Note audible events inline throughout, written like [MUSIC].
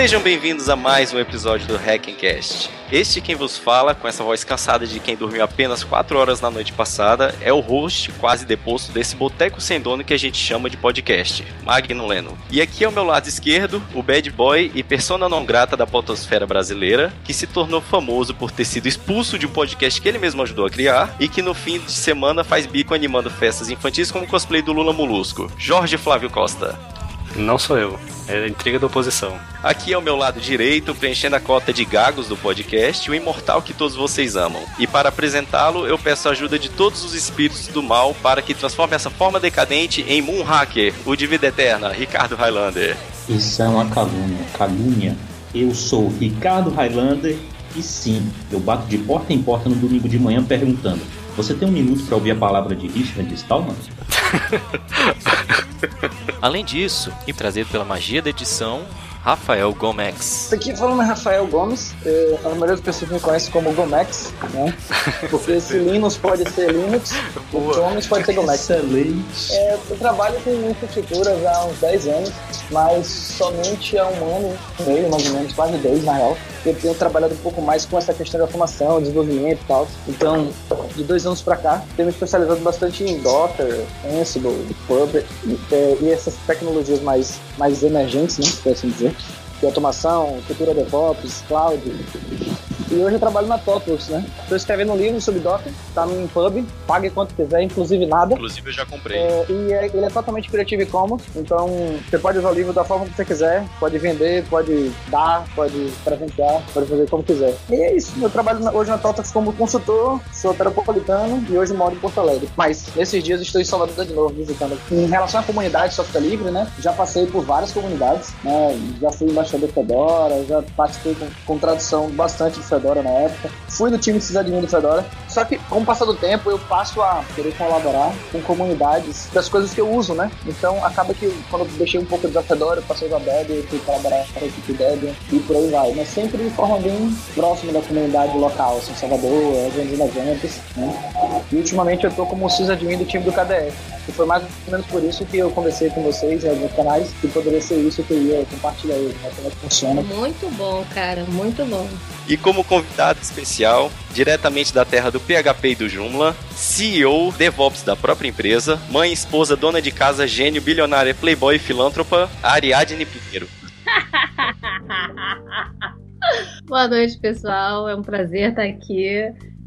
Sejam bem-vindos a mais um episódio do Hackencast. Este quem vos fala, com essa voz cansada de quem dormiu apenas 4 horas na noite passada, é o host quase deposto desse boteco sem dono que a gente chama de podcast, Magno Leno. E aqui ao meu lado esquerdo, o bad boy e persona não grata da potosfera brasileira, que se tornou famoso por ter sido expulso de um podcast que ele mesmo ajudou a criar e que no fim de semana faz bico animando festas infantis como cosplay do Lula Molusco, Jorge Flávio Costa. Não sou eu. É a intriga da oposição. Aqui ao meu lado direito, preenchendo a cota de gagos do podcast, o imortal que todos vocês amam. E para apresentá-lo, eu peço a ajuda de todos os espíritos do mal para que transforme essa forma decadente em Moonhacker, o de vida eterna, Ricardo Highlander. Isso é uma calúnia, calúnia. Eu sou Ricardo Highlander e sim, eu bato de porta em porta no domingo de manhã perguntando: Você tem um minuto para ouvir a palavra de Richard Stallman? [LAUGHS] Além disso, e trazido pela magia da edição, Rafael Gomex. Aqui falando é Rafael Gomes, é, a maioria das pessoas me conhece como Gomex, né? Porque se [LAUGHS] Linux pode ser Linux, o Gomes pode ser Gomex. Excelente. É, eu trabalho com infraestruturas há uns 10 anos, mas somente há um ano e meio, mais ou menos, quase 10 na real, eu tenho trabalhado um pouco mais com essa questão de automação, desenvolvimento e tal. Então, de dois anos para cá, tenho me especializado bastante em Docker, Ansible, Pub é, e essas tecnologias mais, mais emergentes, né, por assim dizer de automação, cultura DevOps, cloud. E hoje eu trabalho na Topos, né? Estou escrevendo um livro sobre Docker, tá no Pub, pague quanto quiser, inclusive nada. Inclusive eu já comprei. É, e é, ele é totalmente Creative Commons, então você pode usar o livro da forma que você quiser, pode vender, pode dar, pode presentear, pode fazer como quiser. E é isso, eu trabalho hoje na Totox como consultor, sou terapolitano e hoje moro em Porto Alegre. Mas nesses dias estou em Salvador de novo visitando. Em relação à comunidade software livre, né? Já passei por várias comunidades, né? Já fui embaixador Fedora, já participei com, com tradução bastante de Fedora Fedora na época. Fui do time sysadmin do Fedora. Só que, com o passar do tempo, eu passo a querer colaborar com comunidades das coisas que eu uso, né? Então, acaba que quando eu deixei um pouco da Fedora, eu passei a Debian, fui colaborar com a equipe Debian e por aí vai. Mas sempre de forma bem próxima da comunidade local, assim, Salvador, organizando eventos, né? E ultimamente eu tô como sysadmin do time do KDE. E foi mais ou menos por isso que eu conversei com vocês em alguns canais que poderia ser isso que eu ia compartilhar hoje, né? Como é que funciona. Muito bom, cara, muito bom. E como convidado especial, diretamente da terra do PHP e do Joomla, CEO, DevOps da própria empresa, mãe, esposa, dona de casa, gênio, bilionária, playboy e filântropa, Ariadne Pinheiro. [LAUGHS] Boa noite, pessoal. É um prazer estar aqui.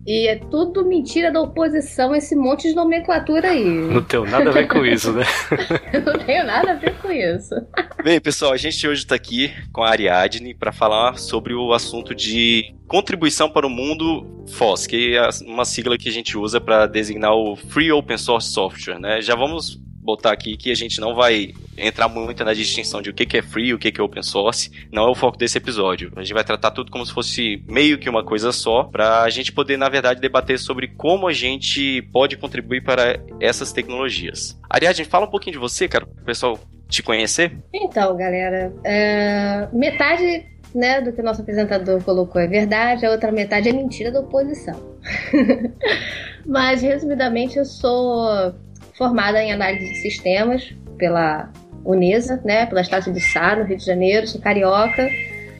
E é tudo mentira da oposição, esse monte de nomenclatura aí. Não tenho nada a ver com isso, né? [LAUGHS] Não tenho nada a ver com isso. Bem, pessoal, a gente hoje está aqui com a Ariadne para falar sobre o assunto de contribuição para o mundo FOSS, que é uma sigla que a gente usa para designar o Free Open Source Software, né? Já vamos botar aqui que a gente não vai entrar muito na distinção de o que é free e o que é open source. Não é o foco desse episódio. A gente vai tratar tudo como se fosse meio que uma coisa só, para a gente poder, na verdade, debater sobre como a gente pode contribuir para essas tecnologias. Ariadne, fala um pouquinho de você, cara, o pessoal te conhecer. Então, galera, é... metade né, do que o nosso apresentador colocou é verdade, a outra metade é mentira da oposição. [LAUGHS] Mas, resumidamente, eu sou formada em análise de sistemas pela Unesa, né, pela Estácio de Sá, no Rio de Janeiro, sou carioca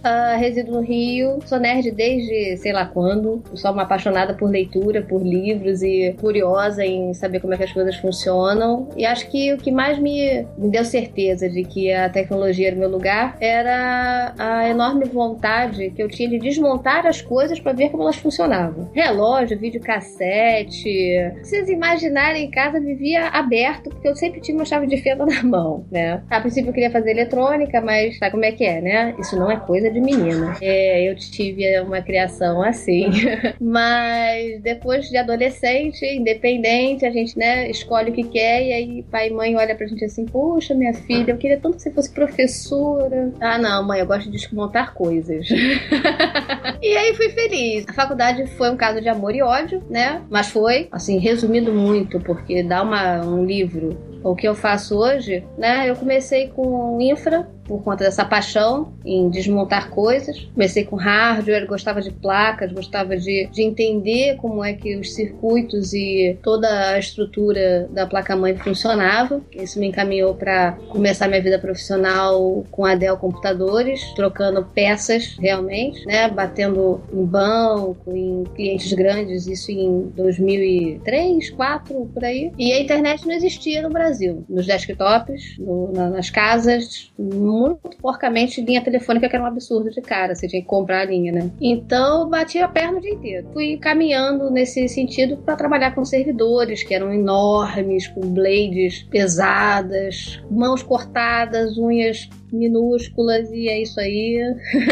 Uh, resido no Rio, sou nerd desde sei lá quando. Sou uma apaixonada por leitura, por livros e curiosa em saber como é que as coisas funcionam. E acho que o que mais me, me deu certeza de que a tecnologia era o meu lugar era a enorme vontade que eu tinha de desmontar as coisas para ver como elas funcionavam. Relógio, videocassete. Vocês imaginarem, em casa vivia aberto, porque eu sempre tinha uma chave de fenda [LAUGHS] na mão, né? A princípio eu queria fazer eletrônica, mas sabe como é que é, né? Isso não é coisa de menina. É, eu tive uma criação assim. [LAUGHS] Mas depois de adolescente, independente, a gente, né, escolhe o que quer e aí pai e mãe olha pra gente assim, poxa, minha filha, eu queria tanto que você fosse professora. Ah, não, mãe, eu gosto de desmontar coisas. [LAUGHS] e aí fui feliz. A faculdade foi um caso de amor e ódio, né? Mas foi, assim, resumindo muito, porque dá uma, um livro o que eu faço hoje, né? Eu comecei com infra, por conta dessa paixão em desmontar coisas. Comecei com hardware, gostava de placas, gostava de, de entender como é que os circuitos e toda a estrutura da placa-mãe funcionava. Isso me encaminhou para começar minha vida profissional com a Dell Computadores, trocando peças realmente, né? Batendo em banco, em clientes grandes, isso em 2003, 2004, por aí. E a internet não existia no Brasil. Nos desktops, no, na, nas casas, muito porcamente linha telefônica que era um absurdo de cara, você tinha que comprar a linha, né? Então bati a perna o dia inteiro. Fui caminhando nesse sentido para trabalhar com servidores que eram enormes, com blades pesadas, mãos cortadas, unhas minúsculas e é isso aí.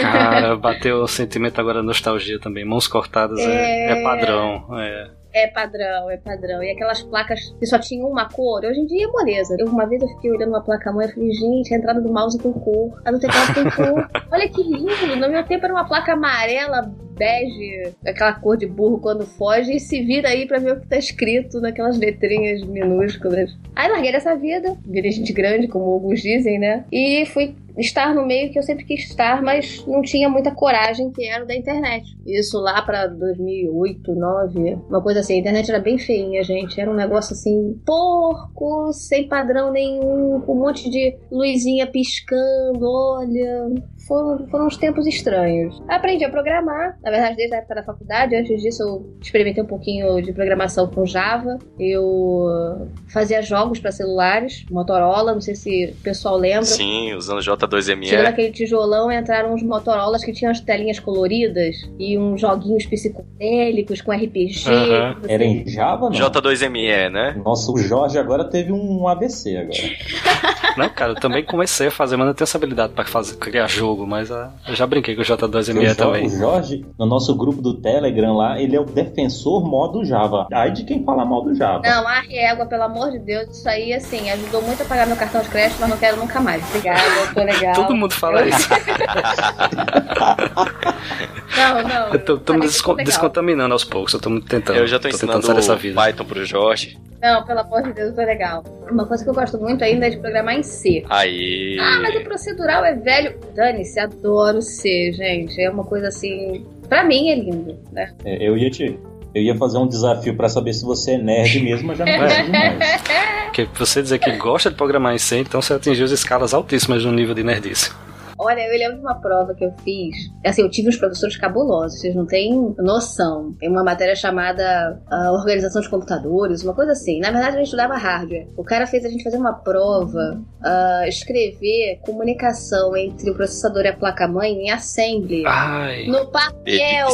Cara, [LAUGHS] bateu o sentimento agora nostalgia também. Mãos cortadas é, é, é padrão. É. É padrão, é padrão. E aquelas placas que só tinham uma cor, hoje em dia é moleza. Eu, uma vez eu fiquei olhando uma placa mãe e falei, gente, a entrada do mouse tem cor, a do teclado tem cor. [LAUGHS] Olha que lindo! No meu tempo era uma placa amarela, bege, aquela cor de burro quando foge, e se vira aí pra ver o que tá escrito naquelas letrinhas minúsculas. Aí larguei dessa vida, virei gente grande, como alguns dizem, né? E fui estar no meio que eu sempre quis estar, mas não tinha muita coragem, que era o da internet. Isso lá para 2008, 2009, uma coisa assim. A internet era bem feinha, gente. Era um negócio assim, porco, sem padrão nenhum, com um monte de luzinha piscando, olha foram, foram uns tempos estranhos. Aprendi a programar, na verdade, desde a época da faculdade. Antes disso, eu experimentei um pouquinho de programação com Java. Eu fazia jogos para celulares, Motorola, não sei se o pessoal lembra. Sim, usando J2ME. Tirando aquele tijolão, entraram uns Motorolas que tinham as telinhas coloridas e uns joguinhos psicodélicos com RPG. Uhum. Era em Java, não? J2ME, né? Nossa, o Jorge agora teve um ABC agora. não, cara, eu também comecei a fazer, mas não tenho essa habilidade para fazer, criar jogo jogo, mas uh, eu já brinquei com o J2ME também. O Jorge, no nosso grupo do Telegram lá, ele é o defensor modo Java. Ai de quem fala mal do Java. Não, a régua, pelo amor de Deus, isso aí, assim, ajudou muito a pagar meu cartão de crédito, mas não quero nunca mais. Obrigada, eu tô legal. Todo mundo fala eu... isso. [LAUGHS] não, não. Eu tô, tô me desco descontaminando aos poucos, eu tô tentando. Eu já tô, tô ensinando o Python pro Jorge. Não, pelo amor de Deus, foi legal. Uma coisa que eu gosto muito ainda é de programar em C. Aí. Ah, mas o procedural é velho. Dane-se, adoro C, gente. É uma coisa assim. Pra mim é lindo, né? É, eu ia te. Eu ia fazer um desafio para saber se você é nerd mesmo, mas já não é demais. Porque você dizer que gosta de programar em C, então você atingiu as escalas altíssimas no nível de nerdice. Olha, eu lembro de uma prova que eu fiz. Assim, eu tive uns professores cabulosos, vocês não têm noção. Tem uma matéria chamada uh, Organização de Computadores, uma coisa assim. Na verdade, a gente estudava hardware. O cara fez a gente fazer uma prova, uh, escrever comunicação entre o processador e a placa-mãe em assembly. Ai, no papel.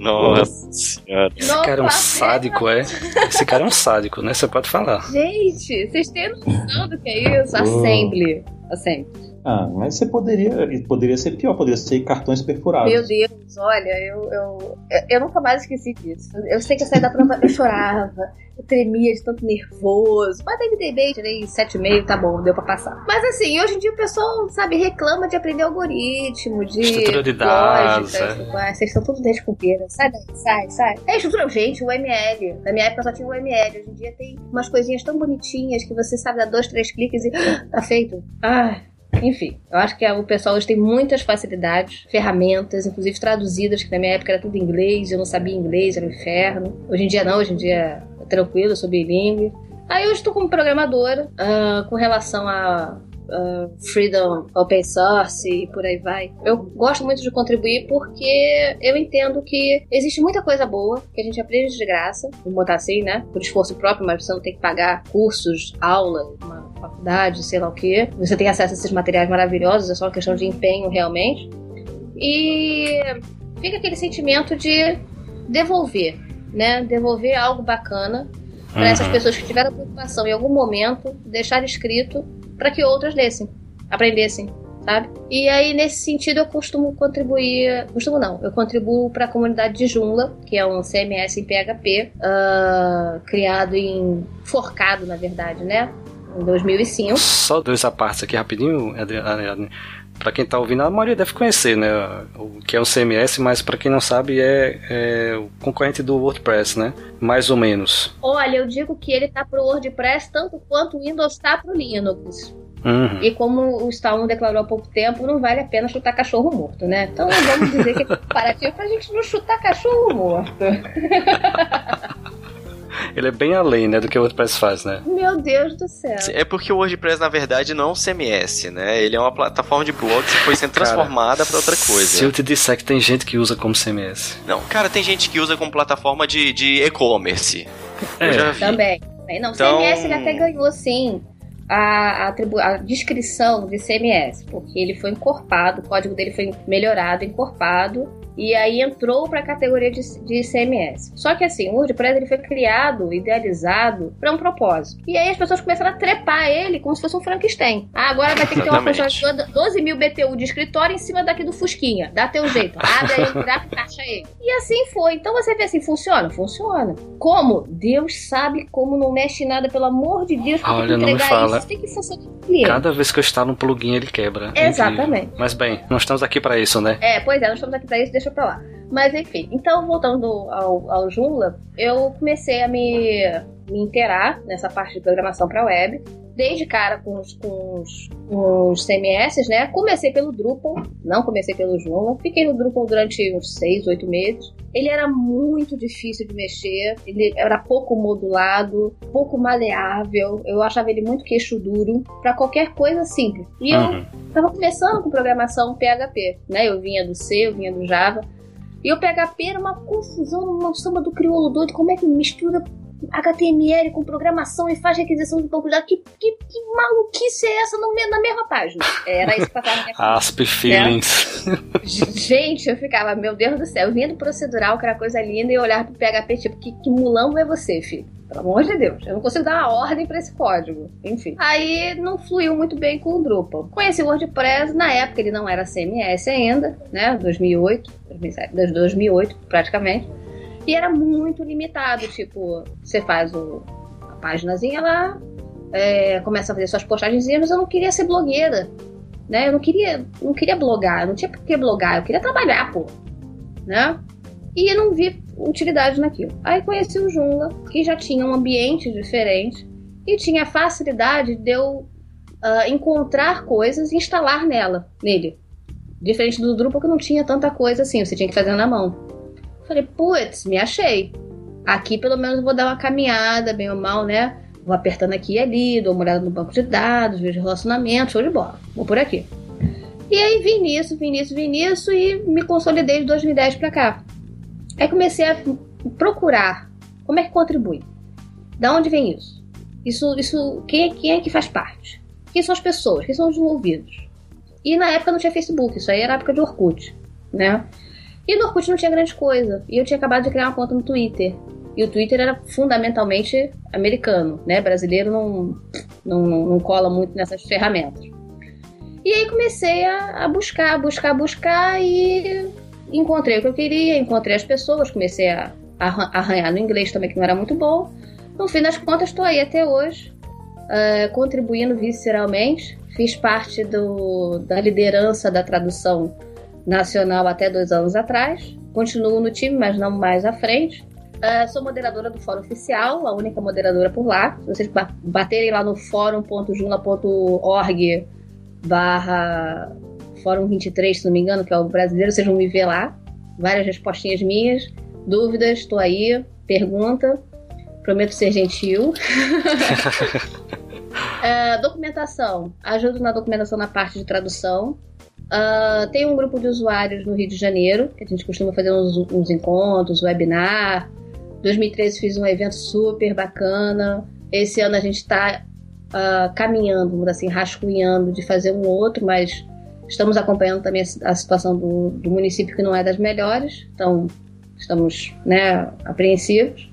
Nossa senhora. Esse cara é um sádico, é? Esse cara é um sádico, né? Você pode falar. Gente, vocês têm noção do que é isso? Assembly. Assembly. Ah, mas você poderia. Poderia ser pior, poderia ser cartões perfurados. Meu Deus, olha, eu, eu, eu nunca mais esqueci disso. Eu sei que eu saí da prova, eu chorava, eu tremia de tanto nervoso. Mas aí me dei bem, tirei 7,5, tá bom, deu pra passar. Mas assim, hoje em dia o pessoal, sabe, reclama de aprender algoritmo, de. Estrutura de dados. Lógica, é. Vocês estão todos desde cupeira. Sai daí, sai, sai. É estrutura, gente, o ML. Na minha época só tinha o ML. Hoje em dia tem umas coisinhas tão bonitinhas que você sabe dar dois, três cliques e [GASPS] tá feito. Ah, enfim, eu acho que o pessoal hoje tem muitas facilidades, ferramentas, inclusive traduzidas, que na minha época era tudo inglês, eu não sabia inglês, era um inferno. Hoje em dia não, hoje em dia é tranquilo, eu sou bilíngue. Aí hoje estou como programadora, uh, com relação a Uh, freedom, open source e por aí vai. Eu gosto muito de contribuir porque eu entendo que existe muita coisa boa que a gente aprende de graça, vou botar assim, né? Por esforço próprio, mas você não tem que pagar cursos, aula, uma faculdade, sei lá o que. Você tem acesso a esses materiais maravilhosos, é só uma questão de empenho realmente. E fica aquele sentimento de devolver, né? Devolver algo bacana para essas uhum. pessoas que tiveram preocupação em algum momento, deixar escrito para que outras lessem, aprendessem, sabe? E aí, nesse sentido, eu costumo contribuir. Costumo não, eu contribuo para a comunidade de Joomla, que é um CMS em PHP, uh, ah, criado em. forcado, na verdade, né? Em 2005. Só dois apartes aqui rapidinho, Adriano. Para quem está ouvindo, a maioria deve conhecer, né? O que é o CMS, mas para quem não sabe, é, é, o concorrente do WordPress, né? Mais ou menos. Olha, eu digo que ele tá pro WordPress tanto quanto o Windows tá pro Linux. Uhum. E como o Stallone declarou há pouco tempo, não vale a pena chutar cachorro morto, né? Então vamos dizer que [LAUGHS] é comparativo pra gente não chutar cachorro morto. [LAUGHS] Ele é bem além, né, do que o WordPress faz, né? Meu Deus do céu. É porque o WordPress, na verdade, não é um CMS, né? Ele é uma plataforma de blogs que foi sendo transformada para outra coisa. Se eu te disser que tem gente que usa como CMS. Não, cara, tem gente que usa como plataforma de, de e-commerce. É. Eu já vi. Também. Não, então... CMS ele até ganhou, sim, a, a, a, descrição de CMS, porque ele foi encorpado, o código dele foi melhorado, encorpado, e aí entrou para a categoria de, de CMS. Só que assim, o WordPress ele foi criado, idealizado para um propósito. E aí as pessoas começaram a trepar ele como se fosse um Frankenstein. Ah, agora vai ter que ter uma funcionalidade de 12 mil BTU de escritório em cima daqui do Fusquinha. Dá teu jeito. Abre aí, e caixa ele. E assim foi. Então você vê assim, funciona? Funciona. Como? Deus sabe como não mexe nada, pelo amor de Deus, Olha, não me fala. Isso tem que funcionar. Cada vez que eu instalo um plugin, ele quebra. Exatamente. Mas bem, nós estamos aqui para isso, né? É, pois é, nós estamos aqui para isso, deixa pra lá. Mas enfim, então voltando ao, ao Joomla, eu comecei a me, me inteirar nessa parte de programação para web desde cara com os, com os, com os CMS, né? Comecei pelo Drupal, não comecei pelo Joomla. Fiquei no Drupal durante uns 6, 8 meses. Ele era muito difícil de mexer, ele era pouco modulado, pouco maleável. Eu achava ele muito queixo duro para qualquer coisa simples. E eu uhum. tava começando com programação PHP, né? Eu vinha do C, eu vinha do Java. E o PHP era uma confusão, uma samba do crioulo doido. Como é que mistura HTML com programação e faz requisição de banco de dados. Que, que, que maluquice é essa no, na mesma página? Era isso que tava [LAUGHS] Asp feelings. É. [LAUGHS] Gente, eu ficava, meu Deus do céu, eu vinha do procedural, que era coisa linda, e eu olhava pro PHP, tipo, que, que mulambo é você, filho? Pelo amor de Deus, eu não consigo dar uma ordem para esse código. Enfim. Aí não fluiu muito bem com o Drupal. Conheci o WordPress, na época ele não era CMS ainda, né? 2008, 2007, 2008 praticamente. E era muito limitado, tipo, você faz o, a páginazinha lá, é, começa a fazer suas postagens, mas eu não queria ser blogueira, né? Eu não queria, não queria blogar, não tinha por que blogar, eu queria trabalhar, pô, né? E eu não vi utilidade naquilo. Aí conheci o Joomla, que já tinha um ambiente diferente e tinha facilidade de eu uh, encontrar coisas e instalar nela, nele. Diferente do Drupal que não tinha tanta coisa assim, você tinha que fazer na mão. Falei, putz, me achei. Aqui pelo menos vou dar uma caminhada, bem ou mal, né? Vou apertando aqui e ali, dou uma olhada no banco de dados, vejo relacionamento, show de bola. Vou por aqui. E aí vim nisso, vim nisso, vim nisso e me consolidei de 2010 para cá. Aí comecei a procurar como é que contribui. Da onde vem isso? Isso, isso quem, quem é que faz parte? Quem são as pessoas? Quem são os envolvidos? E na época não tinha Facebook, isso aí era época de Orkut, né? E no Orkut não tinha grande coisa. E eu tinha acabado de criar uma conta no Twitter. E o Twitter era fundamentalmente americano, né? Brasileiro não, não, não cola muito nessas ferramentas. E aí comecei a, a buscar, buscar, buscar e encontrei o que eu queria, encontrei as pessoas, comecei a, a arranhar no inglês também, que não era muito bom. No fim das contas, estou aí até hoje, uh, contribuindo visceralmente. Fiz parte do, da liderança da tradução nacional até dois anos atrás. Continuo no time, mas não mais à frente. Uh, sou moderadora do Fórum Oficial, a única moderadora por lá. Se vocês baterem lá no fórum.juna.org barra Fórum 23, se não me engano, que é o brasileiro, vocês vão me ver lá. Várias respostinhas minhas, dúvidas, estou aí, pergunta. Prometo ser gentil. uh, [LAUGHS] documentação. Ajudo na documentação na parte de tradução. Uh, tem um grupo de usuários no Rio de Janeiro, que a gente costuma fazer uns, uns encontros, webinar. 2013 fiz um evento super bacana. Esse ano a gente está uh, ah, caminhando, assim, rascunhando de fazer um outro, mas estamos acompanhando também a, situação do, do município que não é das melhores, então estamos né, apreensivos.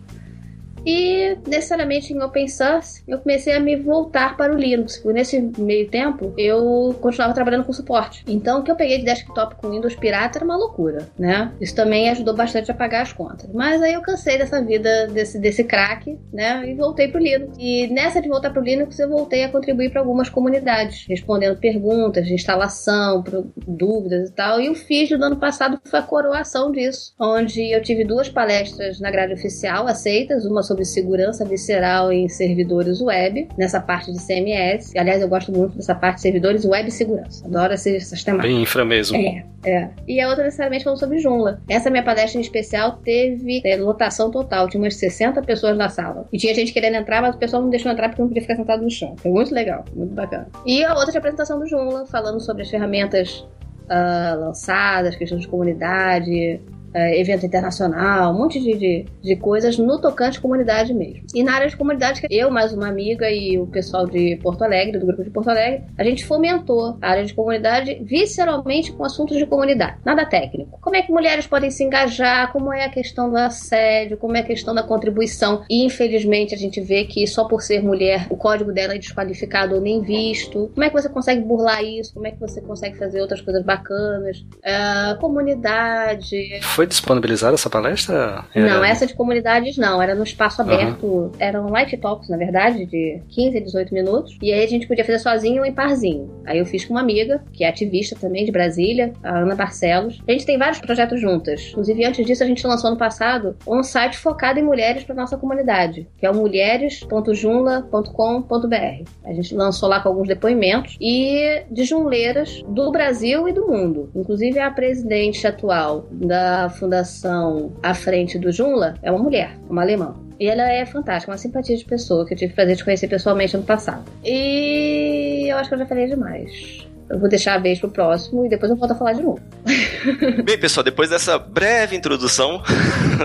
E necessariamente em open source, eu comecei a me voltar para o Linux. Nesse meio tempo, eu continuava trabalhando com suporte. Então, o que eu peguei de desktop com Windows pirata era uma loucura, né? Isso também ajudou bastante a pagar as contas. Mas aí eu cansei dessa vida, desse, desse crack, né? E voltei para o Linux. E nessa de voltar para o Linux, eu voltei a contribuir para algumas comunidades, respondendo perguntas de instalação, dúvidas e tal. E o FIS do ano passado foi a coroação disso, onde eu tive duas palestras na grade oficial aceitas, uma sobre sobre segurança visceral em servidores web, nessa parte de CMS. Aliás, eu gosto muito dessa parte de servidores web e segurança. Adoro essas temáticas. Bem infra mesmo. É, é. E a outra necessariamente falando sobre Joomla. Essa minha palestra em especial teve é, lotação total, tinha umas 60 pessoas na sala. E tinha gente querendo entrar, mas o pessoal não deixou entrar porque não podia ficar sentado no chão. Foi muito legal, muito bacana. E a outra de apresentação do Joomla, falando sobre as ferramentas uh, lançadas, questões de comunidade, é, evento internacional, um monte de, de, de, coisas no tocante comunidade mesmo. E na área de comunidade, eu, mais uma amiga e o pessoal de Porto Alegre, do grupo de Porto Alegre, a gente fomentou a área de comunidade visceralmente com assuntos de comunidade, nada técnico. Como é que mulheres podem se engajar, como é a questão do assédio, como é a questão da contribuição. E infelizmente a gente vê que só por ser mulher o código dela é desqualificado ou nem visto. Como é que você consegue burlar isso? Como é que você consegue fazer outras coisas bacanas? Uh, comunidade. Foi disponibilizada essa palestra? Era... Não, essa de comunidades não. Era no espaço aberto. Uhum. Eram light talks, na verdade, de 15 a 18 minutos. E aí a gente podia fazer sozinho ou em parzinho. Aí eu fiz com uma amiga, que é ativista também de Brasília, a Ana Barcelos. A gente tem vários projetos juntas. Inclusive, antes disso, a gente lançou no passado um site focado em mulheres para nossa comunidade, que é o mulheres.junla.com.br. A gente lançou lá com alguns depoimentos e de junleiras do Brasil e do mundo. Inclusive, a presidente atual da fundação à frente do Junla é uma mulher, uma alemã. E ela é fantástica, uma simpatia de pessoa que eu tive o prazer de conhecer pessoalmente ano passado. E eu acho que eu já falei demais. Eu vou deixar a vez pro próximo e depois eu volto a falar de novo. [LAUGHS] Bem, pessoal, depois dessa breve introdução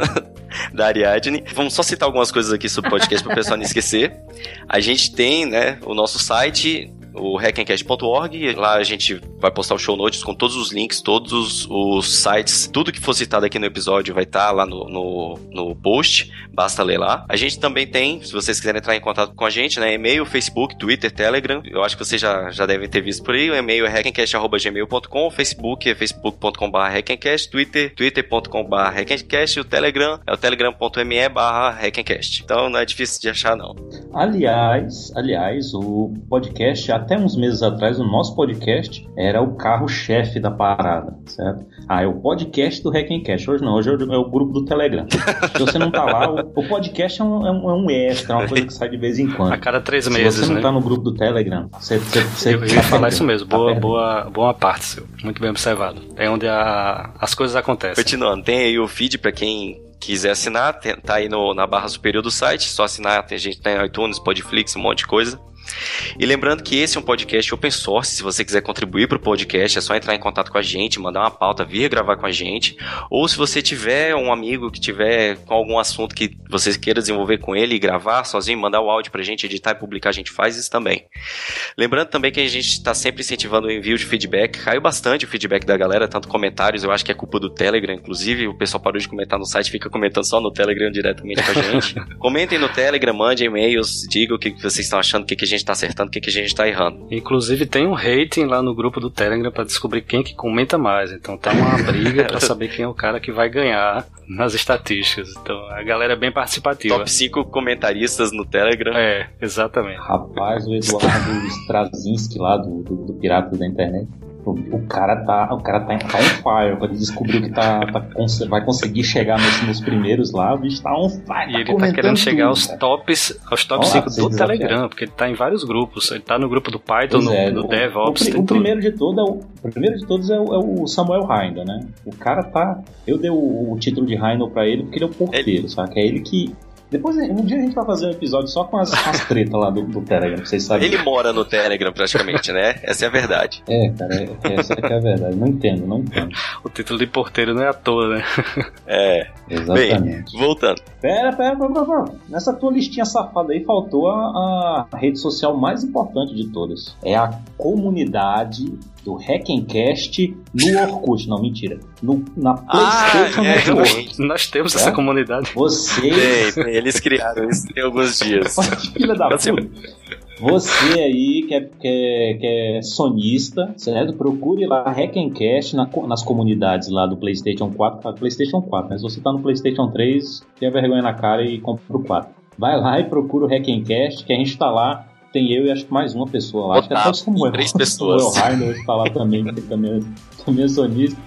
[LAUGHS] da Ariadne, vamos só citar algumas coisas aqui sobre o podcast para o pessoal não esquecer. A gente tem, né, o nosso site o hackencast.org. Lá a gente vai postar o show notes com todos os links, todos os sites, tudo que for citado aqui no episódio vai estar tá lá no, no, no, post, basta ler lá. A gente também tem, se vocês quiserem entrar em contato com a gente, né, e-mail, Facebook, Twitter, Telegram. Eu acho que vocês já, já devem ter visto por aí. O e-mail é hackencast.gmail.com, Facebook é facebook.com.br hackencast, Twitter, twitter.com.br hackencast, o Telegram é o telegram.me barra hackencast. Então não é difícil de achar, não. Aliás, aliás, o podcast até uns meses atrás, o nosso podcast era o carro-chefe da parada, certo? Ah, é o podcast do Hackencast. Hoje não, hoje é o grupo do Telegram. Se você não tá lá, o, podcast é um, é um, é extra, é uma coisa que sai de vez em quando. A cada três meses, Se você não né? tá no grupo do Telegram, você... você, você eu ia falar isso mesmo. Tá boa, boa, boa parte, seu. Muito bem observado. É onde a, as coisas acontecem. Continuando, tem aí o feed para quem quiser assinar, tá aí no, na barra superior do site, só assinar, tem gente tem iTunes, Podflix, um monte de coisa. E lembrando que esse é um podcast open source. Se você quiser contribuir para o podcast, é só entrar em contato com a gente, mandar uma pauta, vir gravar com a gente. Ou se você tiver um amigo que tiver com algum assunto que você queira desenvolver com ele e gravar sozinho, mandar o áudio para a gente editar e publicar, a gente faz isso também. Lembrando também que a gente está sempre incentivando o envio de feedback. Caiu bastante o feedback da galera, tanto comentários, eu acho que é culpa do Telegram, inclusive. O pessoal parou de comentar no site, fica comentando só no Telegram diretamente com a gente. [LAUGHS] Comentem no Telegram, mandem e-mails, digam o que vocês estão achando, o que a gente está acertando, o que, que a gente está errando. Inclusive tem um rating lá no grupo do Telegram para descobrir quem que comenta mais. Então tá uma briga para saber quem é o cara que vai ganhar nas estatísticas. Então a galera é bem participativa. Top 5 comentaristas no Telegram. É, exatamente. Rapaz, o Eduardo Strazinski lá do, do, do Pirata da Internet o cara tá, o cara tá, tá on fire. Quando ele descobriu que tá, tá vai conseguir chegar nos, nos, primeiros lá, o bicho tá on fire. Tá e ele tá querendo chegar aos tops, aos top 5 do Telegram, porque ele tá em vários grupos. Ele tá no grupo do Python, no, é, no o, DevOps. O, o primeiro de todo é o, o primeiro de todos é o, é o Samuel Heindel, né? O cara tá. Eu dei o, o título de Heindel pra ele porque ele é o porteiro, ele... sabe? Que é ele que depois, um dia a gente vai fazer um episódio só com as, as tretas lá do, do Telegram, vocês sabem. Ele mora no Telegram praticamente, né? Essa é a verdade. É, cara, é, essa é, é a verdade. Não entendo, não entendo. o título de porteiro não é à toa, né? É. Exatamente. Bem, voltando. Pera, pera, pera, pera, Nessa tua listinha safada aí faltou a, a rede social mais importante de todas. É a comunidade do Hackencast no Orkut. Não, mentira. No, na PlayStation ah, é, Network. Nós temos é? essa comunidade. Vocês. Tem, eles criaram isso tem alguns dias. [LAUGHS] Filha da puta. Você aí que é, que é, que é sonista, certo? Procure lá Hackencast na, nas comunidades lá do PlayStation 4. PlayStation 4, né? Se você tá no PlayStation 3, tenha vergonha na cara e compra pro 4. Vai lá e procura o Hackencast, que a gente tá lá tem eu e acho que mais uma pessoa lá. Acho que até o Samuel. Três pessoas. O Samuel Harner está lá também, que também, também é sonista.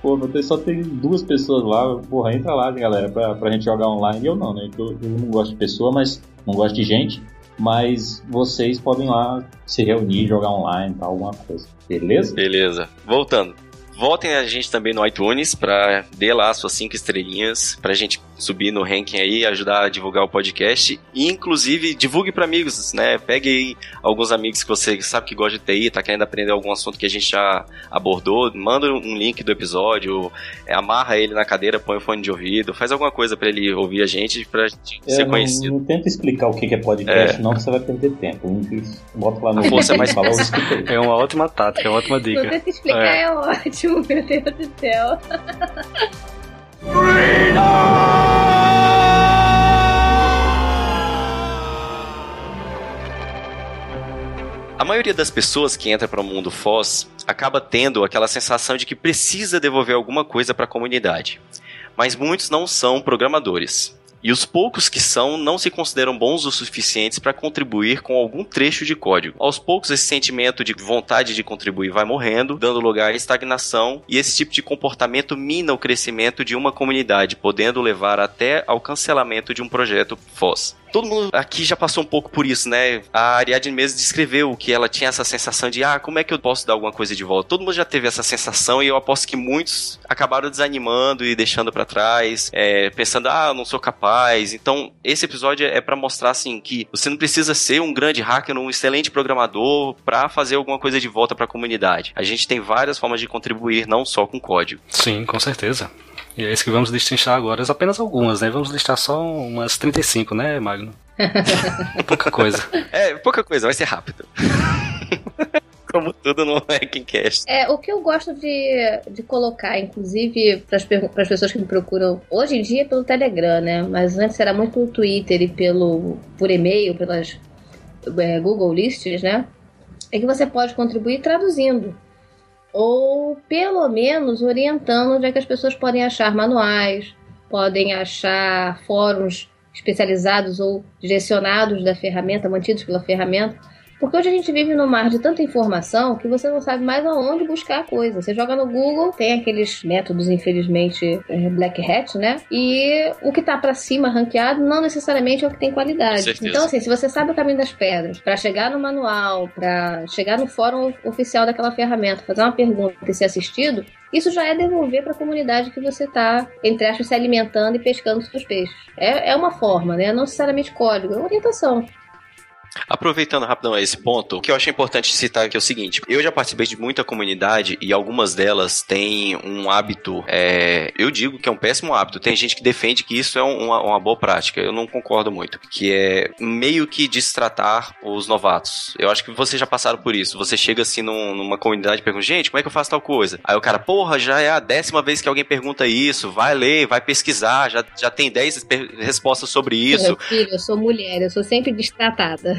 Pô, só tem duas pessoas lá, porra, entra lá, galera, pra, pra gente jogar online. Eu não, né? Eu, eu não gosto de pessoa, mas não gosto de gente. Mas vocês podem lá se reunir, jogar online, tal, alguma coisa. Beleza? Beleza. Voltando. Votem a gente também no iTunes para dê lá suas cinco estrelinhas pra gente subir no ranking aí, ajudar a divulgar o podcast e inclusive divulgue para amigos, né? Pegue aí alguns amigos que você sabe que gosta de TI, tá querendo aprender algum assunto que a gente já abordou, manda um link do episódio, é, amarra ele na cadeira, põe o fone de ouvido, faz alguma coisa para ele ouvir a gente pra gente ser não, conhecido. Não tenta explicar o que é podcast, é. não, que você vai perder tempo. Bota lá no Força mais falar, É uma ótima tática, é uma ótima dica. Não tenta explicar, é, é ótimo ótimo, meu Deus do céu. [LAUGHS] A maioria das pessoas que entra para o mundo Foz acaba tendo aquela sensação de que precisa devolver alguma coisa para a comunidade. Mas muitos não são programadores. E os poucos que são não se consideram bons o suficientes para contribuir com algum trecho de código. Aos poucos, esse sentimento de vontade de contribuir vai morrendo, dando lugar à estagnação, e esse tipo de comportamento mina o crescimento de uma comunidade, podendo levar até ao cancelamento de um projeto FOSS. Todo mundo aqui já passou um pouco por isso, né? A Ariadne mesmo descreveu que ela tinha essa sensação de, ah, como é que eu posso dar alguma coisa de volta? Todo mundo já teve essa sensação e eu aposto que muitos acabaram desanimando e deixando para trás, é, pensando, ah, eu não sou capaz. Então, esse episódio é para mostrar, assim, que você não precisa ser um grande hacker, um excelente programador para fazer alguma coisa de volta para a comunidade. A gente tem várias formas de contribuir, não só com código. Sim, com certeza. E é isso que vamos destrinchar agora, apenas algumas, né? Vamos listar só umas 35, né, Magno? pouca coisa. [LAUGHS] É, pouca coisa, vai ser rápido. [LAUGHS] Como tudo no Hackencast. É, o que eu gosto de, de colocar, inclusive, para as pessoas que me procuram hoje em dia pelo Telegram, né? Mas antes era muito pelo Twitter e pelo, por e-mail, pelas é, Google Lists, né? É que você pode contribuir traduzindo ou pelo menos orientando onde é que as pessoas podem achar manuais, podem achar fóruns especializados ou direcionados da ferramenta, mantidos pela ferramenta, porque hoje a gente vive no mar de tanta informação que você não sabe mais aonde buscar a coisa. Você joga no Google, tem aqueles métodos, infelizmente, é, black hat, né? E o que tá para cima ranqueado não necessariamente é o que tem qualidade. Então, assim, se você sabe o caminho das pedras, para chegar no manual, para chegar no fórum oficial daquela ferramenta, fazer uma pergunta e ser assistido, isso já é devolver para a comunidade que você está, entre aspas, se alimentando e pescando seus peixes. É, é uma forma, né? Não necessariamente código, é orientação. Aproveitando rapidão esse ponto, o que eu acho importante citar aqui é o seguinte: eu já participei de muita comunidade e algumas delas têm um hábito, é, eu digo que é um péssimo hábito. Tem gente que defende que isso é uma, uma, boa prática. Eu não concordo muito, que é meio que destratar os novatos. Eu acho que vocês já passaram por isso. Você chega assim num, numa comunidade e pergunta: gente, como é que eu faço tal coisa? Aí o cara, porra, já é a décima vez que alguém pergunta isso. Vai ler, vai pesquisar, já, já tem 10 respostas sobre isso. Meu filho, eu sou mulher, eu sou sempre destratada.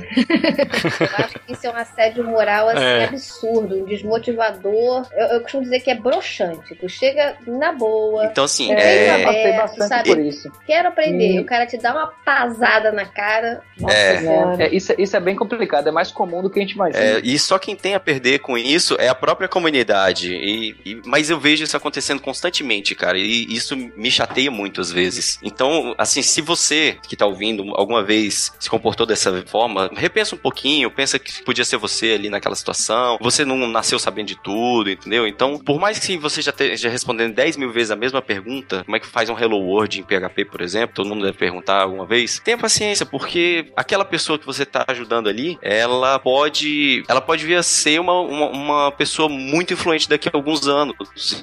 Eu acho que isso é um assédio moral assim, é. absurdo, um desmotivador. Eu, eu, costumo dizer que é broxante. Tu chega na boa. Então, assim, é. é... passei bastante sabe? por isso. Quero aprender. E... O cara te dá uma pasada na cara. Nossa, é. é. isso, isso é bem complicado. É mais comum do que a gente imagina. É, e só quem tem a perder com isso é a própria comunidade. E, e, mas eu vejo isso acontecendo constantemente, cara. E isso me chateia muito às vezes. Então, assim, se você que tá ouvindo alguma vez se comportou dessa forma, repensa um pouquinho, pensa que podia ser você ali naquela situação, você não nasceu sabendo de tudo, entendeu? Então, por mais que você já esteja respondendo 10 mil vezes a mesma pergunta, como é que faz um Hello World em PHP, por exemplo, todo mundo deve perguntar alguma vez, tenha paciência, porque aquela pessoa que você está ajudando ali, ela pode, ela pode vir a ser uma, uma, uma, pessoa muito influente daqui a alguns anos.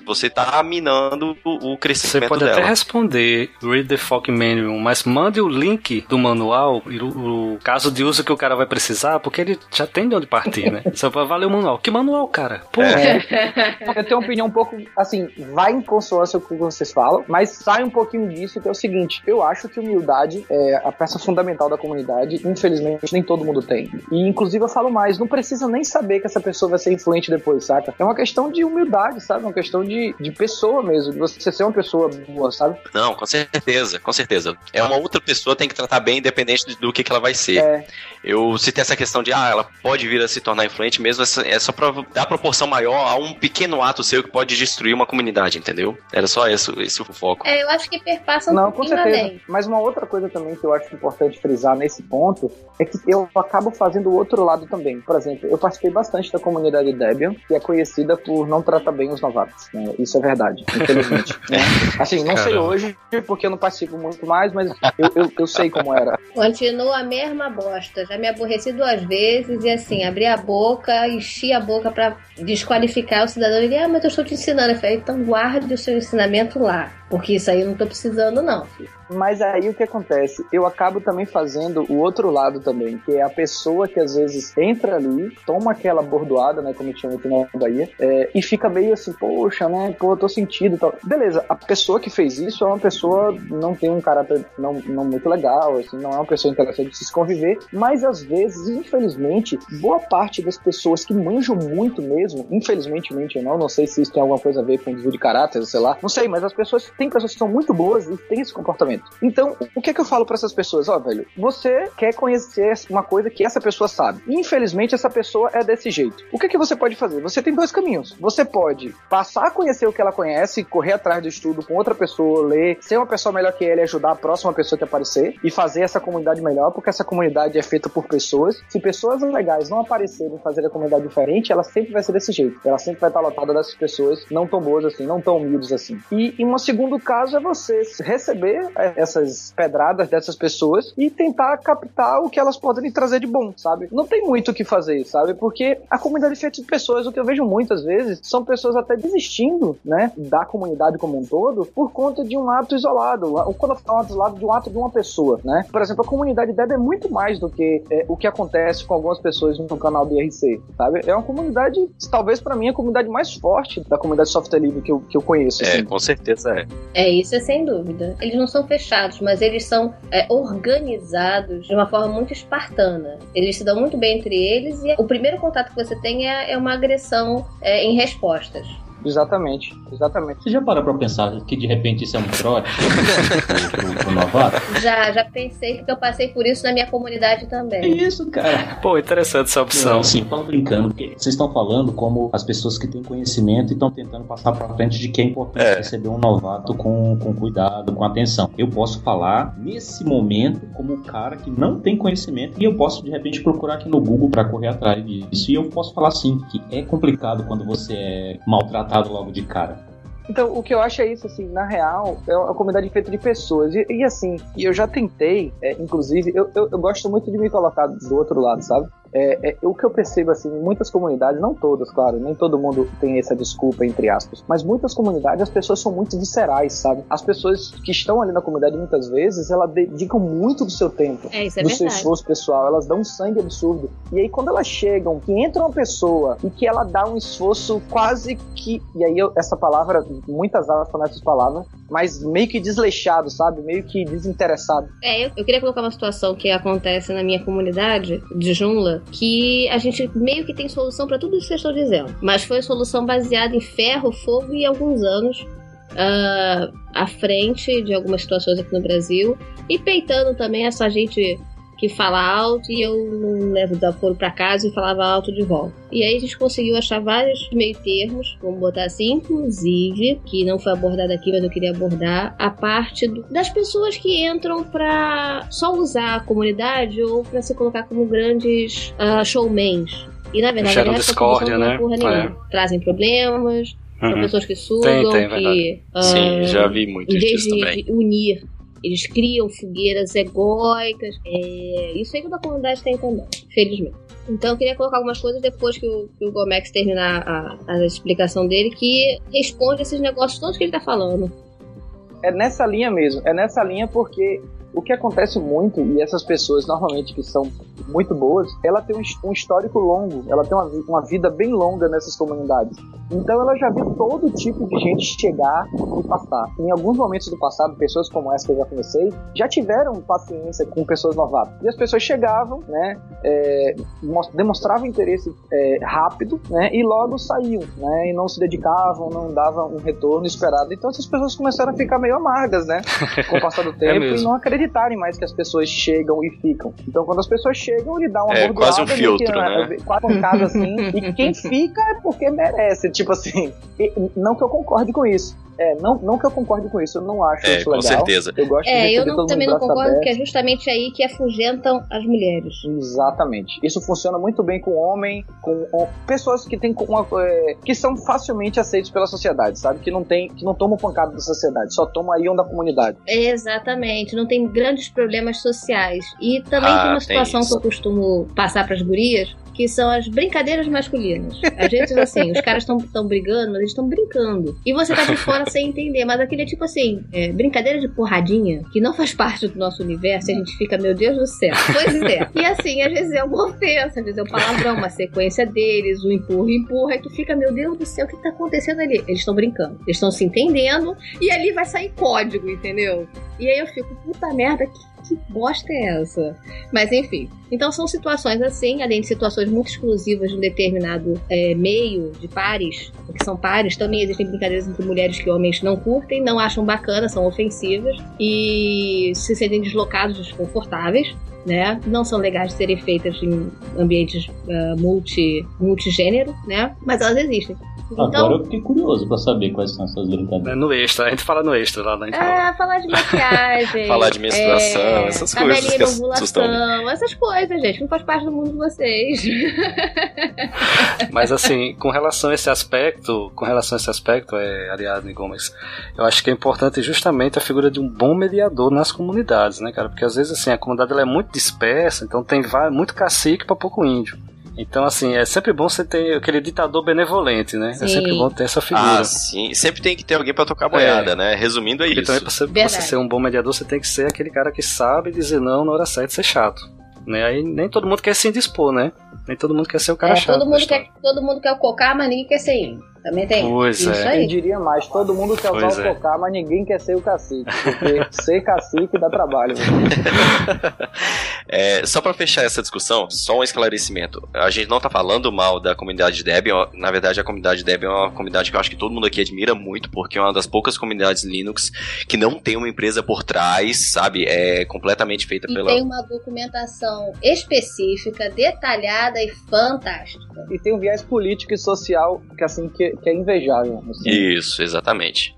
Você está minando o, o crescimento dela. Você pode dela. até responder read the fucking manual, mas mande o link do manual, o, o caso de uso que o cara vai precisar, porque ele já tem de onde partir, né? [LAUGHS] Só pra valer o manual. Que manual, cara? Pô. É. [LAUGHS] Eu tenho uma opinião um pouco, assim, vai em consonância com o que vocês falam, mas sai um pouquinho disso, que é o seguinte, eu acho que humildade é a peça fundamental da comunidade, infelizmente nem todo mundo tem. E inclusive eu falo mais, não precisa nem saber que essa pessoa vai ser influente depois, saca? É uma questão de humildade, sabe? É uma questão de, de pessoa mesmo, de você ser uma pessoa boa, sabe? Não, com certeza, com certeza. É uma outra pessoa tem que tratar bem independente do que, que ela vai ser. É. Eu citei essa questão de, ah, ela pode vir a se tornar influente mesmo, é só pra dar proporção maior a um pequeno ato seu que pode destruir uma comunidade, entendeu? Era só esse, esse o foco. É, eu acho que perpassa um Não, com certeza. Além. Mas uma outra coisa também que eu acho importante frisar nesse ponto é que eu acabo fazendo o outro lado também. Por exemplo, eu participei bastante da comunidade Debian, que é conhecida por não tratar bem os novatos. Né? Isso é verdade, infelizmente. [LAUGHS] né? Assim, não Caramba. sei hoje, porque eu não participo muito mais, mas eu, eu, eu sei como era. Continua a mesma bosta. Já me aborreci duas vezes e assim, abri a boca, enchi a boca para desqualificar o cidadão. Ele, ah, mas eu estou te ensinando. Eu falei, então guarde o seu ensinamento lá. Porque isso aí eu não tô precisando, não. Filho. Mas aí o que acontece? Eu acabo também fazendo o outro lado também, que é a pessoa que às vezes entra ali, toma aquela bordoada, né, como tinha aqui na Bahia, é, e fica meio assim, poxa, né, pô, eu tô sentido e tal. Beleza, a pessoa que fez isso é uma pessoa, não tem um caráter não, não muito legal, assim, não é uma pessoa interessante de se conviver, mas às vezes, infelizmente, boa parte das pessoas que manjam muito mesmo, infelizmente, não, não sei se isso tem alguma coisa a ver com desvio de caráter, sei lá, não sei, mas as pessoas tem pessoas que são muito boas e têm esse comportamento. Então, o que é que eu falo para essas pessoas? Ó, oh, velho, você quer conhecer uma coisa que essa pessoa sabe. Infelizmente, essa pessoa é desse jeito. O que é que você pode fazer? Você tem dois caminhos. Você pode passar a conhecer o que ela conhece, correr atrás do estudo com outra pessoa, ler, ser uma pessoa melhor que ele, ajudar a próxima pessoa que aparecer e fazer essa comunidade melhor, porque essa comunidade é feita por pessoas. Se pessoas legais não aparecerem e fazer a comunidade diferente, ela sempre vai ser desse jeito. Ela sempre vai estar lotada dessas pessoas não tão boas assim, não tão humildes assim. E, e uma segunda segundo caso é você receber é, essas pedradas dessas pessoas e tentar captar o que elas podem trazer de bom, sabe? Não tem muito o que fazer, sabe? Porque a comunidade é feita de pessoas, o que eu vejo muitas vezes, são pessoas até desistindo, né, da comunidade como um todo, por conta de um ato isolado. Ou quando eu falo isolado, de um ato de uma pessoa, né? Por exemplo, a comunidade Deb é muito mais do que é, o que acontece com algumas pessoas no canal do IRC, sabe? É uma comunidade, talvez para mim, a comunidade mais forte da comunidade software livre que eu, que eu conheço. É, assim. com certeza é. É, isso é sem dúvida. Eles não são fechados, mas eles são é, organizados de uma forma muito espartana. Eles se dão muito bem entre eles e o primeiro contato que você tem é, é uma agressão é, em respostas. Exatamente, exatamente. Você já parou pra pensar que de repente isso é um trote pro, pro, pro novato? Já, já pensei porque eu passei por isso na minha comunidade também. É isso, cara. Pô, interessante essa opção. Não, sim, falando brincando, porque vocês estão falando como as pessoas que têm conhecimento e estão tentando passar pra frente de que é importante é. receber um novato com, com cuidado, com atenção. Eu posso falar nesse momento como o cara que não tem conhecimento e eu posso de repente procurar aqui no Google para correr atrás disso. E eu posso falar sim que é complicado quando você é maltratado logo de cara. Então, o que eu acho é isso, assim, na real, é uma comunidade feita de pessoas. E, e assim, eu já tentei, é, inclusive, eu, eu, eu, gosto muito de me colocar do outro lado, sabe? É, é, o que eu percebo, assim, em muitas comunidades, não todas, claro, nem todo mundo tem essa desculpa, entre aspas, mas muitas comunidades as pessoas são muito viscerais, sabe? As pessoas que estão ali na comunidade, muitas vezes, elas dedicam muito do seu tempo, é, é do seu esforço pessoal, elas dão um sangue absurdo. E aí, quando elas chegam, que entra uma pessoa e que ela dá um esforço quase que. E aí, eu, essa palavra, muitas aulas falam essas palavras, mas meio que desleixado, sabe? Meio que desinteressado. É, eu, eu queria colocar uma situação que acontece na minha comunidade de Junla, que a gente meio que tem solução para tudo isso que vocês estão dizendo. Mas foi solução baseada em ferro, fogo e alguns anos uh, à frente de algumas situações aqui no Brasil. E peitando também essa gente que fala alto e eu não levo desaforo para casa e falava alto de volta. E aí a gente conseguiu achar vários meio termos, vamos botar assim, inclusive, que não foi abordado aqui, mas eu queria abordar, a parte do, das pessoas que entram para só usar a comunidade ou para se colocar como grandes uh, showmans. E na verdade, Geram discórdia, né? É. Trazem problemas, Uhum. São pessoas que sugam, tem, tem, que. Uh, Sim, já vi muito disso também. De unir eles criam fogueiras egóicas. É, isso aí que a comunidade tem também, felizmente. Então eu queria colocar algumas coisas depois que o, que o Gomex terminar a, a, explicação dele, que responde esses negócios todos que ele está falando. É nessa linha mesmo, é nessa linha porque o que acontece muito, e essas pessoas normalmente que são muito boas, ela tem um, histórico longo, ela tem uma, uma vida bem longa nessas comunidades. Então ela já viu todo tipo de gente chegar e passar. Em alguns momentos do passado, pessoas como essa que eu já conheci, já tiveram paciência com pessoas novatas. E as pessoas chegavam, né, é, demonstravam interesse é, rápido, né, e logo saíam, né, e não se dedicavam, não davam um retorno esperado. Então essas pessoas começaram a ficar meio amargas, né, com o passar do [LAUGHS] é tempo é e não acreditavam acreditarem mais que as pessoas chegam e ficam. Então, quando as pessoas chegam, lhe dão uma É, bordoada, quase um filtro, né? Quatro pancadas assim, [LAUGHS] e quem fica é porque merece. Tipo assim, e- não que eu concorde com isso. É, não, não que eu concorde com isso, eu não acho É, isso com legal. certeza. Eu gosto de É, eu receber não- também não de concordo, aberto. que é justamente aí que afugentam as mulheres. Exatamente. Isso funciona muito bem com homem, com, com pessoas que têm uma, é, que são facilmente aceitos pela sociedade, sabe? Que não tem, que não tomam pancada da sociedade, só tomam aí um da comunidade. Exatamente, não tem grandes problemas sociais. E também Ah, tem uma tem situação que eu costumo passar pras gurias, que são as brincadeiras masculinas. A gente, assim, os caras estão brigando, mas eles estão brincando. E você tá de fora sem entender, mas aquele é tipo assim, é, brincadeira de porradinha, que não faz parte do nosso universo, e a gente fica, meu Deus do céu. Pois é. E assim, às vezes é uma ofensa, às vezes é um palavrão, uma sequência deles, o empurra, empurra, e tu fica, meu Deus do céu, o que tá acontecendo ali? Eles estão brincando, eles estão se entendendo, e ali vai sair código, entendeu? E aí eu fico, puta merda, que, que bosta é essa? Mas enfim. Então são situações assim, além de situações muito exclusivas de um determinado é, meio de pares, que são pares, também existem brincadeiras entre mulheres que homens não curtem, não acham bacana, são ofensivas e se sentem deslocados, desconfortáveis. Né? Não são legais de serem feitas em ambientes ah, multi, multigênero, né? Mas elas existem. Então, Agora eu fiquei curioso pra saber quais são essas brincadeiras. É no extra, a gente fala no extra lá? A gente fala. É, falar de maquiagem. [LAUGHS] Falar de menstruação, é, essas coisas que ovulação, essas coisas, gente. Não faz parte do mundo de vocês. [LAUGHS] Mas assim, com relação a esse aspecto, com relação a esse aspecto, é, Ariadne Gomes, eu acho que é importante justamente a figura de um bom mediador nas comunidades, né, cara? Porque às vezes assim, a comunidade ela é muito dispersa, então tem muito cacique para pouco índio. Então, assim, é sempre bom você ter aquele ditador benevolente, né? É Sim. sempre bom ter essa figura. Ah, sim. Sempre tem que ter alguém pra tocar boiada, né? Resumindo, é Porque isso. também pra você, pra você ser um bom mediador, você tem que ser aquele cara que sabe dizer não na hora certa e ser chato. Né? Aí nem todo mundo quer se indispor, né? Nem todo mundo quer ser o cara É, chato. todo, mundo quer, todo mundo quer o cocar, mas ninguém quer ser índio. Também tem Pois isso é. Eu aí. diria mais, todo mundo quer usar Pois o é. cocar, mas ninguém quer ser o cacique. Porque [LAUGHS] ser cacique dá trabalho. [LAUGHS] É, só pra fechar essa discussão, só um esclarecimento. A gente não tá falando mal da comunidade Debian. Na verdade, a comunidade Debian é uma comunidade que eu acho que todo mundo aqui admira muito, porque é uma das poucas comunidades Linux que não tem uma empresa por trás, sabe? É completamente feita E pela. tem uma documentação específica, detalhada e fantástica. E tem um viés político e social que, assim, que, que é invejável. assim. Isso, exatamente.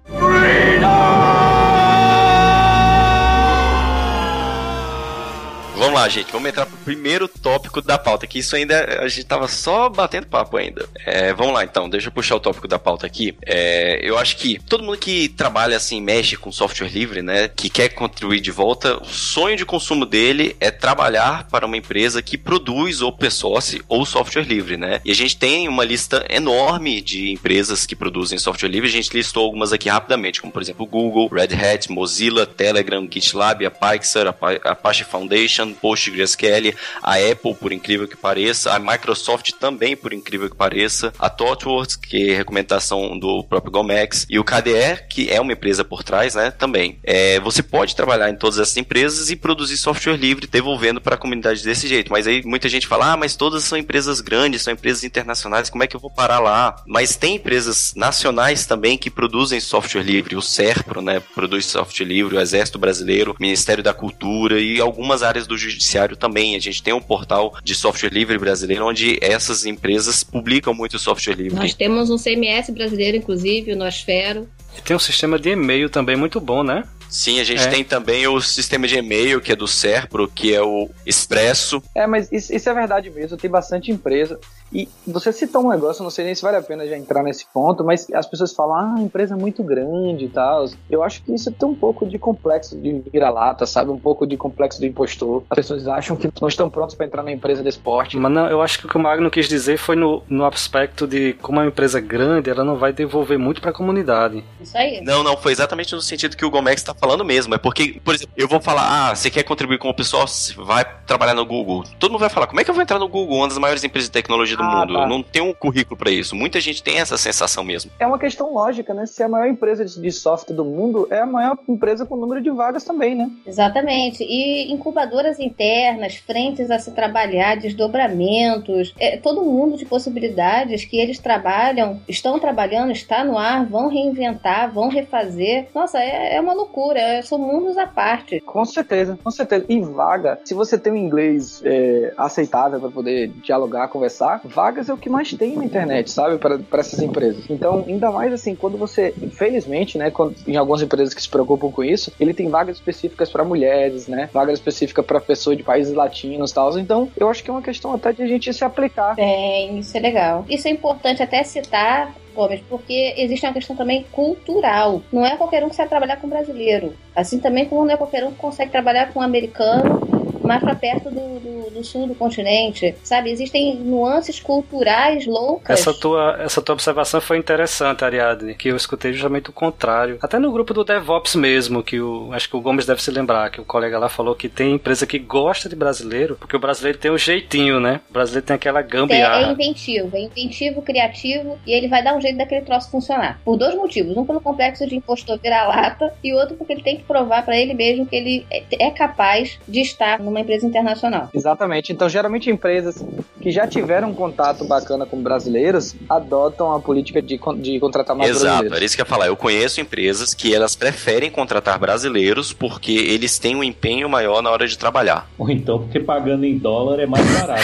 Vamos lá, gente. Vamos entrar pro primeiro tópico da pauta, que isso ainda a gente tava só batendo papo ainda. É, vamos lá, então. Deixa eu puxar o tópico da pauta aqui. É, eu acho que todo mundo que trabalha assim, mexe com software livre, né, que quer contribuir de volta, o sonho de consumo dele é trabalhar para uma empresa que produz open source ou software livre, né? E a gente tem uma lista enorme de empresas que produzem software livre. A gente listou algumas aqui rapidamente, como por exemplo Google, Red Hat, Mozilla, Telegram, GitLab, a Pixar, a Pa- a Apache Foundation, PostgreSQL, a Apple, por incrível que pareça, a Microsoft também, por incrível que pareça, a ThoughtWorks, que é recomendação do próprio Gomex, e o KDE, que é uma empresa por trás, né, também. É, você pode trabalhar em todas essas empresas e produzir software livre, devolvendo para a comunidade desse jeito. Mas aí muita gente fala, ah, mas todas são empresas grandes, são empresas internacionais, como é que eu vou parar lá? Mas tem empresas nacionais também que produzem software livre, o SERPRO, né, produz software livre, o Exército Brasileiro, Ministério da Cultura e algumas áreas do judiciário também. A gente tem um portal de software livre brasileiro onde essas empresas publicam muito software livre. Nós temos um CMS brasileiro, inclusive, o Nosfero. E tem um sistema de e-mail também muito bom, né? Sim, a gente É. tem também o sistema de e-mail, que é do SERPRO, que é o Expresso. É, mas isso, isso é verdade mesmo. Tem bastante empresa. E você citou um negócio, não sei nem se vale a pena já entrar nesse ponto, mas as pessoas falam, ah, a empresa é muito grande e tal. Eu acho que isso tem um pouco de complexo de vira-lata, sabe? Um pouco de complexo do impostor. As pessoas acham que não estão prontos para entrar na empresa desse porte. Mas não, eu acho que o que o Magno quis dizer foi no, no aspecto de como é uma empresa grande, ela não vai devolver muito para a comunidade. Isso aí. Não, não, foi exatamente no sentido que o Gomex está falando mesmo. É porque, por exemplo, eu vou falar, ah, você quer contribuir com o pessoal, vai trabalhar no Google. Todo mundo vai falar, como é que eu vou entrar no Google, uma das maiores empresas de tecnologia do Ah, mundo. tá. Eu não tenho um currículo pra isso. Muita gente tem essa sensação mesmo. É uma questão lógica, né? Se é a maior empresa de de software do mundo, é a maior empresa com número de vagas também, né? Exatamente. E incubadoras internas, frentes a se trabalhar, desdobramentos, é, todo mundo de possibilidades que eles trabalham, estão trabalhando, está no ar, vão reinventar, vão refazer. Nossa, é, é uma loucura. É- São mundos à parte. Com certeza, com certeza. E vaga, se você tem um inglês é, aceitável para poder dialogar, conversar, vagas é o que mais tem na internet, sabe? Para essas empresas. Então, ainda mais assim, quando você, infelizmente, né, quando, em algumas empresas que se preocupam com isso, ele tem vagas específicas para mulheres, né? Vagas específicas para pessoas de países latinos e tal. Então, eu acho que é uma questão até de a gente se aplicar. Tem, isso é legal. Isso é importante até citar. Gomes, porque existe uma questão também cultural. Não é qualquer um que sabe trabalhar com brasileiro. Assim também como não é qualquer um que consegue trabalhar com americano mais pra perto do, do, do sul do continente. Sabe? Existem nuances culturais loucas. Essa tua, essa tua observação foi interessante, Ariadne, que eu escutei justamente o contrário. Até no grupo do DevOps mesmo, que o, acho que o Gomes deve se lembrar, que o colega lá falou que tem empresa que gosta de brasileiro, porque o brasileiro tem um jeitinho, né? O brasileiro tem aquela É, é gambiarra. inventivo, é inventivo, criativo e ele vai dar um jeito daquele troço funcionar. Por dois motivos. Um pelo complexo de impostor vira-lata e outro porque ele tem que provar pra ele mesmo que ele é é capaz de estar numa empresa internacional. Exatamente. Então, geralmente empresas que já tiveram um contato bacana com brasileiros adotam a política de, de contratar mais Exato, brasileiros. era isso que eu ia falar. Eu conheço empresas que elas preferem contratar brasileiros porque eles têm um empenho maior na hora de trabalhar. Ou então porque pagando em dólar é mais barato.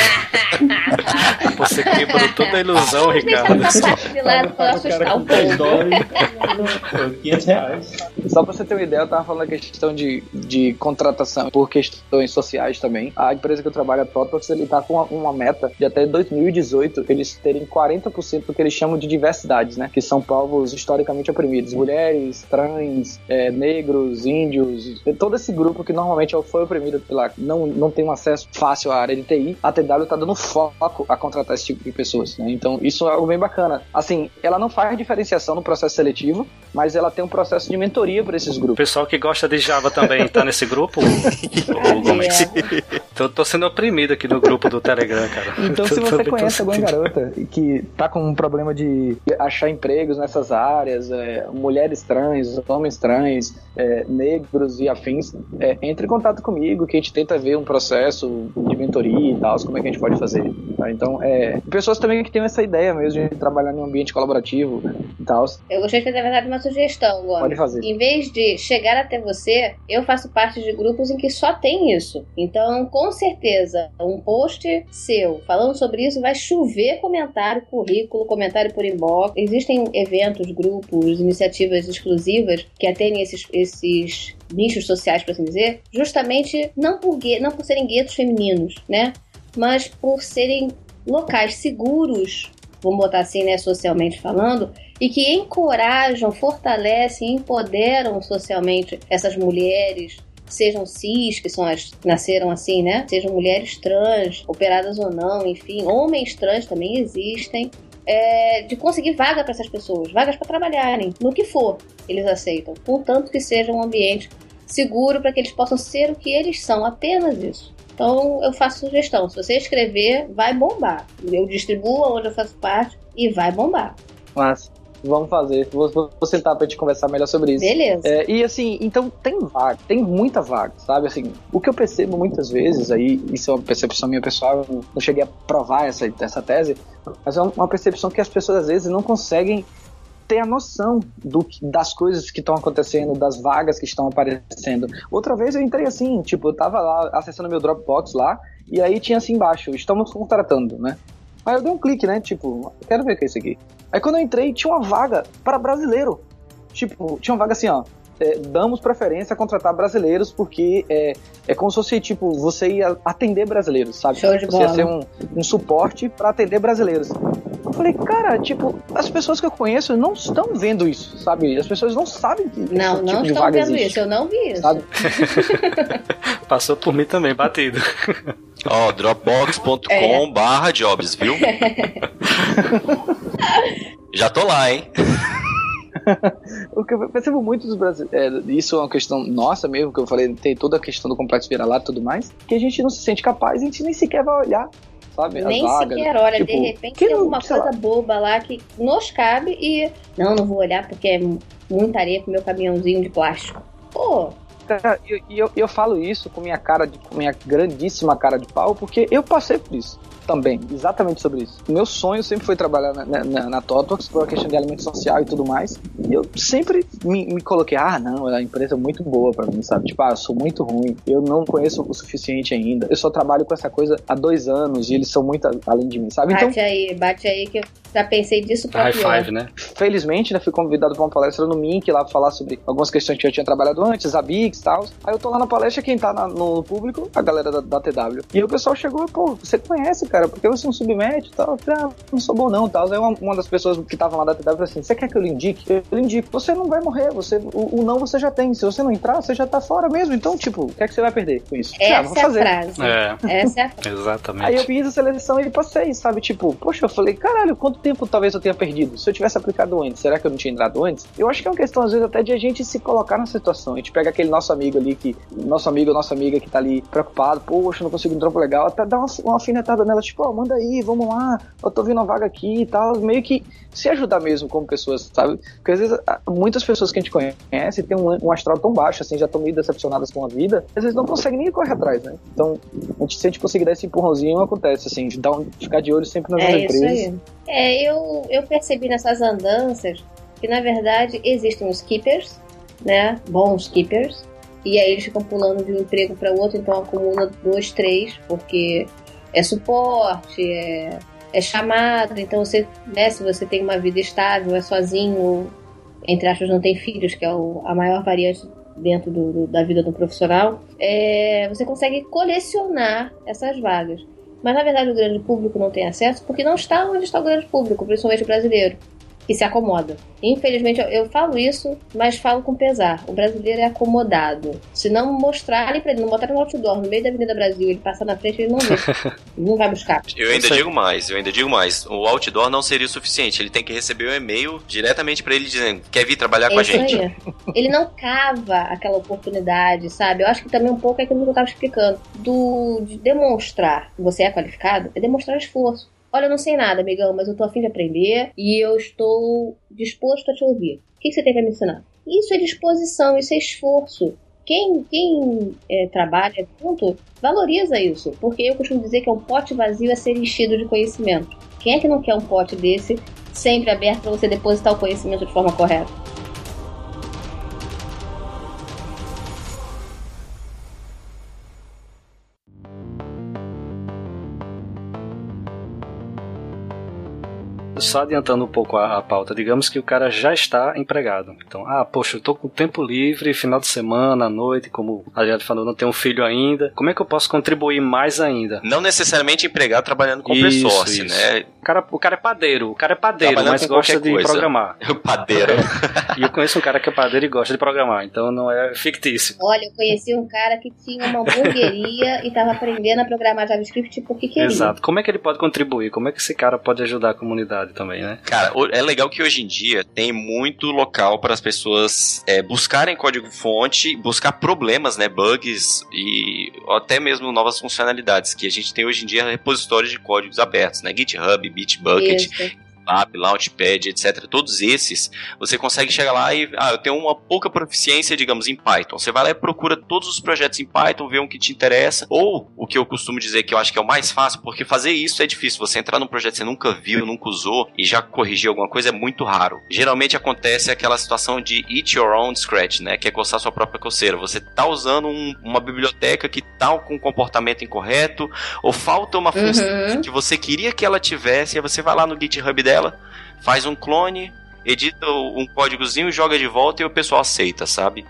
[LAUGHS] Você quebrou toda a ilusão, Ricardo. essa parte de lado pra Paga o cara assustar com 10 pouco. dólares, 500 reais. Só pra você ter uma ideia, eu tava falando da questão de, de contratação por questões sociais também. A empresa que eu trabalho, a Protox, ele tá com uma, uma meta de até 2018 eles terem 40% do que eles chamam de diversidades, né? Que são povos historicamente oprimidos. Mulheres, trans, é, negros, índios, todo esse grupo que normalmente foi oprimido pela... Não, não tem um acesso fácil à área de TI. A TW tá dando foco a contratar esse tipo de pessoas, né? Então, isso é algo bem bacana. Assim, ela não faz diferenciação no processo seletivo, mas ela tem um processo de mentoria para esses O grupos. pessoal que gosta de Java também tá nesse grupo? Ô, Gomes? Então eu [LAUGHS] tô sendo oprimido aqui no grupo do Telegram, cara. Então, [LAUGHS] se você tô conhece alguma garota que tá com um problema de achar empregos nessas áreas, é, mulheres trans, homens trans, é, negros e afins, é, entre em contato comigo que a gente tenta ver um processo de mentoria e tal, como é que a gente pode fazer. tá? Então, é, pessoas também que têm essa ideia mesmo de trabalhar em um ambiente colaborativo e tal, Eu gostaria de fazer, na verdade, uma sugestão, Gomes. pode fazer. Em vez de chegar até você, eu faço parte de grupos em que só tem isso. Então, com certeza, um post seu falando sobre isso vai chover comentário, currículo, comentário por inbox. Existem eventos, grupos, iniciativas exclusivas que atendem esses, esses nichos sociais, por assim dizer, justamente não por, não por serem guetos femininos, né? Mas por serem locais seguros, vamos botar assim, né, socialmente falando, e que encorajam, fortalecem, empoderam socialmente essas mulheres, sejam cis, que são as nasceram assim, né? Sejam mulheres trans, operadas ou não, enfim, homens trans também existem. é, de conseguir vaga para essas pessoas, vagas para trabalharem, no que for, eles aceitam, contanto que seja um ambiente seguro para que eles possam ser o que eles são, apenas isso. Então eu faço sugestão, se você escrever, vai bombar. Eu distribuo onde eu faço parte e vai bombar. Mas vamos fazer. Vou, vou sentar pra gente conversar melhor sobre isso. Beleza. É, e assim, então tem vaga, tem muita vaga, sabe? Assim, o que eu percebo muitas vezes, aí, isso é uma percepção minha pessoal, eu não cheguei a provar essa, essa tese, mas é uma percepção que as pessoas às vezes não conseguem ter a noção do, das coisas que estão acontecendo, das vagas que estão aparecendo. Outra vez eu entrei assim, tipo, eu tava lá acessando meu Dropbox lá, e aí tinha assim embaixo, estamos contratando, né? Aí eu dei um clique, né? Tipo, quero ver o que é isso aqui. Aí quando eu entrei, tinha uma vaga para brasileiro. Tipo, tinha uma vaga assim, ó. é, damos preferência a contratar brasileiros porque é, é como se fosse, tipo, você ia atender brasileiros, sabe? Show de você ia bola. ser um, um suporte para atender brasileiros. Eu falei, cara, tipo, as pessoas que eu conheço não estão vendo isso, sabe? As pessoas não sabem que Não, esse não tipo de estão vaga vendo existe. isso. Eu não vi isso. [LAUGHS] Passou por mim também, batido. [LAUGHS] Ó, dropbox.com É. barra jobs, viu? [LAUGHS] Já tô lá, hein? [LAUGHS] o que eu percebo muito dos brasileiros, é, isso é uma questão nossa mesmo, que eu falei, tem toda a questão do complexo vira-lata e tudo mais, que a gente não se sente capaz, a gente nem sequer vai olhar sabe? Nem vagas, sequer olha, tipo, de repente tem alguma coisa lá. boba lá que nos cabe e. Não, não vou olhar porque é muita areia pro meu caminhãozinho de plástico. Pô. Cara, e eu, eu, eu, falo isso com minha cara de com minha grandíssima cara de pau, porque eu passei por isso também, exatamente sobre isso. Meu sonho sempre foi trabalhar na, na, na Totox por uma questão de alimento social e tudo mais. E eu sempre me, me coloquei, ah, não, é uma empresa muito boa para mim, sabe? Tipo, ah, eu sou muito ruim, eu não conheço o suficiente ainda, eu só trabalho com essa coisa há dois anos e eles são muito além de mim, sabe? Bate então, aí, bate aí que eu já pensei disso pra High pior. five, né? Felizmente, né, fui convidado para uma palestra no Mink lá pra falar sobre algumas questões que eu tinha trabalhado antes, a Bix e tal. Aí eu tô lá na palestra, quem tá na, no público, a galera da, da, TW. E o pessoal chegou, pô, você conhece, cara, porque você não submete e tal? Eu falei, ah, não sou bom não, tal. Aí uma, uma das pessoas que estavam lá da TW falou assim, você quer que eu lhe indique? Eu lhe indico. Você não vai morrer, você, o, o, não você já tem. Se você não entrar, você já tá fora mesmo. Então, tipo, o que é que você vai perder com isso? Essa ah, vou fazer. é a frase. É. Essa é a [LAUGHS] frase. Exatamente. Aí eu fiz a seleção e passei, sabe? Tipo, poxa, eu falei, caralho, quanto tempo talvez eu tenha perdido. Se eu tivesse aplicado antes, será que eu não tinha entrado antes? Eu acho que é uma questão, às vezes, até de a gente se colocar na situação. A gente pega aquele nosso amigo ali, que nosso amigo ou nossa amiga que tá ali preocupado, poxa, não consigo um trampo legal, até dá uma, uma alfinetada nela, tipo, ó, oh, manda aí, vamos lá, eu tô vendo uma vaga aqui e tal, meio que se ajudar mesmo como pessoas, sabe? Porque às vezes muitas pessoas que a gente conhece têm um, um astral tão baixo, assim, já estão meio decepcionadas com a vida, às vezes não conseguem nem correr atrás, né? Então, a gente, se a gente conseguir dar esse empurrãozinho, acontece, assim, de dar um, ficar de olho sempre nas é empresas. Aí. É, eu, eu percebi nessas andanças que, na verdade, existem os keepers, né? Bons keepers. E aí eles ficam pulando de um emprego para outro, então acumula dois, três, porque é suporte, é, é chamado. Então, você, né, se você tem uma vida estável, é sozinho, entre aspas, não tem filhos, que é o, a maior variante dentro do, do, da vida do profissional, é, você consegue colecionar essas vagas. Mas na verdade o grande público não tem acesso porque não está onde está o grande público, principalmente o brasileiro que se acomoda. Infelizmente, eu, eu, falo isso, mas falo com pesar. O brasileiro é acomodado. Se não mostrarem pra ele, não botar no outdoor no meio da Avenida Brasil, ele passar na frente, ele não vê. ele [LAUGHS] não vai buscar. Eu ainda digo mais, eu ainda digo mais. O outdoor não seria o suficiente. Ele tem que receber o um e-mail diretamente para ele dizendo: quer vir trabalhar é com a gente. Aí. Ele não cava aquela oportunidade, sabe? Eu acho que também um pouco é aquilo que eu tava explicando. Do, de demonstrar que você é qualificado, é demonstrar esforço. Olha, eu não sei nada, amigão, mas eu tô afim de aprender e eu estou disposto a te ouvir. O que você tem pra me ensinar? Isso é disposição, isso é esforço. Quem, quem é, trabalha junto valoriza isso, porque eu costumo dizer que é um pote vazio a ser enchido de conhecimento. Quem é que não quer um pote desse sempre aberto para você depositar o conhecimento de forma correta? Só adiantando um pouco a, a, pauta, digamos que o cara já está empregado. Então, ah, poxa, eu tô com tempo livre, final de semana, à noite, como a Adriano falou, não tenho um filho ainda. Como é que eu posso contribuir mais ainda? Não necessariamente empregado trabalhando com isso, né? O cara, o cara é padeiro, o cara é padeiro, mas gosta de coisa. programar. [LAUGHS] O padeiro. [LAUGHS] e eu conheço um cara que é padeiro e gosta de programar, então não é fictício. Olha, eu conheci um cara que tinha uma hamburgueria e estava aprendendo a programar JavaScript porque queria. Exato. Como é que ele pode contribuir? Como é que esse cara pode ajudar a comunidade também, né? Cara, é legal que hoje em dia tem muito local para as pessoas é, buscarem código-fonte, buscar problemas, né, bugs e até mesmo novas funcionalidades que a gente tem hoje em dia repositórios de códigos abertos, né, GitHub, Bitbucket, Isso. Lab, Launchpad, etc. Todos esses, você consegue chegar lá e, ah, eu tenho uma pouca proficiência, digamos, em Python. Você vai lá e procura todos os projetos em Python, vê um que te interessa, ou o que eu costumo dizer que eu acho que é o mais fácil, porque fazer isso é difícil. Você entrar num projeto que você nunca viu, nunca usou e já corrigir alguma coisa é muito raro. Geralmente acontece aquela situação de eat your own scratch, né? Que é coçar sua própria coceira. Você tá usando um, uma biblioteca que tá com um comportamento incorreto, ou falta uma função uhum. que você queria que ela tivesse, e aí você vai lá no GitHub dela dela, faz um clone, edita um códigozinho, joga de volta e o pessoal aceita, sabe?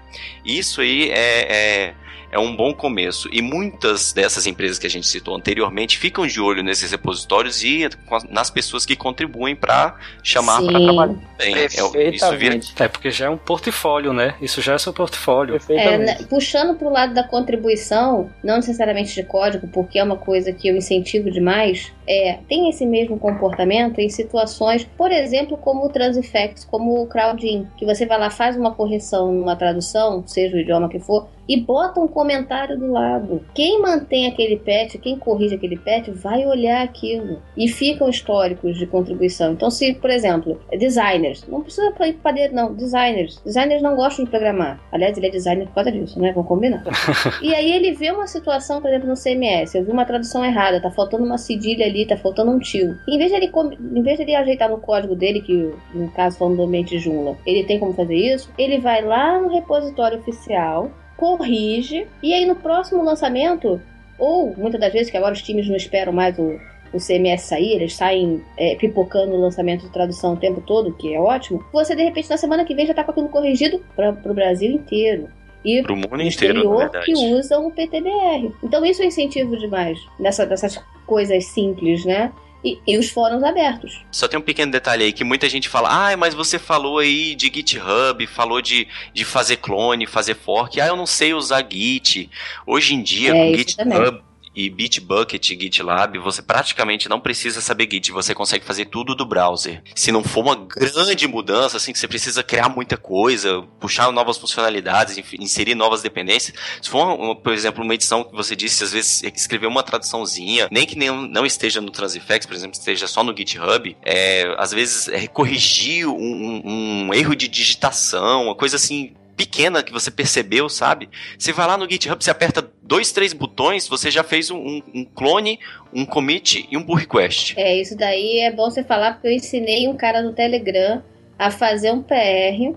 Isso aí é, é é um bom começo. E muitas dessas empresas que a gente citou anteriormente ficam de olho nesses repositórios e nas pessoas que contribuem para chamar para trabalhar bem. É, isso vira... é porque já é um portfólio, né? Isso já é seu portfólio. É, né, puxando para o lado da contribuição, não necessariamente de código, porque é uma coisa que eu incentivo demais, é, tem esse mesmo comportamento em situações, por exemplo, como o Transifex, como o Crowdin, que você vai lá, faz uma correção numa tradução, seja o idioma que for, e bota um comentário do lado. Quem mantém aquele patch, quem corrige aquele patch, vai olhar aquilo e ficam históricos de contribuição. Então, se, por exemplo, designers, não precisa ir para dentro, não, designers. Designers não gostam de programar. Aliás, ele é designer por causa disso, né? Vamos combinar. [LAUGHS] e aí ele vê uma situação, por exemplo, no CMS, eu vi uma tradução errada, tá faltando uma cedilha ali, tá faltando um tio. Em vez de ele, em vez de ele ajeitar no código dele, que no caso falando do ambiente Joomla, ele tem como fazer isso, ele vai lá no repositório oficial, corrige, e aí no próximo lançamento, ou muitas das vezes que agora os times não esperam mais o, o CMS sair, eles saem é, pipocando o lançamento de tradução o tempo todo, que é ótimo, você de repente na semana que vem já tá com aquilo corrigido para o Brasil inteiro. E pro mundo inteiro, na que usam o PTBR. Então isso é incentivo demais nessa, dessas coisas simples, né? E, e, os fóruns abertos. Só tem um pequeno detalhe aí que muita gente fala: ah, mas você falou aí de GitHub, falou de, de fazer clone, fazer fork. Ah, eu não sei usar Git. Hoje em dia, é, com GitHub. Também e Bitbucket GitLab, você praticamente não precisa saber Git, você consegue fazer tudo do browser. Se não for uma grande mudança, assim, que você precisa criar muita coisa, puxar novas funcionalidades, inserir novas dependências, se for, uma, por exemplo, uma edição que você disse, às vezes escrever uma traduçãozinha, nem que nem, não esteja no Transifex, por exemplo, esteja só no GitHub, é, às vezes é, corrigir um, um, um erro de digitação, uma coisa assim pequena que você percebeu, sabe? Você vai lá no GitHub, você aperta dois, três botões, você já fez um, um, clone, um commit e um pull request. É, isso daí é bom você falar porque eu ensinei um cara no Telegram a fazer um PR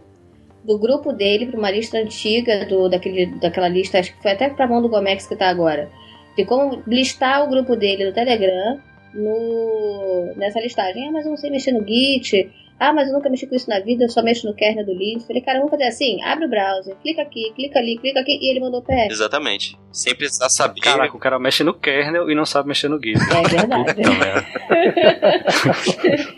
do grupo dele para uma lista antiga do, daquele, daquela lista, acho que foi até para mão do Gomex que está agora. De como listar o grupo dele no Telegram no, nessa listagem. Ah, mas eu não sei mexer no Git ah, mas eu nunca mexi com isso na vida, eu só mexo no kernel do Linux. Falei, cara, vamos fazer assim: abre o browser, clica aqui, clica ali, clica aqui, e ele mandou o PS. Exatamente. Sem precisar saber. Caraca, o cara mexe no kernel e não sabe mexer no Git. É verdade.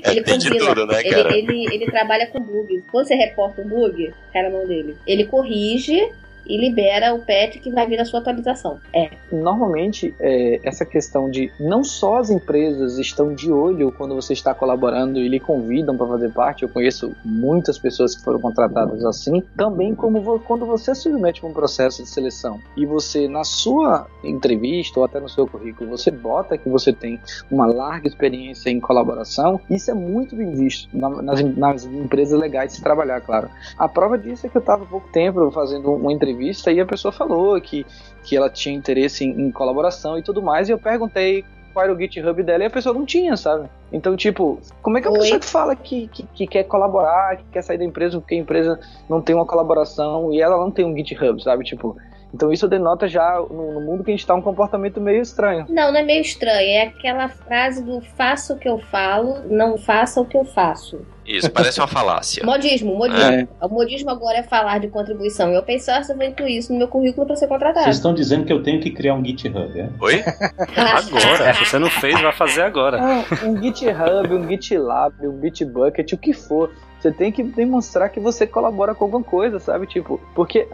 ele [LAUGHS] compila, tudo, né, cara? Ele, ele, ele trabalha com bugs. Quando você reporta um bug, cara, mão dele. Ele corrige e libera o patch que vai vir a sua atualização. É. Normalmente, é, essa questão de não só as empresas estão de olho quando você está colaborando e lhe convidam para fazer parte, eu conheço muitas pessoas que foram contratadas assim, também como quando você submete um processo de seleção e você, na sua entrevista ou até no seu currículo, você bota que você tem uma larga experiência em colaboração, isso é muito bem visto nas, nas empresas legais de se trabalhar, claro. A prova disso é que eu estava há pouco tempo fazendo uma entrevista entrevista e a pessoa falou que, que ela tinha interesse em, em colaboração e tudo mais, e eu perguntei qual era o GitHub dela e a pessoa não tinha, sabe? Então, tipo, como é que a Oi? pessoa que fala que, que, que, quer colaborar, que quer sair da empresa porque a empresa não tem uma colaboração e ela não tem um GitHub, sabe? Tipo, então isso denota já no, no, mundo que a gente está um comportamento meio estranho. Não, não é meio estranho. É aquela frase do faça o que eu falo, não faça o que eu faço. Isso, parece uma falácia. modismo, modismo. É. O modismo agora é falar de contribuição. Eu pensar se eu vou incluir isso no meu currículo para ser contratado. Vocês estão dizendo que eu tenho que criar um GitHub, é? Oi? [LAUGHS] agora. Se você não fez, vai fazer agora. Um, um GitHub, um GitLab, um Bitbucket, o que for. Você tem que demonstrar que você colabora com alguma coisa, sabe? Tipo, porque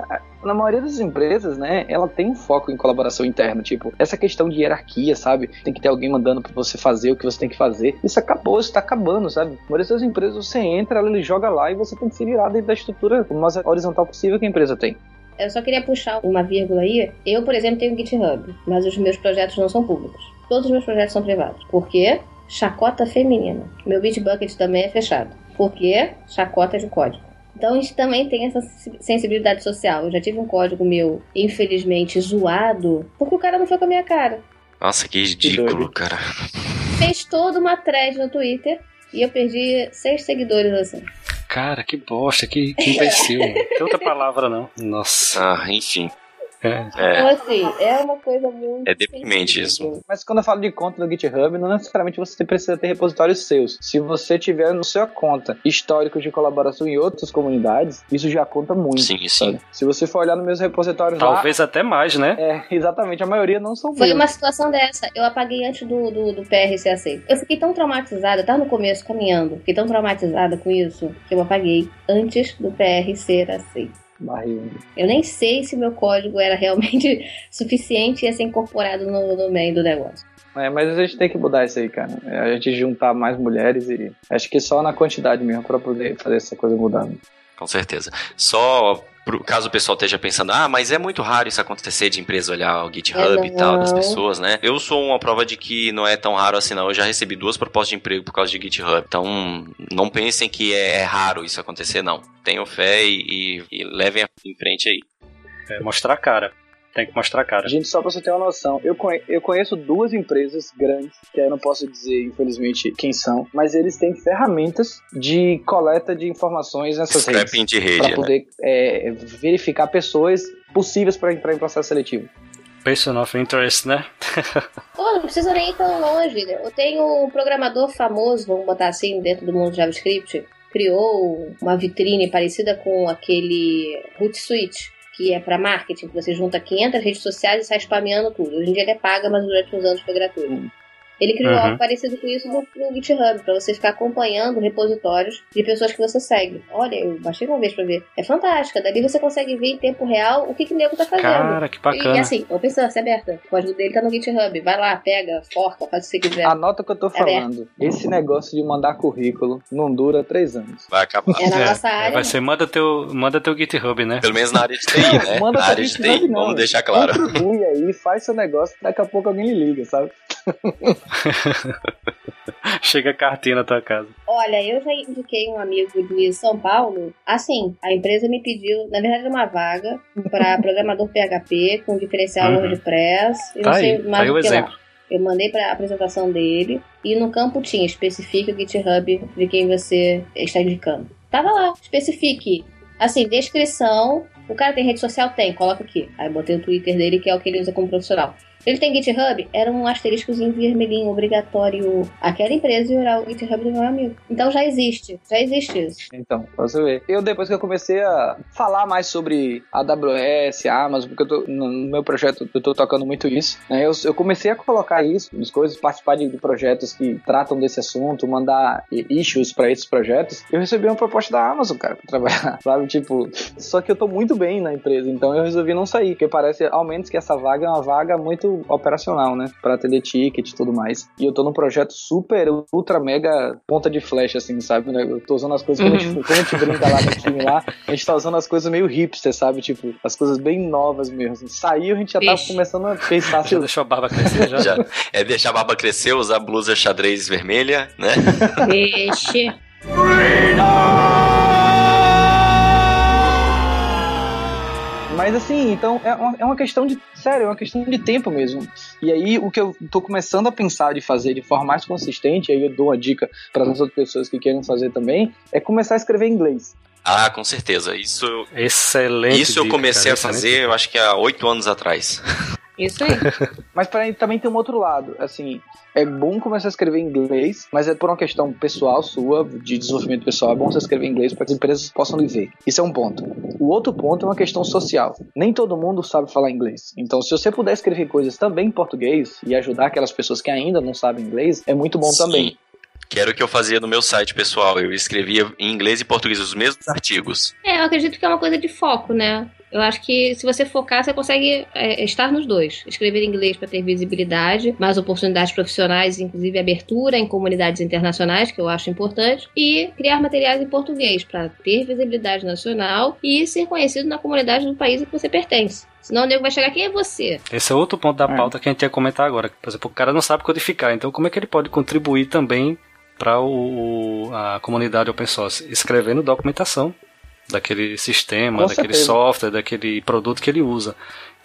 na maioria das empresas, né, ela tem um foco em colaboração interna, tipo, essa questão de hierarquia, sabe? Tem que ter alguém mandando para você fazer o que você tem que fazer. Isso acabou, isso tá acabando, sabe? Na maioria das empresas você entra, ela joga lá e você tem que se virar dentro da estrutura mais horizontal possível que a empresa tem. Eu só queria puxar uma vírgula aí. Eu, por exemplo, tenho GitHub, mas os meus projetos não são públicos. Todos os meus projetos são privados. Por quê? Chacota feminina. Meu Bitbucket também é fechado porque chacota de código. Então a gente também tem essa sensibilidade social. Eu já tive um código meu, infelizmente, zoado, porque o cara não foi com a minha cara. Nossa, que ridículo, que cara. Fez toda uma thread no Twitter e eu perdi seis seguidores assim. Cara, que bosta, que, que imbecil. não [LAUGHS] tem outra palavra não. Nossa. Ah, enfim. É. Então, assim, é uma coisa muito. É deprimente isso. Mas quando eu falo de conta no GitHub, não necessariamente você precisa ter repositórios seus. Se você tiver no sua conta histórico de colaboração em outras comunidades, isso já conta muito. Sim, sim. Sabe? Se você for olhar nos meus repositórios Talvez lá, até mais, né? É, [LAUGHS] exatamente. A maioria não são Foi meus. uma situação dessa. Eu apaguei antes do, do, do PR ser aceito. Eu fiquei tão traumatizada, tava no começo caminhando, fiquei tão traumatizada com isso que eu apaguei antes do PR ser aceito. Barril. Eu nem sei se meu código era realmente [LAUGHS] suficiente e ia ser incorporado no, no meio do negócio. É, mas a gente tem que mudar isso aí, cara. É, a gente juntar mais mulheres e acho que só na quantidade mesmo pra poder fazer essa coisa mudar. Com certeza. Só pro caso o pessoal esteja pensando, ah, mas é muito raro isso acontecer de empresa olhar o GitHub É, e tal das pessoas, né? Eu sou uma prova de que não é tão raro assim, não. Eu já recebi duas propostas de emprego por causa de GitHub. Então, não pensem que é, é raro isso acontecer, não. Tenham fé e, e- e levem em frente aí. É mostrar a cara. Tem que mostrar a cara. Gente, só pra você ter uma noção, eu, conhe- eu conheço duas empresas grandes, que eu não posso dizer, infelizmente, quem são, mas eles têm ferramentas de coleta de informações nessas redes. Scrapping de rede, Pra né? poder é, verificar pessoas possíveis para entrar em processo seletivo. Person of interest, né? Pô, não precisa nem ir tão longe. Eu tenho um programador famoso, vamos botar assim, dentro do mundo do JavaScript, criou uma vitrine parecida com aquele Hootsuite, que é para marketing, que você junta 500 redes sociais e sai spameando tudo. Hoje em dia ele é paga, mas durante uns anos foi gratuito. Ele criou Uhum. algo parecido com isso no, no GitHub, para você ficar acompanhando repositórios de pessoas que você segue. Olha, eu baixei uma vez pra ver. É fantástica. Dali você consegue ver em tempo real o que, que o nego tá fazendo. Cara, que E bacana. assim, open source, é aberta. O código dele tá no GitHub. Vai lá, pega, forca, faz o que você quiser. Anota o que eu tô É aberto. falando. Esse negócio de mandar currículo não dura três anos. Vai acabar. É na É, nossa é, área. vai ser manda teu, manda teu GitHub, né? Pelo menos na área de TI, né? [LAUGHS] Manda na área de TI, não. vamos deixar claro. Contribui aí, faz seu negócio, daqui a pouco alguém lhe liga, sabe? [LAUGHS] [LAUGHS] Chega a cartinha na tua casa. Olha, eu já indiquei um amigo de São Paulo. Assim, a empresa me pediu, na verdade, uma vaga para [LAUGHS] programador PHP com diferencial Uhum. WordPress. Eu Tá não sei aí, tá mais aí o que lá. exemplo. Eu mandei para a apresentação dele e no campo tinha especifique o GitHub de quem você está indicando. Tava lá, especifique. Assim, descrição. O cara tem rede social? Tem, coloca aqui. Aí botei o Twitter dele, que é o que ele usa como profissional. Ele tem GitHub? Era um asteriscozinho vermelhinho, obrigatório. Aquela empresa ia olhar o GitHub do meu amigo. Então já existe, já existe isso. Então, você ver. Eu, depois que eu comecei a falar mais sobre AWS, Amazon, porque eu tô, no meu projeto eu tô tocando muito isso, né? Eu, eu comecei a colocar isso nas coisas, participar de, de projetos que tratam desse assunto, mandar issues pra esses projetos. Eu recebi uma proposta da Amazon, cara, pra trabalhar, [LAUGHS] sabe? Tipo, só que eu tô muito bem na empresa, então eu resolvi não sair, porque parece, ao menos, que essa vaga é uma vaga muito operacional, né? Pra atender ticket e tudo mais. E eu tô num projeto super, ultra, mega ponta de flecha, assim, sabe? né? Eu tô usando as coisas, quando, a gente, quando a gente brinca lá no time lá, a gente tá usando as coisas meio hipster, sabe? Tipo, as coisas bem novas mesmo. Assim. Saiu, a gente já tá Ixi. começando a pensar se Já deixou a barba crescer já? [LAUGHS] Já. É deixar a barba crescer, usar blusa xadrez vermelha, né? Vixe. Mas assim, então é uma, é uma questão de. Sério, é uma questão de tempo mesmo. E aí, o que eu tô começando a pensar de fazer de forma mais consistente, aí eu dou uma dica para as outras pessoas que querem fazer também, é começar a escrever em inglês. Ah, com certeza. Isso, Excelente. isso eu comecei cara, a fazer, eu acho que há oito anos atrás. Isso aí. [LAUGHS] Mas pra, também tem um outro lado. Assim, é bom começar a escrever em inglês, mas é por uma questão pessoal sua, de desenvolvimento pessoal. É bom você escrever em inglês para que as empresas possam lhe ver. Isso é um ponto. O outro ponto é uma questão social. Nem todo mundo sabe falar inglês. Então, se você puder escrever coisas também em português e ajudar aquelas pessoas que ainda não sabem inglês, é muito bom Sim. também. Que era o que eu fazia no meu site pessoal. Eu escrevia em inglês e português os mesmos artigos. É, eu acredito que é uma coisa de foco, né? Eu acho que se você focar, você consegue é, estar nos dois. Escrever em inglês para ter visibilidade, mais oportunidades profissionais, inclusive abertura em comunidades internacionais, que eu acho importante, e criar materiais em português para ter visibilidade nacional e ser conhecido na comunidade do país a que você pertence. Senão o nego vai chegar, quem é você? Esse é outro ponto da É. pauta que a gente ia comentar agora. Por exemplo, o cara não sabe codificar, então como é que ele pode contribuir também para o, o- a comunidade open source? Escrevendo documentação daquele sistema, Com daquele certeza. software, daquele produto que ele usa.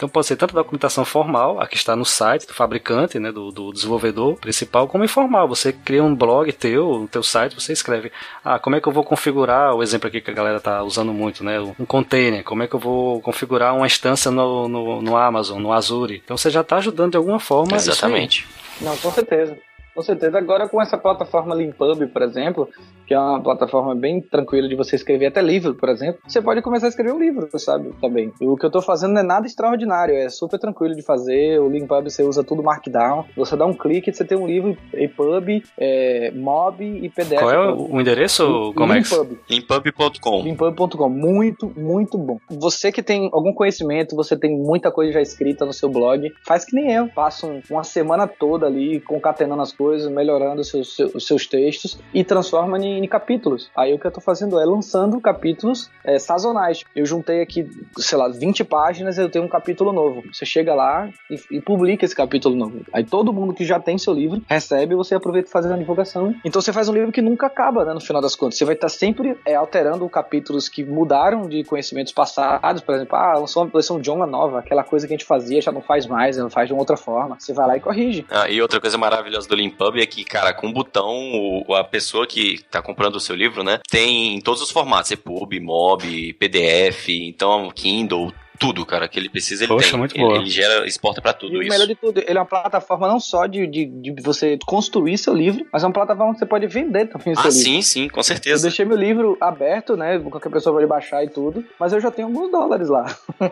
Então pode ser tanto documentação formal, a que está no site do fabricante, né, do, do desenvolvedor principal, como informal. Você cria um blog teu, no teu site, você escreve, ah, como é que eu vou configurar, o exemplo aqui que a galera está usando muito, né, um container, como é que eu vou configurar uma instância no, no, no Amazon, no Azure. Então você já está ajudando de alguma forma. Exatamente. Não, com certeza. Com certeza. Agora com essa plataforma Limpub, por exemplo, que é uma plataforma bem tranquila de você escrever até livro, por exemplo, você pode começar a escrever um livro, sabe? Também. E o que eu tô fazendo não é nada extraordinário, é super tranquilo de fazer. O Limpub você usa tudo Markdown, você dá um clique e você tem um livro EPUB, é, MOB e PDF. Qual é o, o endereço, Comex? Limpub. Limpub.com. Limpub.com. Muito, muito bom. Você que tem algum conhecimento, você tem muita coisa já escrita no seu blog, faz que nem eu. Passo um, uma semana toda ali concatenando as coisas, melhorando os seus, os seus textos e transforma em, em, capítulos. Aí o que eu tô fazendo é lançando capítulos é, sazonais. Eu juntei aqui, sei lá, 20 páginas e eu tenho um capítulo novo. Você chega lá e, e, publica esse capítulo novo. Aí todo mundo que já tem seu livro recebe e você aproveita e faz a divulgação. Então você faz um livro que nunca acaba, né, no final das contas. Você vai estar sempre é, alterando capítulos que mudaram de conhecimentos passados. Por exemplo, ah, lançou uma coleção de uma nova, aquela coisa que a gente fazia já não faz mais, não faz de uma outra forma. Você vai lá e corrige. Ah, e outra coisa maravilhosa do Limpub é que, cara, com um botão, o, a pessoa que tá comprando o seu livro, né, tem em todos os formatos, EPUB, MOB, PDF, então Kindle, tudo, cara, que ele precisa, ele Poxa, tem. Muito ele, boa. ele gera, exporta para tudo e isso. O melhor de tudo, ele é uma plataforma não só de, de, de, você construir seu livro, mas é uma plataforma que você pode vender também ah, seu sim, livro. sim, com Eu certeza. deixei meu livro aberto, né? Qualquer pessoa pode baixar e tudo, mas eu já tenho alguns dólares lá. [LAUGHS]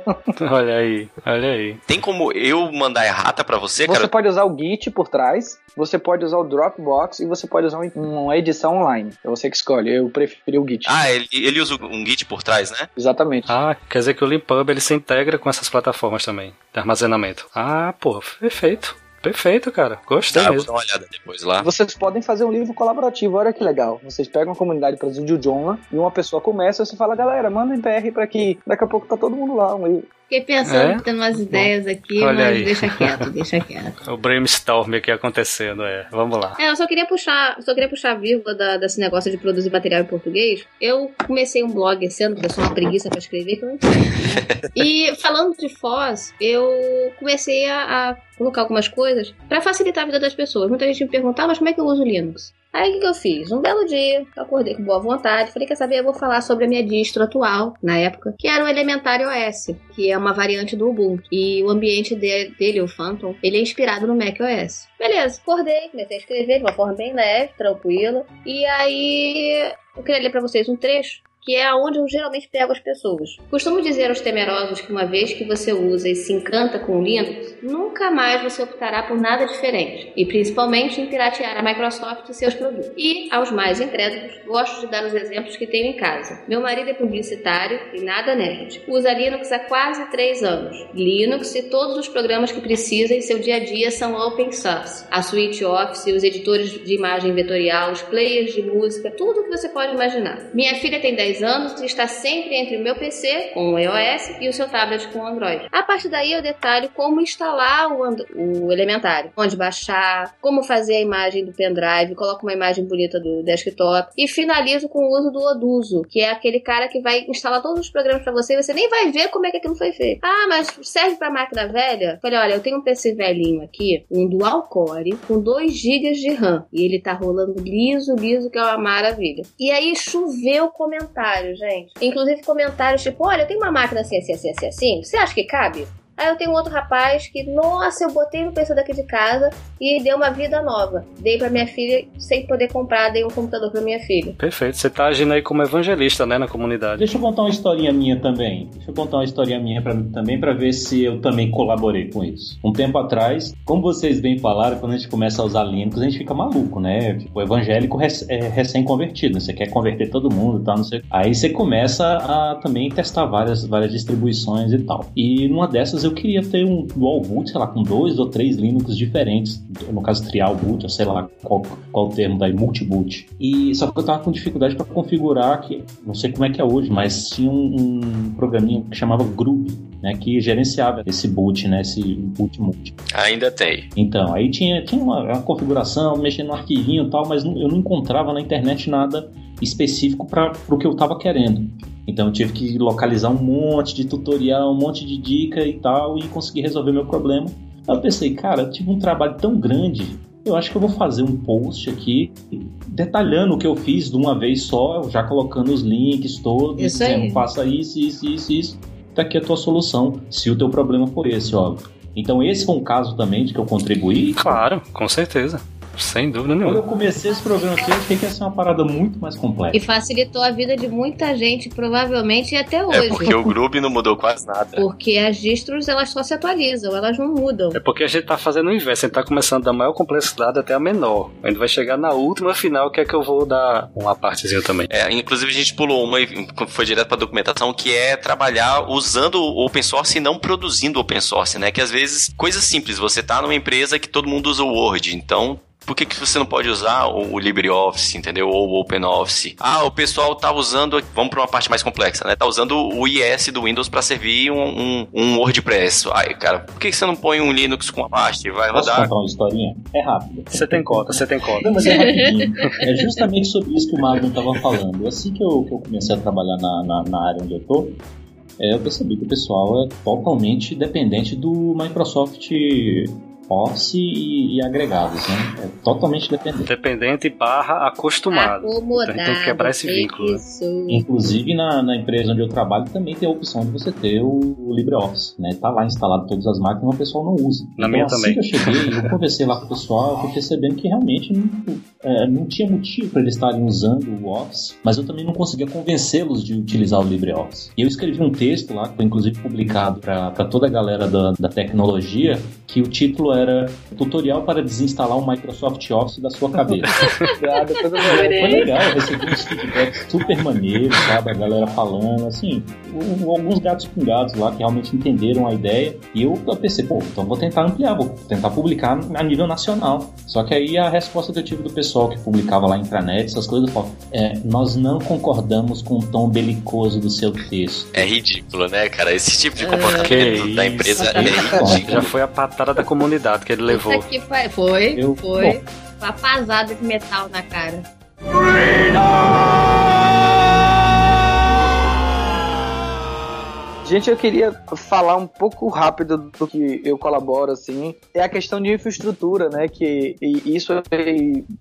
olha aí, olha aí. Tem como eu mandar errata para você, Você cara? pode usar o Git por trás, você pode usar o Dropbox e você pode usar um- uma edição online. É você que escolhe. Eu preferi o Git. Ah, ele, ele usa um Git por trás, né? Exatamente. Ah, quer dizer que o Limpub ele se integra com essas plataformas também, de armazenamento. Ah, pô, perfeito. Perfeito, cara. Gostei Ah, vou mesmo. dar uma olhada depois lá. Vocês podem fazer um livro colaborativo, olha que legal. Vocês pegam uma comunidade, por exemplo, de Joomla, e uma pessoa começa e você fala, galera, manda em PR pra que daqui a pouco tá todo mundo lá. Um livro. Fiquei pensando, É? tendo umas ideias aqui, Olha mas aí. deixa quieto, [LAUGHS] deixa quieto. O brainstorm aqui acontecendo, é. Vamos lá. É, eu só queria puxar, só queria puxar a vírgula da- desse negócio de produzir material em português. Eu comecei um blog esse ano, porque eu sou uma preguiça pra escrever, que eu não né? [LAUGHS] E falando de Foz, eu comecei a, a colocar algumas coisas pra facilitar a vida das pessoas. Muita gente me perguntava, mas como é que eu uso Linux? Aí o que, eu fiz? Um belo dia, acordei com boa vontade, falei, quer saber, eu vou falar sobre a minha distro atual, na época, que era o Elementary OS, que é uma variante do Ubuntu. E o ambiente de- dele, o Phantom, ele é inspirado no Mac OS. Beleza, acordei, comecei a escrever de uma forma bem leve, tranquila. E aí eu queria ler pra vocês um trecho que é onde eu geralmente pego as pessoas. Costumo dizer aos temerosos que uma vez que você usa e se encanta com o Linux, nunca mais você optará por nada diferente, e principalmente em piratear a Microsoft e seus produtos. E, aos mais incrédulos, gosto de dar os exemplos que tenho em casa. Meu marido é publicitário e nada nerd. Usa Linux há quase 3 anos. Linux e todos os programas que precisa em seu dia a dia são open source. A suite Office, os editores de imagem vetorial, os players de música, tudo o que você pode imaginar. Minha filha tem 10 anos está sempre entre o meu PC com o iOS e o seu tablet com o Android. A partir daí eu detalho como instalar o, And- o Elementário, onde baixar, como fazer a imagem do pendrive, coloco uma imagem bonita do desktop e finalizo com o uso do Oduso, que é aquele cara que vai instalar todos os programas para você e você nem vai ver como é que aquilo foi feito. Ah, mas serve para máquina velha? Falei, olha, eu tenho um PC velhinho aqui, um dual core com 2 GB de RAM e ele tá rolando liso, liso, que é uma maravilha. E aí choveu gente. Inclusive comentários tipo, olha, tenho uma máquina assim, assim, assim, assim, assim. Você acha que cabe? Aí eu tenho outro rapaz que, nossa, eu botei no PC daqui de casa e deu uma vida nova. Dei pra minha filha, sem poder comprar, dei um computador pra minha filha. Perfeito. Você tá agindo aí como evangelista, né, na comunidade. Deixa eu contar uma historinha minha também. Deixa eu contar uma historinha minha pra, também para ver se eu também colaborei com isso. Um tempo atrás, como vocês bem falaram, quando a gente começa a usar Linux, a gente fica maluco, né? Tipo, o evangélico rec- é recém-convertido, né? Você quer converter todo mundo e tal, não sei. Aí você começa a também testar várias, várias distribuições e tal. E numa dessas eu queria ter um dual boot, sei lá, com dois ou três Linux diferentes. No caso, trial boot, ou sei lá qual, qual o termo daí, multiboot. E só que eu tava com dificuldade para configurar, que não sei como é que é hoje, mas tinha um, um programinha que chamava Groove, né, que gerenciava esse boot, né, esse boot multi. Ainda tem. Então, aí tinha, tinha uma, uma configuração, mexendo no arquivinho e tal, mas não- eu não encontrava na internet nada específico para o que eu estava querendo. Então eu tive que localizar um monte de tutorial, um monte de dica e tal, e conseguir resolver meu problema. Aí eu pensei, cara, eu tive um trabalho tão grande, eu acho que eu vou fazer um post aqui detalhando o que eu fiz de uma vez só, já colocando os links todos, Isso aí. dizendo faça isso, isso, isso, isso. Tá aqui a tua solução, se o teu problema for esse, óbvio. Então esse foi um caso também de que eu contribuí. Claro, com certeza. Sem dúvida Quando eu nenhuma. comecei esse programa aqui, eu achei que ia ser uma parada muito mais complexa. E facilitou a vida de muita gente, provavelmente, e até hoje. É porque o Groove não mudou quase nada. Porque as distros, elas só se atualizam, elas não mudam. É porque a gente tá fazendo o inverso, a gente tá começando da maior complexidade até a menor. A gente vai chegar na última final, que é que eu vou dar uma partezinha também. É, inclusive a gente pulou uma e foi direto pra documentação, que é trabalhar usando o open source e não produzindo open source, né? Que às vezes, coisas simples, você tá numa empresa que todo mundo usa o Word, então por que, que você não pode usar o, o LibreOffice, entendeu? Ou o OpenOffice? Ah, o pessoal tá usando, vamos para uma parte mais complexa, né? Tá usando o IS do Windows para servir um, um, um WordPress. Ai, cara, por que, que você não põe um Linux com Apache? Vai Posso rodar? contar uma historinha? É rápido. Você tem cota, você tem cota. Não, mas é [LAUGHS] rapidinho. É justamente sobre isso que o Magno estava falando. Assim que eu, que eu comecei a trabalhar na, na, na área onde eu tô, é, eu percebi que o pessoal é totalmente dependente do Microsoft Office e, e agregados, né? É totalmente dependente. Dependente barra acostumado. Acomodado. Então tem que quebrar esse vínculo, né? Inclusive na, na empresa onde eu trabalho também tem a opção de você ter o, o LibreOffice, né? Tá lá instalado todas as máquinas, mas o pessoal não usa. Na então, minha assim também. que eu cheguei, eu conversei lá com o pessoal, eu fui percebendo que realmente não, é, não tinha motivo para eles estarem usando o Office, mas eu também não conseguia convencê-los de utilizar o LibreOffice. E eu escrevi um texto lá, que foi inclusive publicado para toda a galera da, da tecnologia, que o título era Tutorial para desinstalar o Microsoft Office da sua cabeça. [LAUGHS] Ah, depois eu vou Foi legal, eu recebi uns feedbacks super maneiros, sabe? A galera falando, assim, alguns gatos pingados lá que realmente entenderam a ideia. E eu pensei, pô, então vou tentar ampliar, vou tentar publicar a nível nacional. Só que aí a resposta que eu tive do pessoal que publicava lá em intranet, essas coisas, falou, é, nós não concordamos com o tom belicoso do seu texto. É ridículo, né, cara? Esse tipo de Que comportamento da isso. empresa é ridículo. Já foi a patada da comunidade que ele levou. Puta que pa- Foi, Eu- foi. bom. Uma pasada de metal na cara. Gente, eu queria falar um pouco rápido do que eu colaboro, assim. É a questão de infraestrutura, né? Que isso é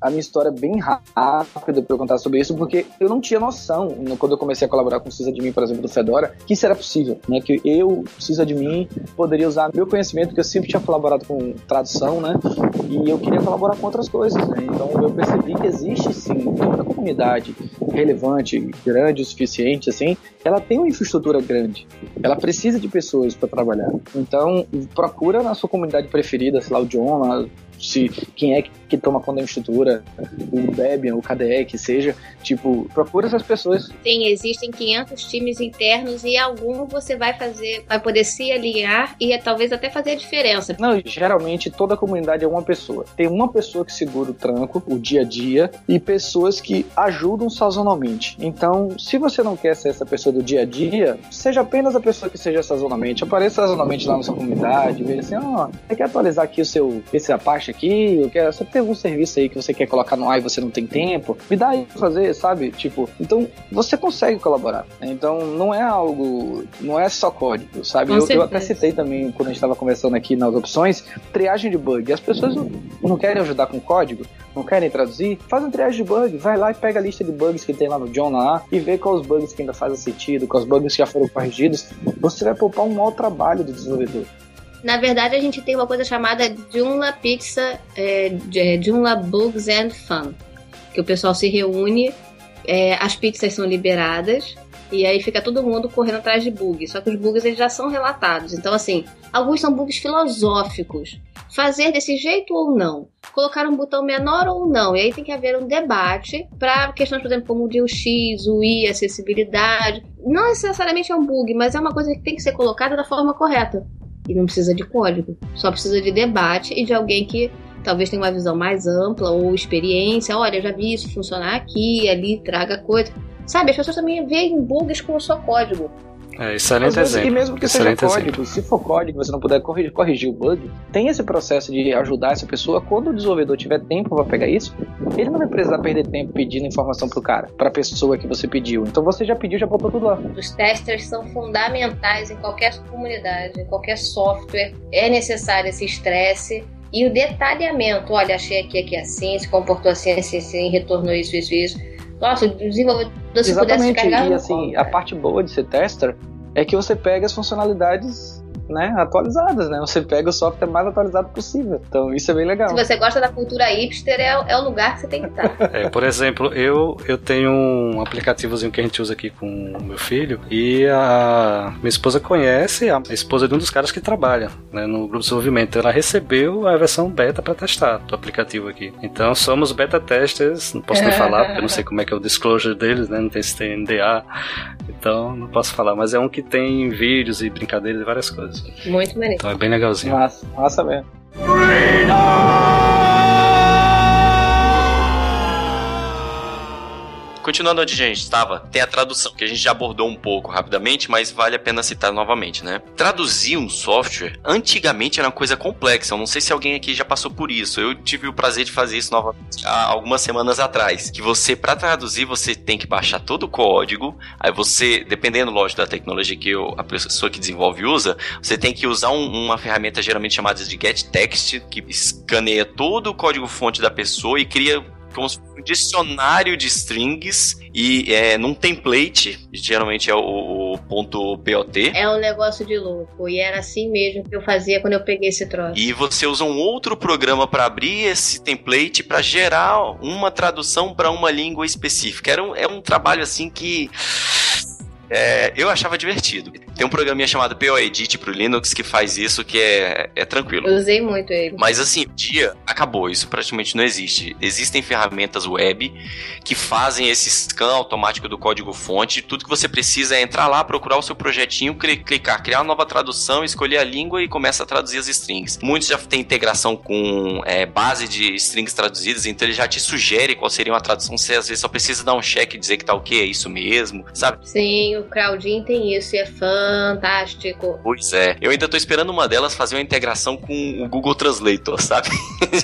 a minha história é bem rápida pra eu contar sobre isso, porque eu não tinha noção, no- quando eu comecei a colaborar com o sysadmin, por exemplo, do Fedora, que isso era possível, né? Que eu, sysadmin, poderia usar meu conhecimento, que eu sempre tinha colaborado com tradução, né? E eu queria colaborar com outras coisas, né? Então eu percebi que existe, sim, uma comunidade relevante, grande o suficiente, assim, ela tem uma infraestrutura grande ela precisa de pessoas para trabalhar. Então, procura na sua comunidade preferida, sei lá, o John, lá, se, quem é que, toma conta da infraestrutura, o Debian, o KDE, que seja. Tipo, procura essas pessoas. Sim, existem 500 times internos e algum você vai fazer, vai poder se alinhar e talvez até fazer a diferença. Não, geralmente toda comunidade é uma pessoa. Tem uma pessoa que segura o tranco, o dia a dia, e pessoas que ajudam sazonalmente. Então, se você não quer ser essa pessoa do dia a dia, seja apenas a pessoa que seja sazonalmente. Apareça sazonalmente lá na sua comunidade, veja assim, ó, você quer atualizar aqui o seu esse Apache aqui, eu quero, você tem algum serviço aí que você quer colocar no ar e você não tem tempo, me dá aí pra fazer, sabe? Tipo, então você consegue colaborar. né? Então não é algo, não é só código, sabe? Eu, eu até citei também quando a gente estava conversando aqui nas opções, triagem de bug. As pessoas não, não querem ajudar com código, não querem traduzir, faz um triagem de bug, vai lá e pega a lista de bugs que tem lá no John lá e vê quais os bugs que ainda fazem sentido, quais os bugs que já foram corrigidos. Você vai poupar um mau trabalho do desenvolvedor. Na verdade, a gente tem uma coisa chamada Joomla Pizza, é, de- é, Joomla Bugs and Fun, que o pessoal se reúne, é, as pizzas são liberadas e aí fica todo mundo correndo atrás de bugs. Só que os bugs eles já são relatados. Então, assim, alguns são bugs filosóficos. Fazer desse jeito ou não? Colocar um botão menor ou não? E aí tem que haver um debate para questões, por exemplo, como o DLX, o I, acessibilidade. Não necessariamente é um bug, mas é uma coisa que tem que ser colocada da forma correta. E não precisa de código. Só precisa de debate e de alguém que talvez tenha uma visão mais ampla ou experiência. Olha, eu já vi isso funcionar aqui, ali, traga coisa. Sabe, as pessoas também veem bugs com o seu código. É, excelente vezes, exemplo. E mesmo que excelente seja código, exemplo. se for código, você não puder corrigir, corrigir o bug, tem esse processo de ajudar essa pessoa. Quando o desenvolvedor tiver tempo para pegar isso, ele não vai precisar perder tempo pedindo informação pro cara, pra pessoa que você pediu. Então você já pediu, já botou tudo lá. Os testers são fundamentais em qualquer comunidade, em qualquer software. É necessário esse estresse e o detalhamento. Olha, achei aqui, aqui assim, se comportou assim, assim, assim, retornou isso, isso, isso. Nossa, o desenvolvedor se pudesse Exatamente. carregar E assim, a parte boa de ser tester é que você pega as funcionalidades né, atualizadas, né? Você pega o software mais atualizado possível. Então isso é bem legal. Se você gosta da cultura hipster, é, é o lugar que você tem que estar. [LAUGHS] É, por exemplo, eu, eu tenho um aplicativozinho que a gente usa aqui com o meu filho e a minha esposa conhece a esposa de um dos caras que trabalha né, no grupo de desenvolvimento. Ela recebeu a versão beta para testar do aplicativo aqui. Então somos beta testers, não posso nem falar porque eu não sei como é que é o disclosure deles, né? Não tem se tem NDA, então não posso falar. Mas é um que tem vídeos e brincadeiras e várias coisas. Muito maneiro. Então é bem legalzinho. Massa, massa mesmo. Continuando onde a gente estava, tem a tradução, que a gente já abordou um pouco rapidamente, mas vale a pena citar novamente, né? Traduzir um software, antigamente era uma coisa complexa. Eu não sei se alguém aqui já passou por isso. Eu tive o prazer de fazer isso novamente há algumas semanas atrás. Que você, para traduzir, você tem que baixar todo o código. Aí você, dependendo, lógico, da tecnologia que o- a pessoa que desenvolve usa, você tem que usar um- uma ferramenta geralmente chamada de getText, que escaneia todo o código-fonte da pessoa e cria como se fosse um dicionário de strings e é, num template, geralmente é o, o ponto .pot, É um negócio de louco. E era assim mesmo que eu fazia quando eu peguei esse troço. e você usa um outro programa para abrir esse template para gerar uma tradução para uma língua específica. Era um, é um trabalho assim que é, eu achava divertido. Tem um programinha chamado POEdit pro Linux que faz isso, que é, é tranquilo. Eu usei muito ele. Mas assim, o dia acabou, isso praticamente não existe. Existem ferramentas web que fazem esse scan automático do código fonte. Tudo que você precisa é entrar lá, procurar o seu projetinho, cli- clicar, criar uma nova tradução, escolher a língua e começa a traduzir as strings. Muitos já têm integração com é, base de strings traduzidas, então ele já te sugere qual seria uma tradução. Você às vezes só precisa dar um check e dizer que tá ok, é isso mesmo, sabe? Sim, o Crowdin tem isso e é fantástico. Pois é. Eu ainda tô esperando uma delas fazer uma integração com o Google Translator, sabe?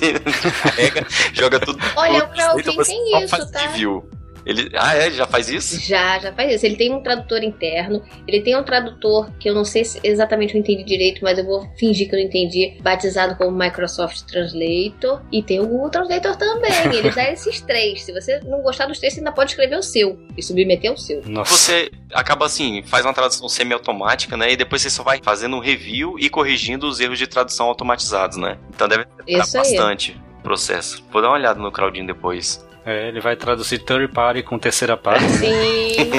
[LAUGHS] Carrega, joga tudo. Olha, o você tem isso, tá? review. Ele, ah, é? Ele já faz isso? Já, já faz isso. Ele tem um tradutor interno, ele tem um tradutor que eu não sei se exatamente eu entendi direito, mas eu vou fingir que eu não entendi, batizado como Microsoft Translator, e tem o Google Translator também. Ele dá [LAUGHS] esses três. Se você não gostar dos três, você ainda pode escrever o seu e submeter o seu. Nossa. Você acaba assim, faz uma tradução semi-automática, né? E depois você só vai fazendo um review e corrigindo os erros de tradução automatizados, né? Então deve aí. bastante o processo. Vou dar uma olhada no Crowdin depois. É, ele vai traduzir third party com terceira parte. Sim.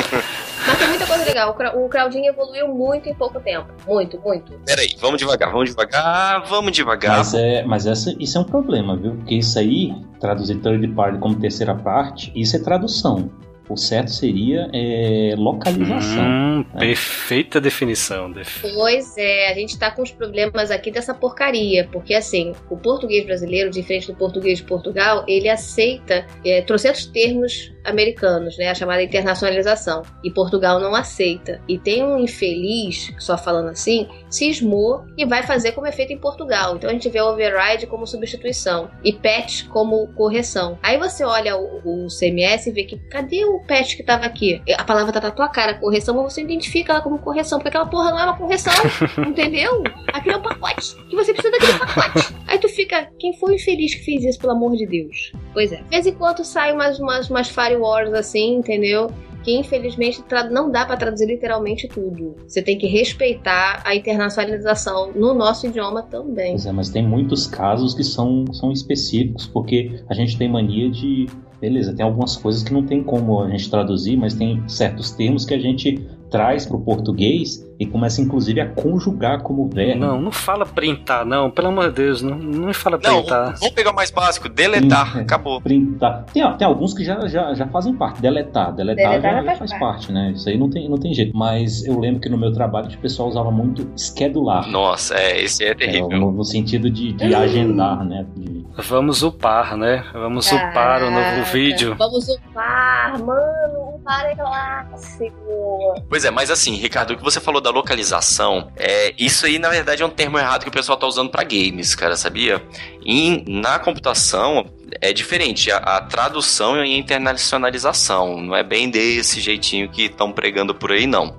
Mas tem muita coisa legal. O Cra- O Crowdin evoluiu muito em pouco tempo. Muito, muito. Peraí, vamos devagar, vamos devagar, vamos devagar. Mas, é, mas essa, isso é um problema, viu? Porque isso aí, traduzir third party como terceira parte, isso é tradução. O certo seria é, localização. Hum, né? perfeita definição. Def- Pois é, a gente tá com os problemas aqui dessa porcaria, porque assim, o português brasileiro, diferente do português de Portugal, ele aceita é, trocentos termos americanos, né, a chamada internacionalização, e Portugal não aceita. E tem um infeliz, só falando assim, cismou e vai fazer como é feito em Portugal. Então a gente vê override como substituição e patch como correção. Aí você olha o, o CMS e vê que cadê o patch que tava aqui? A palavra tá na tua cara, correção, mas você identifica ela como correção, porque aquela porra não é uma correção, [LAUGHS] entendeu? Aquilo é um pacote, que você precisa daquele pacote. Aí tu fica, quem foi o infeliz que fez isso, pelo amor de Deus? Pois é. De vez em quando sai umas, umas, umas firewalls assim, entendeu? Que infelizmente não dá pra traduzir literalmente tudo. Você tem que respeitar a internacionalização no nosso idioma também. Pois é, mas tem muitos casos que são, são específicos, porque a gente tem mania de. Beleza, tem algumas coisas que não tem como a gente traduzir, mas tem certos termos que a gente traz para o português e começa inclusive a conjugar como verbo. Não, não fala printar, não. Pelo amor de Deus, não, não me fala Não, printar. vamos pegar o mais básico, deletar, Sim, é. acabou. Printar. Tem, tem alguns que já, já, já fazem parte. Deletar. Deletar, Deletar já, já faz faz parte, né? Isso aí não tem, não tem jeito. Mas eu lembro que no meu trabalho o pessoal usava muito schedular. Nossa, é, esse é É, terrível. no, no sentido de, de agendar, né? De- Vamos upar, né? Vamos upar o novo Caraca, vídeo. Vamos upar, mano. para é clássico. Pois é, mas assim, Ricardo, o que você falou da localização, é, isso aí na verdade é um termo errado que o pessoal tá usando para games, cara, sabia? E na computação é diferente, a, a tradução e a internacionalização, não é bem desse jeitinho que estão pregando por aí, não.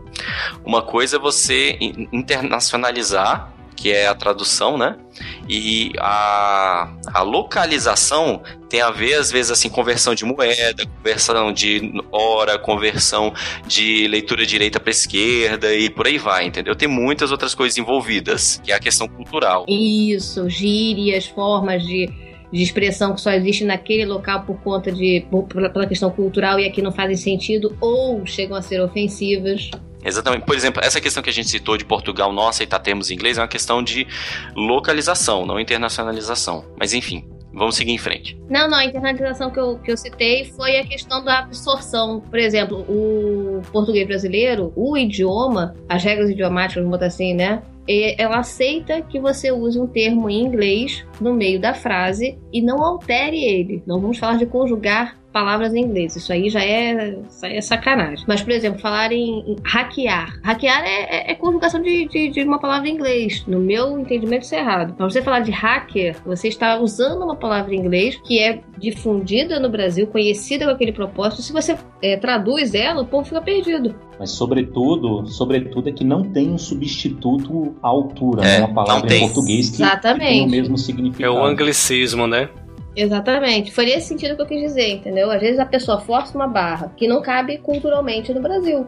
Uma coisa é você internacionalizar que é a tradução, né? E a, a localização tem a ver, às vezes, assim, conversão de moeda, conversão de hora, conversão de leitura direita para esquerda e por aí vai, entendeu? Tem muitas outras coisas envolvidas, que é a questão cultural. Isso, gírias, formas de de expressão que só existe naquele local por conta de por, pela questão cultural e aqui não fazem sentido ou chegam a ser ofensivas. Exatamente. Por exemplo, essa questão que a gente citou de Portugal não aceitar termos em inglês é uma questão de localização, não internacionalização. Mas enfim, vamos seguir em frente. Não, não, a internalização que eu, que eu citei foi a questão da absorção. Por exemplo, o português brasileiro, o idioma, as regras idiomáticas, vamos botar assim, né? Ela aceita que você use um termo em inglês no meio da frase e não altere ele. Não vamos falar de conjugar palavras em inglês. Isso aí já é, isso aí é sacanagem. Mas, por exemplo, falar em, em hackear. Hackear é, é, é conjugação de, de, de, uma palavra em inglês. No meu entendimento, isso é errado. Para você falar de hacker, você está usando uma palavra em inglês que é difundida no Brasil, conhecida com aquele propósito. Se você é, traduz ela, o povo fica perdido. Mas, sobretudo, sobretudo é que não tem um substituto à altura, é, né? Uma palavra em português que, que, tem o mesmo significado. É o anglicismo, né? Exatamente. Foi nesse sentido que eu quis dizer, entendeu? Às vezes a pessoa força uma barra que não cabe culturalmente no Brasil.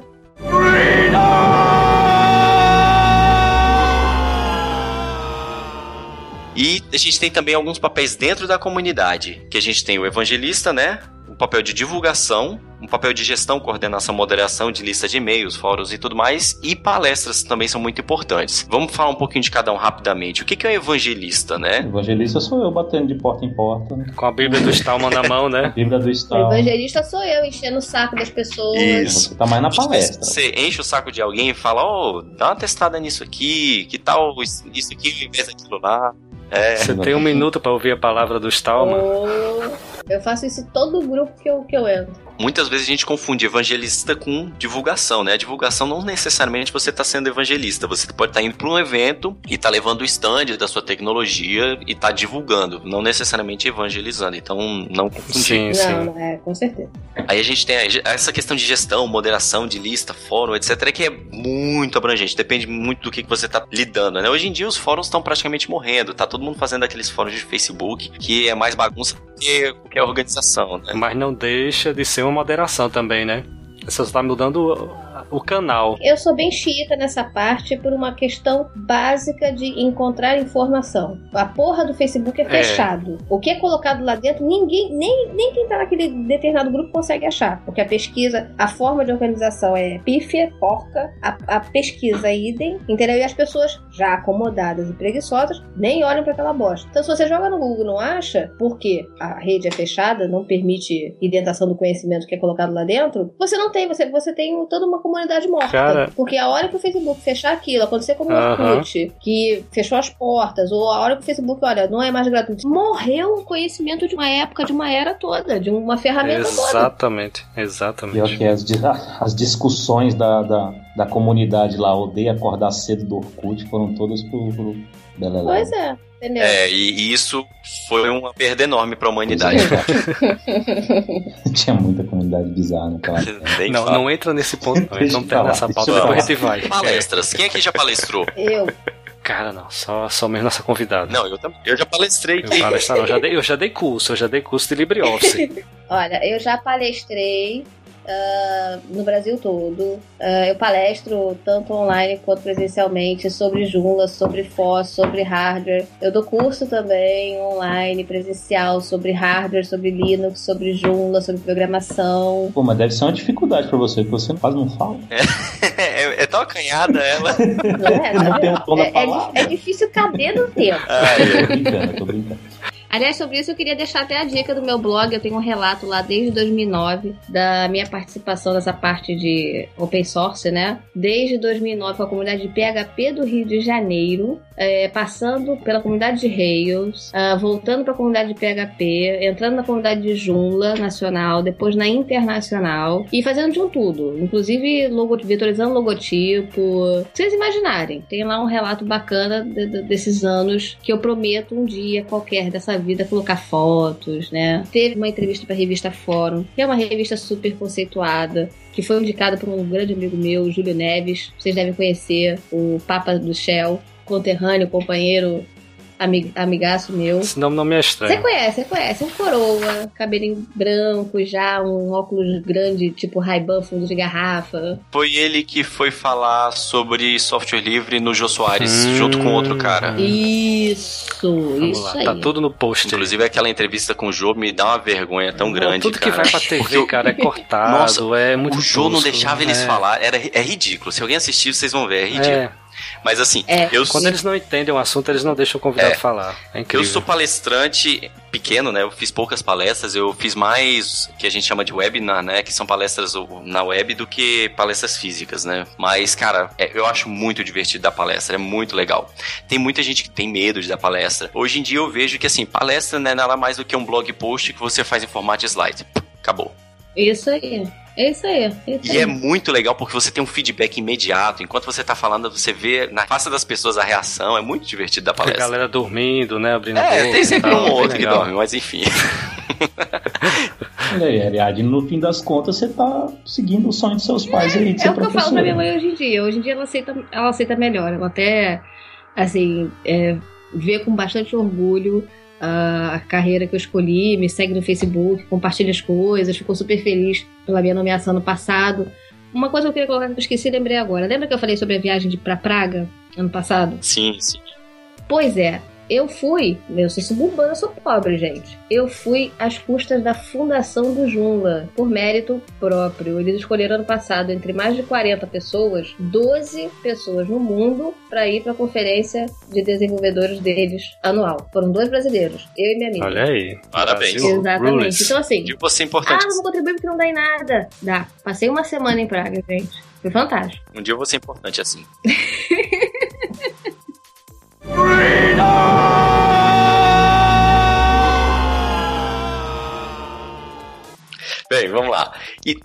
E a gente tem também alguns papéis dentro da comunidade, que a gente tem o evangelista, né? Papel de divulgação, um papel de gestão, coordenação, moderação de lista de e-mails, fóruns e tudo mais, e palestras também são muito importantes. Vamos falar um pouquinho de cada um rapidamente. O que é um evangelista, né? Evangelista sou eu batendo de porta em porta. Né? Com a Bíblia do Stallman na mão, né? [LAUGHS] Bíblia do Stallman. evangelista sou eu, enchendo o saco das pessoas. Isso. Você tá mais na palestra. Você enche o saco de alguém e fala, ô, oh, dá uma testada nisso aqui, que tal isso aqui em vez daquilo lá. É. Você tem um minuto para ouvir a palavra do Stallman? Oh, eu faço isso em todo grupo que eu, que eu entro muitas vezes a gente confunde evangelista com divulgação, né? A divulgação não necessariamente você está sendo evangelista, você pode estar tá indo para um evento e está levando o stand da sua tecnologia e está divulgando, não necessariamente evangelizando. Então, não confundir. Sim, sim. Não, é, com certeza. Aí a gente tem essa questão de gestão, moderação de lista, fórum, etc, que é muito abrangente, depende muito do que você está lidando, né? Hoje em dia os fóruns estão praticamente morrendo, tá todo mundo fazendo aqueles fóruns de Facebook, que é mais bagunça que qualquer organização, né? Mas não deixa de ser uma moderação também, né? Você está mudando o canal. Eu sou bem xiita nessa parte por uma questão básica de encontrar informação. A porra do Facebook é, é. fechado. É. O que é colocado lá dentro, ninguém, nem, nem quem tá naquele determinado grupo consegue achar. Porque a pesquisa, a forma de organização é pífia, porca, a, a pesquisa é idem, entendeu? E as pessoas já acomodadas e preguiçosas nem olham para aquela bosta. Então, se você joga no Google não acha, porque a rede é fechada, não permite indentação do conhecimento que é colocado lá dentro, você não tem, você, você tem toda uma comunidade comunidade morta. Cara... Porque a hora que o Facebook fechar aquilo, acontecer como o Orkut, que fechou as portas, ou a hora que o Facebook, olha, não é mais gratuito, morreu o conhecimento de uma época, de uma era toda, de uma ferramenta exatamente, toda. Exatamente, exatamente. que as, as discussões da, da, da, comunidade lá, odeia acordar cedo do Orkut, foram todas pro, pro Pois é. Entendeu? É, e isso foi uma perda enorme para a humanidade. [LAUGHS] Tinha muita comunidade bizarra naquela Não, não entra nesse ponto, [LAUGHS] não. Entra nessa pauta, depois a gente vai. Palestras. Quem aqui já palestrou? Eu. Cara, não, só, só mesmo nossa convidada. Não, eu, eu já palestrei. Eu, palestra, não, eu, já dei, eu já dei curso, eu já dei curso de [LAUGHS] LibreOffice. Olha, eu já palestrei uh, no Brasil todo. Uh, eu palestro tanto online quanto presencialmente sobre Joomla, sobre FOSS, sobre hardware. Eu dou curso também online, presencial, sobre hardware, sobre Linux, sobre Joomla, sobre programação. Pô, mas deve ser uma dificuldade para você, porque você quase não fala. É, [LAUGHS] é, é tão acanhada ela. Não é, não, não tem um é, é, é, difícil caber no tempo. Ah, é. tô brincando, tô brincando. Aliás, sobre isso eu queria deixar até a dica do meu blog. Eu tenho um relato lá desde 2009 da minha participação nessa parte de open source, né? Desde 2009 com a comunidade de PHP do Rio de Janeiro, é, passando pela comunidade de Rails, uh, voltando para a comunidade de PHP, entrando na comunidade de Joomla nacional, depois na internacional e fazendo de um tudo, inclusive logo, vetorizando logotipo. Vocês imaginarem, tem lá um relato bacana de, de, desses anos que eu prometo um dia qualquer dessa vida colocar fotos, né? Teve uma entrevista para a revista Fórum, que é uma revista super conceituada, que foi indicada por um grande amigo meu, Júlio Neves. Vocês devem conhecer, o Papa do Shell, conterrâneo, companheiro amig, amigaço meu. Esse nome não me é estranho. Você conhece, você conhece. Um coroa, cabelinho branco já, um óculos grande, tipo Ray-Ban, fundo de garrafa. Foi ele que foi falar sobre software livre no Jô Soares, hum. junto com outro cara. Isso, Vamos isso lá, aí. Tá tudo no post. Inclusive aquela entrevista com o Jô me dá uma vergonha tão grande, Tudo cara. que vai pra TV, cara, é [LAUGHS] cortado, Nossa, é muito O Jô não deixava eles é. falar, era, é ridículo. Se alguém assistir, vocês vão ver, é ridículo. É, Mas assim, É. eu quando eles não entendem o assunto, eles não deixam o convidado É. falar. É Eu sou palestrante pequeno, né? Eu fiz poucas palestras, eu fiz mais que a gente chama de webinar, né? Que são palestras na web do que palestras físicas, né? Mas, cara, é- eu acho muito divertido dar palestra, é muito legal. Tem muita gente que tem medo de dar palestra. Hoje em dia eu vejo que, assim, palestra não é nada mais do que um blog post que você faz em formato de slide. Acabou. Isso aí. É isso aí. é isso E aí. é muito legal porque você tem um feedback imediato. Enquanto você tá falando, você vê na face das pessoas a reação. É muito divertido dar A palestra. galera dormindo, né? Abrindo a É, boca tem e sempre um ou outro que dorme, mas enfim. [LAUGHS] Olha aí, Ariadne, no fim das contas, você tá seguindo o sonho dos seus pais aí de ser É o que eu falo pra minha mãe hoje em dia. Hoje em dia ela aceita, ela aceita melhor. Ela até, assim, é, vê com bastante orgulho a carreira que eu escolhi, me segue no Facebook, compartilha as coisas, ficou super feliz pela minha nomeação no passado. Uma coisa que eu queria colocar que eu esqueci e lembrei agora. Lembra que eu falei sobre a viagem de pra Praga ano passado? Sim, sim. Pois é, eu fui, eu sou suburbana, eu sou pobre, gente. Eu fui às custas da fundação do Joomla, por mérito próprio. Eles escolheram ano passado, entre mais de 40 pessoas, 12 pessoas no mundo para ir para a conferência de desenvolvedores deles anual. Foram dois brasileiros, eu e minha amiga. Olha aí. Parabéns. Exatamente. rules. Então, assim, E você é ah, importante. não vou contribuir porque não dá em nada. Dá. Passei uma semana em Praga, gente. Foi fantástico. Um dia eu vou ser importante assim. [LAUGHS] Bem, vamos lá. E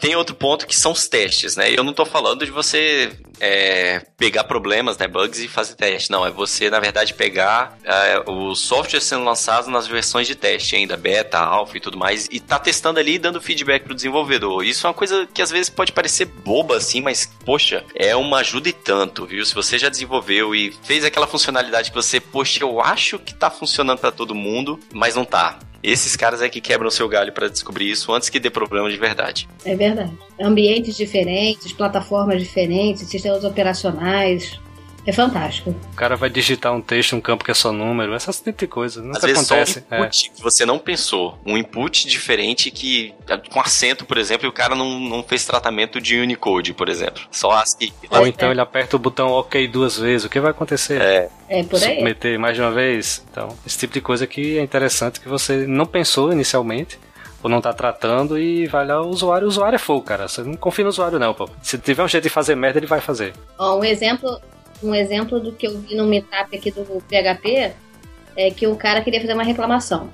tem outro ponto que são os testes, né? Eu não tô falando de você é, pegar problemas, né, bugs e fazer teste. Não, é você, na verdade, pegar é, os softwares sendo lançados nas versões de teste ainda, beta, alpha e tudo mais, e tá testando ali e dando feedback pro desenvolvedor. Isso é uma coisa que às vezes pode parecer boba assim, mas, poxa, é uma ajuda e tanto, viu? Se você já desenvolveu e fez aquela funcionalidade que você, poxa, eu acho que tá funcionando para todo mundo, mas não tá. Esses caras é que quebram seu galho para descobrir isso antes que dê problema de verdade. É verdade. Ambientes diferentes, plataformas diferentes, sistemas operacionais. É fantástico. O cara vai digitar um texto, um campo que é só número, essas tipo de coisa. Não Às vezes acontece. só um input que você não pensou. Um input diferente que. com acento, por exemplo, e o cara não, não fez tratamento de Unicode, por exemplo. Só ASCII. É. Ou É. então ele aperta o botão OK duas vezes. O que vai acontecer? É, É por aí. Submeter mais de uma vez? Então, esse tipo de coisa que é interessante que você não pensou inicialmente. Ou não tá tratando e vai lá o usuário. O usuário é fogo, cara. Você não confia no usuário, não, pô. Se tiver um jeito de fazer merda, ele vai fazer. Ó, um exemplo, um exemplo do que eu vi no meetup aqui do PHP é que o cara queria fazer uma reclamação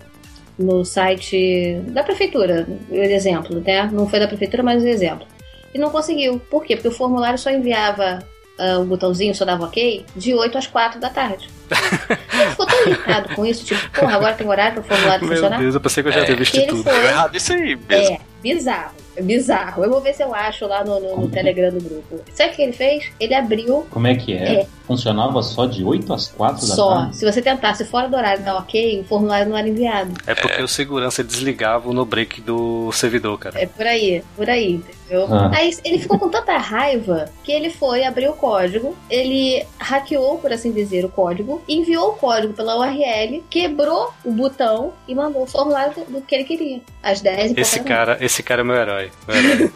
no site da prefeitura, o exemplo, né? Não foi da prefeitura, mas o exemplo. E não conseguiu. Por quê? Porque o formulário só enviava ah, o botãozinho, só dava ok, de 8 às 4 da tarde. Ele [LAUGHS] ficou tão irritado com isso, tipo, porra, agora tem horário para o formulário Meu funcionar? Deus, eu pensei que eu já É, tinha visto tudo. foi errado isso aí mesmo. é, bizarro. É bizarro. Eu vou ver se eu acho lá no, no- no Telegram do grupo. Sabe o que ele fez? Ele abriu Como é que é? É. Funcionava só de 8 às 4 da só. tarde? Se você tentasse fora do horário dar ok, o formulário não era enviado. É porque o segurança desligava o no break do servidor, cara. É por aí, por aí, entendeu? Ah. Aí ele ficou com tanta raiva que ele foi abrir o código, ele hackeou, por assim dizer, o código, enviou o código pela URL, quebrou o botão e mandou o formulário do, do que ele queria. Às 10 e Esse cara, esse cara é meu herói. Herói.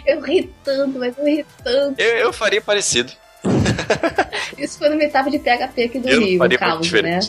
[LAUGHS] Eu ri tanto, mas eu ri tanto. Eu, eu faria parecido. Isso foi no meetup de PHP aqui do eu Rio, faria caos, né? né?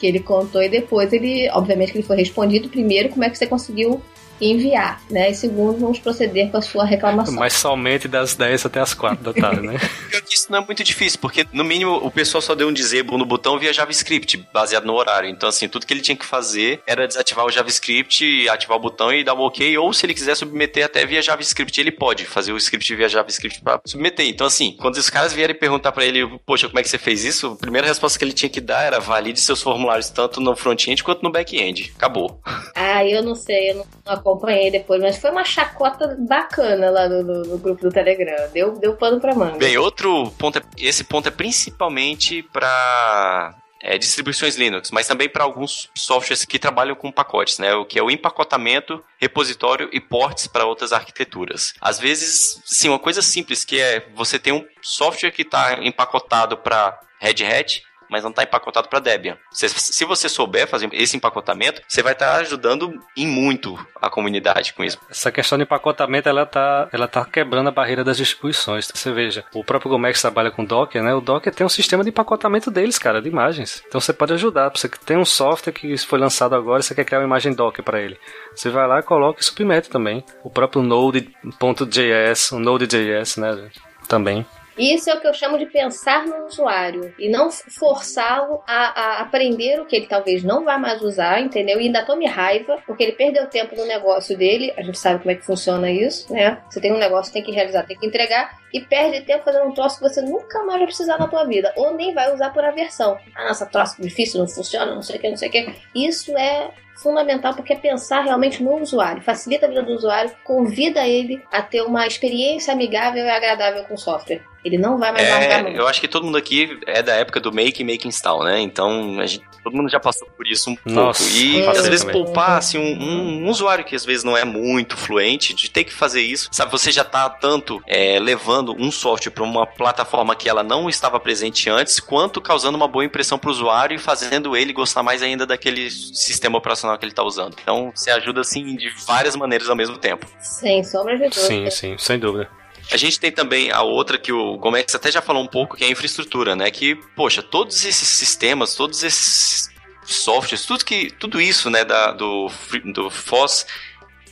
que ele contou e depois ele, obviamente que ele foi respondido primeiro como é que você conseguiu enviar, né? E segundo, vamos proceder com a sua reclamação. Mas somente das 10 até as 4 da tarde, né? [LAUGHS] Isso não é muito difícil, porque no mínimo o pessoal só deu um disable no botão via JavaScript, baseado no horário. Então, assim, tudo que ele tinha que fazer era desativar o JavaScript, ativar o botão e dar um OK, ou se ele quiser submeter até via JavaScript, ele pode fazer o script via JavaScript para submeter. Então, assim, quando os caras vierem perguntar para ele, poxa, como é que você fez isso? A primeira resposta que ele tinha que dar era valide seus formulários tanto no front-end quanto no back-end. Acabou. Ah, eu não sei, eu não acompanhei depois, mas foi uma chacota bacana lá no, no, no grupo do Telegram. Deu, deu pano pra manga. Bem, outro ponto, é, esse ponto é principalmente para é, distribuições Linux, mas também para alguns softwares que trabalham com pacotes, né? O que é o empacotamento, repositório e ports para outras arquiteturas. Às vezes, sim, uma coisa simples que é você tem um software que está empacotado para Red Hat mas não está empacotado para Debian. Se, se, você souber fazer esse empacotamento, você vai estar tá ajudando em muito a comunidade com isso. Essa questão de empacotamento, ela tá, ela tá quebrando a barreira das distribuições. Você veja, o próprio Gomex trabalha com Docker, né? O Docker tem um sistema de empacotamento deles, cara, de imagens. Então você pode ajudar. Você tem um software que foi lançado agora, você quer criar uma imagem Docker para ele. Você vai lá, coloca e submete também. O próprio Node.js, o Node.js, né? Também. Isso é o que eu chamo de pensar no usuário e não forçá-lo a, a, aprender o que ele talvez não vá mais usar, entendeu? E ainda tome raiva, porque ele perdeu tempo no negócio dele. A gente sabe como é que funciona isso, né? Você tem um negócio, tem que realizar, tem que entregar e perde tempo fazendo um troço que você nunca mais vai precisar na tua vida ou nem vai usar por aversão. Ah, nossa, troço difícil, não funciona, não sei o que, não sei o que. Isso é fundamental porque é pensar realmente no usuário, facilita a vida do usuário, convida ele a ter uma experiência amigável e agradável com o software. Ele não vai mais é, largar Eu acho que todo mundo aqui é da época do make e make install, né? Então, a gente, todo mundo já passou por isso um Nossa, pouco. E às vezes também. poupar assim, um, um, um, usuário que às vezes não é muito fluente de ter que fazer isso. Sabe, você já tá tanto é, levando um software para uma plataforma que ela não estava presente antes, quanto causando uma boa impressão para o usuário e fazendo ele gostar mais ainda daquele sistema operacional que ele está usando. Então, você ajuda assim de várias maneiras ao mesmo tempo. Sem sombra de dúvida. Sim, sim, sem dúvida. A gente tem também a outra que o Gomex até já falou um pouco, que é a infraestrutura, né? Que, poxa, todos esses sistemas, todos esses softwares, tudo que tudo isso, né, da, do do FOSS,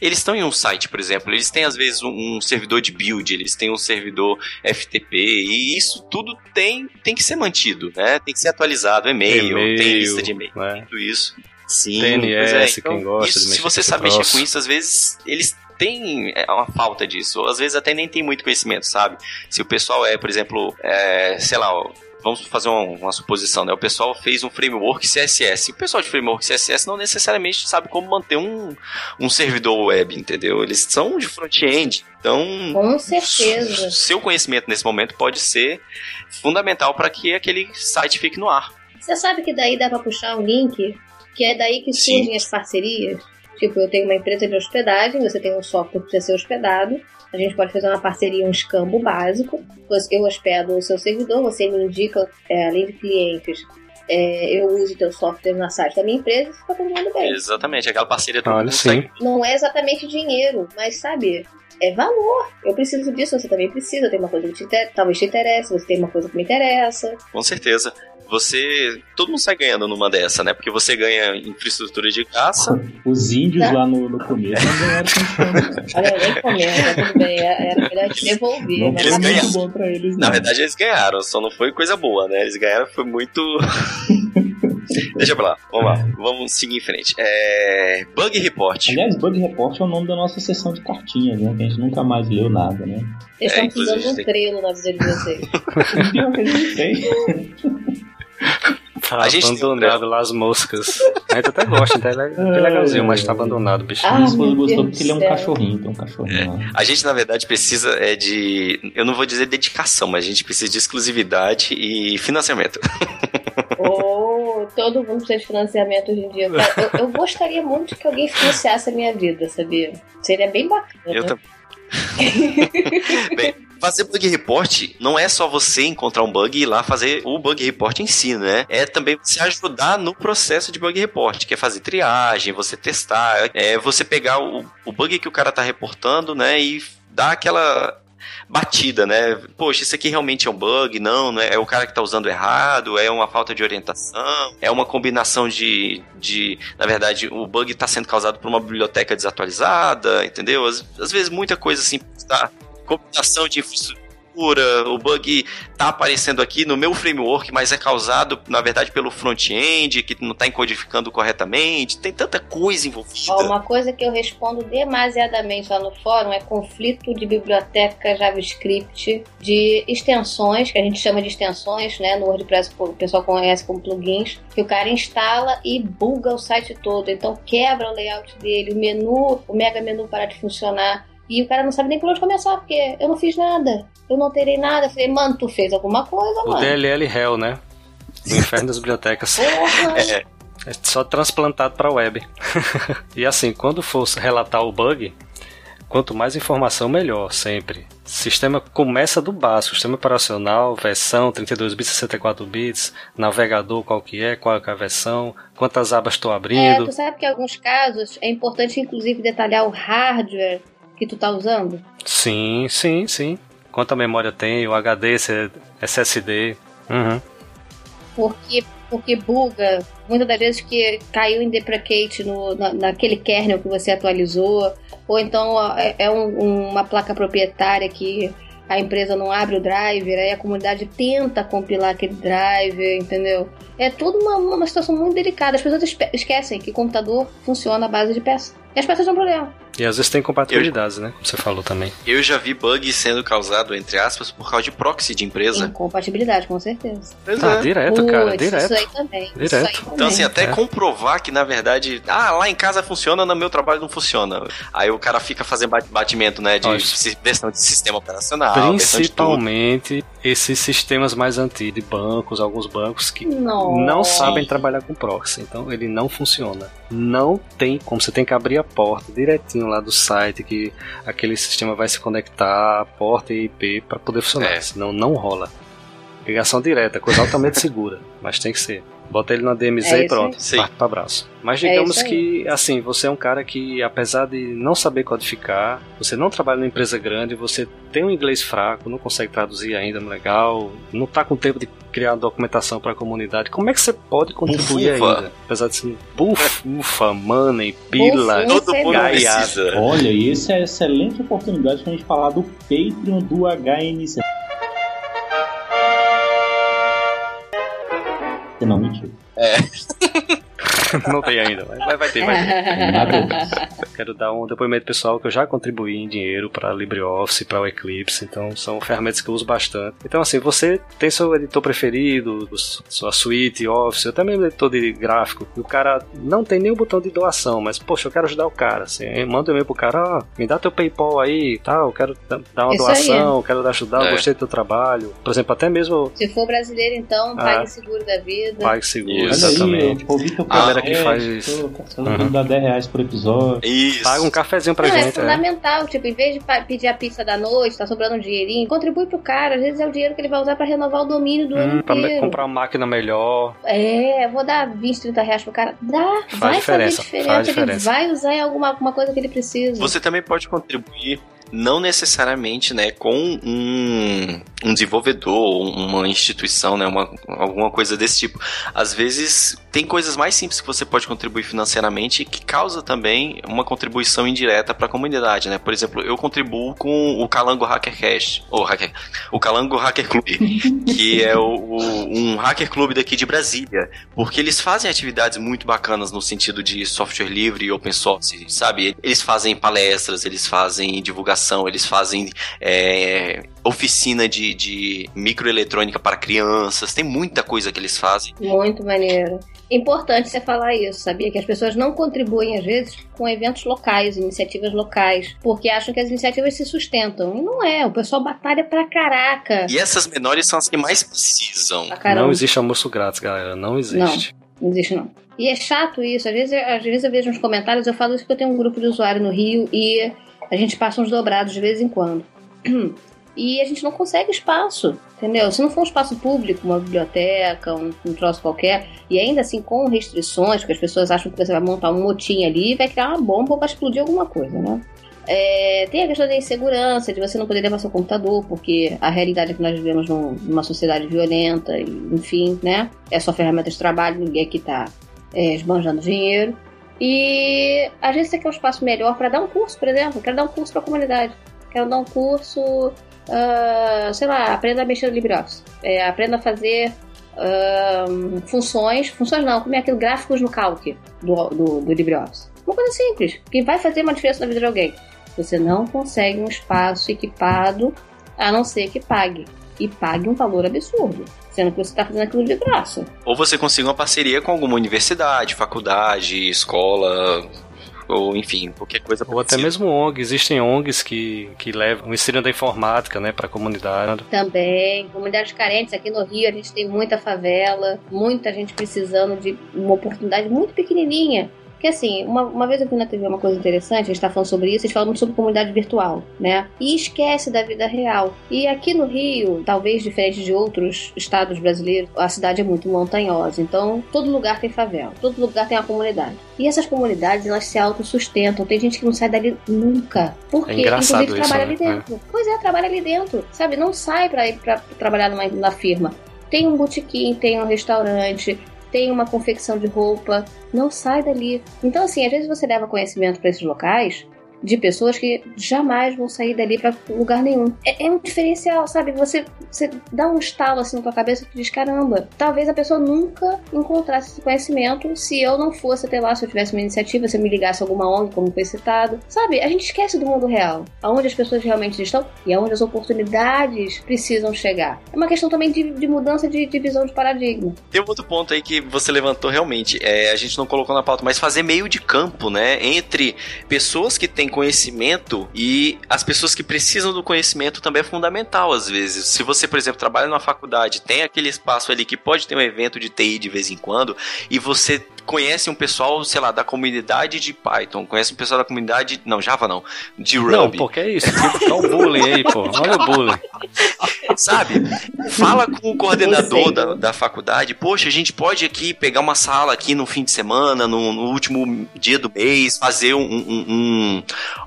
eles estão em um site, por exemplo, eles têm às vezes um, um, servidor de build, eles têm um servidor FTP e isso tudo tem tem que ser mantido, né? Tem que ser atualizado, e-mail, tem lista de e-mail, né? tudo isso. Sim, TNS, é. então, quem gosta isso, Se você sabe mexer com isso, às vezes eles tem é, uma falta disso. Às vezes até nem tem muito conhecimento, sabe? Se o pessoal é, por exemplo, é, sei lá, vamos fazer uma, uma, suposição, né? O pessoal fez um framework CSS. O pessoal de framework CSS não necessariamente sabe como manter um, um servidor web, entendeu? Eles são de front-end. Então, com certeza. Seu conhecimento nesse momento pode ser fundamental para que aquele site fique no ar. Você sabe que daí dá para puxar um link, que é daí que surgem Sim. as parcerias? Tipo, eu tenho uma empresa de hospedagem, você tem um software para ser hospedado. A gente pode fazer uma parceria, um escambo básico. Eu hospedo o seu servidor, você me indica, é, além de clientes, é, eu uso o teu software na site da minha empresa, fica todo mundo bem. Exatamente, aquela parceria do Olha, sim. Não é exatamente dinheiro, mas sabe, é valor. Eu preciso disso, você também precisa. Tem uma coisa que te talvez te interesse, você tem uma coisa que me interessa. Com certeza você. Todo mundo sai ganhando numa dessa, né? Porque você ganha infraestrutura de caça. Os índios é. lá no, no começo não ganharam tanto. Olha, nem comenta, tudo bem. É, era melhor te devolver. Não né? eles ganharam. Bom pra eles, Na verdade, eles ganharam, só não foi coisa boa, né? Eles ganharam, foi muito. [LAUGHS] Deixa pra lá, vamos lá, vamos seguir em frente. É... Bug Report. Aliás, Bug Report é o nome da nossa sessão de cartinhas, né? Que a gente nunca mais leu nada, né? Eles é, estão precisando de um trelo na vida de vocês. Pior que a gente tem. Tá a gente abandonado lá as moscas. [LAUGHS] A gente até gosta, até [LAUGHS] é legalzinho, mas tá abandonado, bicho. Ah, minha gostou porque ele é um cachorrinho, tem um cachorrinho. É. A gente, na verdade, precisa é de. Eu não vou dizer dedicação, mas a gente precisa de exclusividade e financiamento. [LAUGHS] Oh, todo mundo precisa de financiamento hoje em dia. Eu, eu gostaria muito que alguém financiasse a minha vida, sabia? Seria bem bacana. Eu também. Bem, fazer bug report não é só você encontrar um bug e ir lá fazer o bug report em si, né? É também você ajudar no processo de bug report, que é fazer triagem, você testar, é você pegar o, o bug que o cara tá reportando, né, e dar aquela batida, né? Poxa, isso aqui realmente é um bug? Não, não é, é o cara que tá usando errado, é uma falta de orientação, é uma combinação de, de na verdade, o bug está sendo causado por uma biblioteca desatualizada, entendeu? Às, às vezes muita coisa assim, tá? Combinação de infraestrutura o bug tá aparecendo aqui no meu framework, mas é causado, na verdade, pelo front-end, que não tá encodificando corretamente. Tem tanta coisa envolvida. uma coisa que eu respondo demasiadamente lá no fórum é conflito de biblioteca JavaScript de extensões, que a gente chama de extensões, né? No WordPress o pessoal conhece como plugins, que o cara instala e buga o site todo. Então quebra o layout dele, o menu, o mega menu para de funcionar. E o cara não sabe nem por onde começar, porque eu não fiz nada. Eu não terei nada. Eu falei, mano, tu fez alguma coisa, o mano. O DLL Hell, né? Inferno das bibliotecas. Porra! [LAUGHS] é. É só transplantado para web. [LAUGHS] e assim, quando for relatar o bug, quanto mais informação, melhor, sempre. Sistema começa do básico, sistema operacional, versão 32 bits, 64 bits, navegador qual que é, qual é a versão, quantas abas estou abrindo. É, tu sabe que em alguns casos é importante inclusive detalhar o hardware que tu tá usando? Sim, sim, sim. Quanta memória tem, o HD, SSD. Uhum. Porque, porque buga. Muitas das vezes que caiu em deprecate no, na, naquele kernel que você atualizou. Ou então é, é um, uma placa proprietária que a empresa não abre o driver, aí a comunidade tenta compilar aquele driver, entendeu? É tudo uma, uma situação muito delicada. As pessoas esquecem que computador funciona à base de peças. E as peças são um problema. E às vezes tem compatibilidades, eu, né? Como você falou também. Eu já vi bug sendo causado, entre aspas, por causa de proxy de empresa. Incompatibilidade, com certeza. Tá, é. direto, cara, direto. Isso aí também. Direto. Aí também. Então, assim, até é. comprovar que, na verdade, ah, lá em casa funciona, no meu trabalho não funciona. Aí o cara fica fazendo batimento, né, de versão de sistema operacional. Principalmente esses sistemas mais antigos, de bancos, alguns bancos que Nossa. não sabem trabalhar com proxy. Então, ele não funciona. Não tem como. Você tem que abrir a porta direitinho lá do site que aquele sistema vai se conectar a porta e IP para poder funcionar. É. Senão não rola. Ligação direta, coisa altamente [LAUGHS] segura, mas tem que ser. Bota ele na DMZ é e pronto, parte para abraço. Mas é digamos é que, assim, você é um cara que, apesar de não saber codificar, você não trabalha numa empresa grande, você tem um inglês fraco, não consegue traduzir ainda legal, não tá com tempo de criar documentação para a comunidade. Como é que você pode contribuir Bufa. ainda? Apesar de ser bufa, ufa, money, pila, todo mundo. Olha, e essa é excelente oportunidade pra gente falar do Patreon do HNC. Não, mentira. É. [LAUGHS] [LAUGHS] não tem ainda, mas vai ter, vai ter. [LAUGHS] Quero dar um depoimento pessoal que eu já contribuí em dinheiro para LibreOffice, para o Eclipse, então são ferramentas que eu uso bastante. Então, assim, você tem seu editor preferido, sua suite, Office, eu também editor de gráfico, e o cara não tem nem o botão de doação, mas, poxa, eu quero ajudar o cara. Assim, manda um e-mail pro cara, ó, me dá teu PayPal aí, tal, eu quero dar uma Isso doação, aí. quero ajudar, é. gostei do teu trabalho. Por exemplo, até mesmo. Se for brasileiro, então, pague ah, seguro da vida. Pague seguro, exatamente. Aí, eu, galera que faz. Tô, uhum. dá 10 reais por episódio. Isso. Paga um cafezinho pra não, é gente. É fundamental. É. Tipo, em vez de pedir a pizza da noite, tá sobrando um dinheirinho, contribui pro cara. Às vezes é o dinheiro que ele vai usar pra renovar o domínio do hum, ano inteiro. Pra comprar uma máquina melhor. É, vou dar 20, 30 reais pro cara. Dá, faz vai diferença, fazer diferença. Faz diferença. Ele vai usar em alguma, alguma coisa que ele precisa. Você também pode contribuir não necessariamente né, com um, um desenvolvedor, uma instituição, né, uma, alguma coisa desse tipo. Às vezes tem coisas mais simples que você pode contribuir financeiramente que causa também uma contribuição indireta para a comunidade, né? Por exemplo, eu contribuo com o Calango Hackercast, ou hacker, o Calango Hacker Club, [LAUGHS] que é o, o, um hacker club daqui de Brasília, porque eles fazem atividades muito bacanas no sentido de software livre e open source, sabe? Eles fazem palestras, eles fazem divulgação, eles fazem é, oficina de, de microeletrônica para crianças, tem muita coisa que eles fazem. Muito maneiro. Importante você falar isso, sabia? Que as pessoas não contribuem, às vezes, com eventos locais, iniciativas locais, porque acham que as iniciativas se sustentam. E não é, o pessoal batalha pra caraca. E essas menores são as que mais precisam. Não existe almoço grátis, galera, não existe. Não. Não existe, não. E é chato isso. Às vezes, às vezes eu vejo nos comentários, eu falo isso porque eu tenho um grupo de usuário no Rio e a gente passa uns dobrados de vez em quando. [CLEARS THROAT] e a gente não consegue espaço, entendeu? Se não for um espaço público, uma biblioteca, um, um troço qualquer, e ainda assim com restrições, porque as pessoas acham que você vai montar um motim ali e vai criar uma bomba ou vai explodir alguma coisa, né? É, tem a questão da insegurança, de você não poder levar seu computador, porque a realidade é que nós vivemos num, numa sociedade violenta, e, enfim, né? É só ferramenta de trabalho, ninguém aqui tá é, esbanjando dinheiro. E vezes você quer um espaço melhor para dar um curso, por exemplo. Quero dar um curso para a comunidade. Quero dar um curso, uh, sei lá, aprenda a mexer no LibreOffice. É, aprenda a fazer uh, funções, funções não, como é aquele gráficos no calque do, do, do LibreOffice. Uma coisa simples, que vai fazer uma diferença na vida de alguém. Você não consegue um espaço equipado a não ser que pague. E pague um valor absurdo sendo que você está fazendo aquilo de graça. Ou você consiga uma parceria com alguma universidade, faculdade, escola, ou enfim, qualquer coisa Ou até mesmo ONG, existem ONGs que, que levam o ensino da informática, né, para a comunidade. Também, comunidades carentes, aqui no Rio a gente tem muita favela, muita gente precisando de uma oportunidade muito pequenininha porque assim, uma, uma vez eu vi na TV uma coisa interessante, a gente tá falando sobre isso, a gente fala muito sobre comunidade virtual, né? E esquece da vida real. E aqui no Rio, talvez diferente de outros estados brasileiros, a cidade é muito montanhosa. Então, todo lugar tem favela, todo lugar tem uma comunidade. E essas comunidades, elas se autossustentam. Tem gente que não sai dali nunca. Porque, é inclusive, isso, trabalha né? ali dentro. É. Pois é, trabalha ali dentro. Sabe? Não sai pra ir pra trabalhar numa, numa firma. Tem um botequim, tem um restaurante, tem uma confecção de roupa, não sai dali. Então, assim, às vezes você leva conhecimento para esses locais de pessoas que jamais vão sair dali para lugar nenhum. É, é, um diferencial, sabe? Você, você dá um estalo assim na tua cabeça e diz: caramba, talvez a pessoa nunca encontrasse esse conhecimento se eu não fosse até lá, se eu tivesse uma iniciativa, se eu me ligasse a alguma ONG, como foi citado. Sabe? A gente esquece do mundo real, aonde as pessoas realmente estão e aonde as oportunidades precisam chegar. É uma questão também de, de mudança de, de, visão de paradigma. Tem um outro ponto aí que você levantou realmente, é, a gente não colocou na pauta, mas fazer meio de campo, né? Entre pessoas que têm conhecimento e as pessoas que precisam do conhecimento também é fundamental às vezes. Se você, por exemplo, trabalha numa faculdade, tem aquele espaço ali que pode ter um evento de TI de vez em quando e você conhece um pessoal, sei lá, da comunidade de Python, conhece um pessoal da comunidade, não, Java não, de Ruby. Não, pô, que é isso? Olha o bullying aí, pô. Olha o bullying. [LAUGHS] Sabe? Fala com o coordenador da, da faculdade, poxa, a gente pode aqui pegar uma sala aqui no fim de semana, no, no último dia do mês, fazer um, um, um,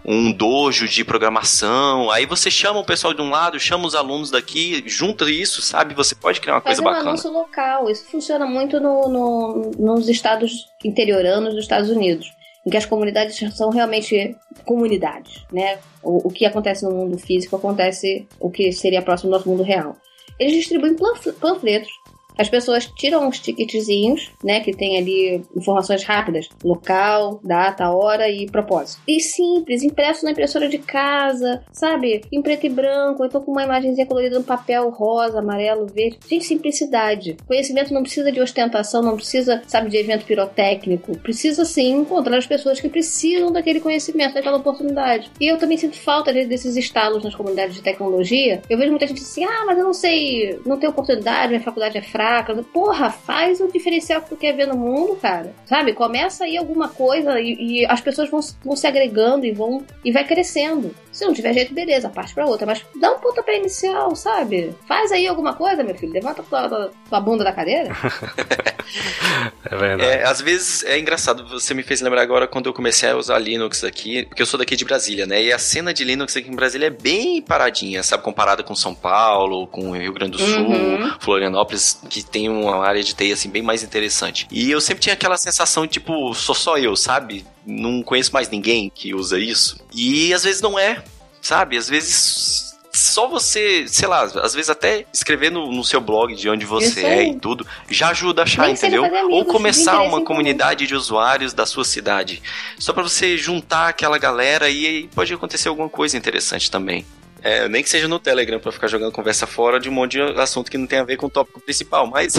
um dojo de programação. Aí você chama o pessoal de um lado, chama os alunos daqui, junta isso, sabe? Você pode criar uma Fazer coisa bacana. Um anúncio local. Isso funciona muito no, no, nos estados interioranos dos Estados Unidos, em que as comunidades são realmente comunidades, né? O, o que acontece no mundo físico acontece o que seria próximo do nosso mundo real. Eles distribuem panfletos as pessoas tiram uns ticketzinhos, né, que tem ali informações rápidas, local, data, hora e propósito. E simples, impresso na impressora de casa, sabe? Em preto e branco, então com uma imagenzinha colorida no papel rosa, amarelo, verde. Gente, simplicidade. Conhecimento não precisa de ostentação, não precisa, sabe, de evento pirotécnico. Precisa sim encontrar as pessoas que precisam daquele conhecimento, daquela oportunidade. E eu também sinto falta desses estalos nas comunidades de tecnologia. Eu vejo muita gente assim: ah, mas eu não sei, não tenho oportunidade, minha faculdade é fraca fraca. Porra, faz o diferencial que tu quer ver no mundo, cara. Sabe? Começa aí alguma coisa e, e as pessoas vão, vão se agregando e vão e vai crescendo. Se não tiver jeito, beleza, parte pra outra. Mas dá um pontapé inicial, sabe? Faz aí alguma coisa, meu filho. Levanta tua, tua, tua bunda da cadeira. [LAUGHS] é verdade. É, às vezes é engraçado. Você me fez lembrar agora quando eu comecei a usar Linux aqui, porque eu sou daqui de Brasília, né? E a cena de Linux aqui em Brasília é bem paradinha, sabe? Comparada com São Paulo, com Rio Grande do Sul, uhum. Florianópolis, que tem uma área de TI assim bem mais interessante. E eu sempre tinha aquela sensação, tipo, sou só eu, sabe? Não conheço mais ninguém que usa isso. E às vezes não é, sabe? Às vezes só você, sei lá, às vezes até escrever no, no seu blog de onde você é e tudo, já ajuda a achar, Nem entendeu? Amigos, Ou começar uma comunidade de usuários da sua cidade. Só para você juntar aquela galera e aí pode acontecer alguma coisa interessante também. É, nem que seja no Telegram para ficar jogando conversa fora de um monte de assunto que não tem a ver com o tópico principal, mas.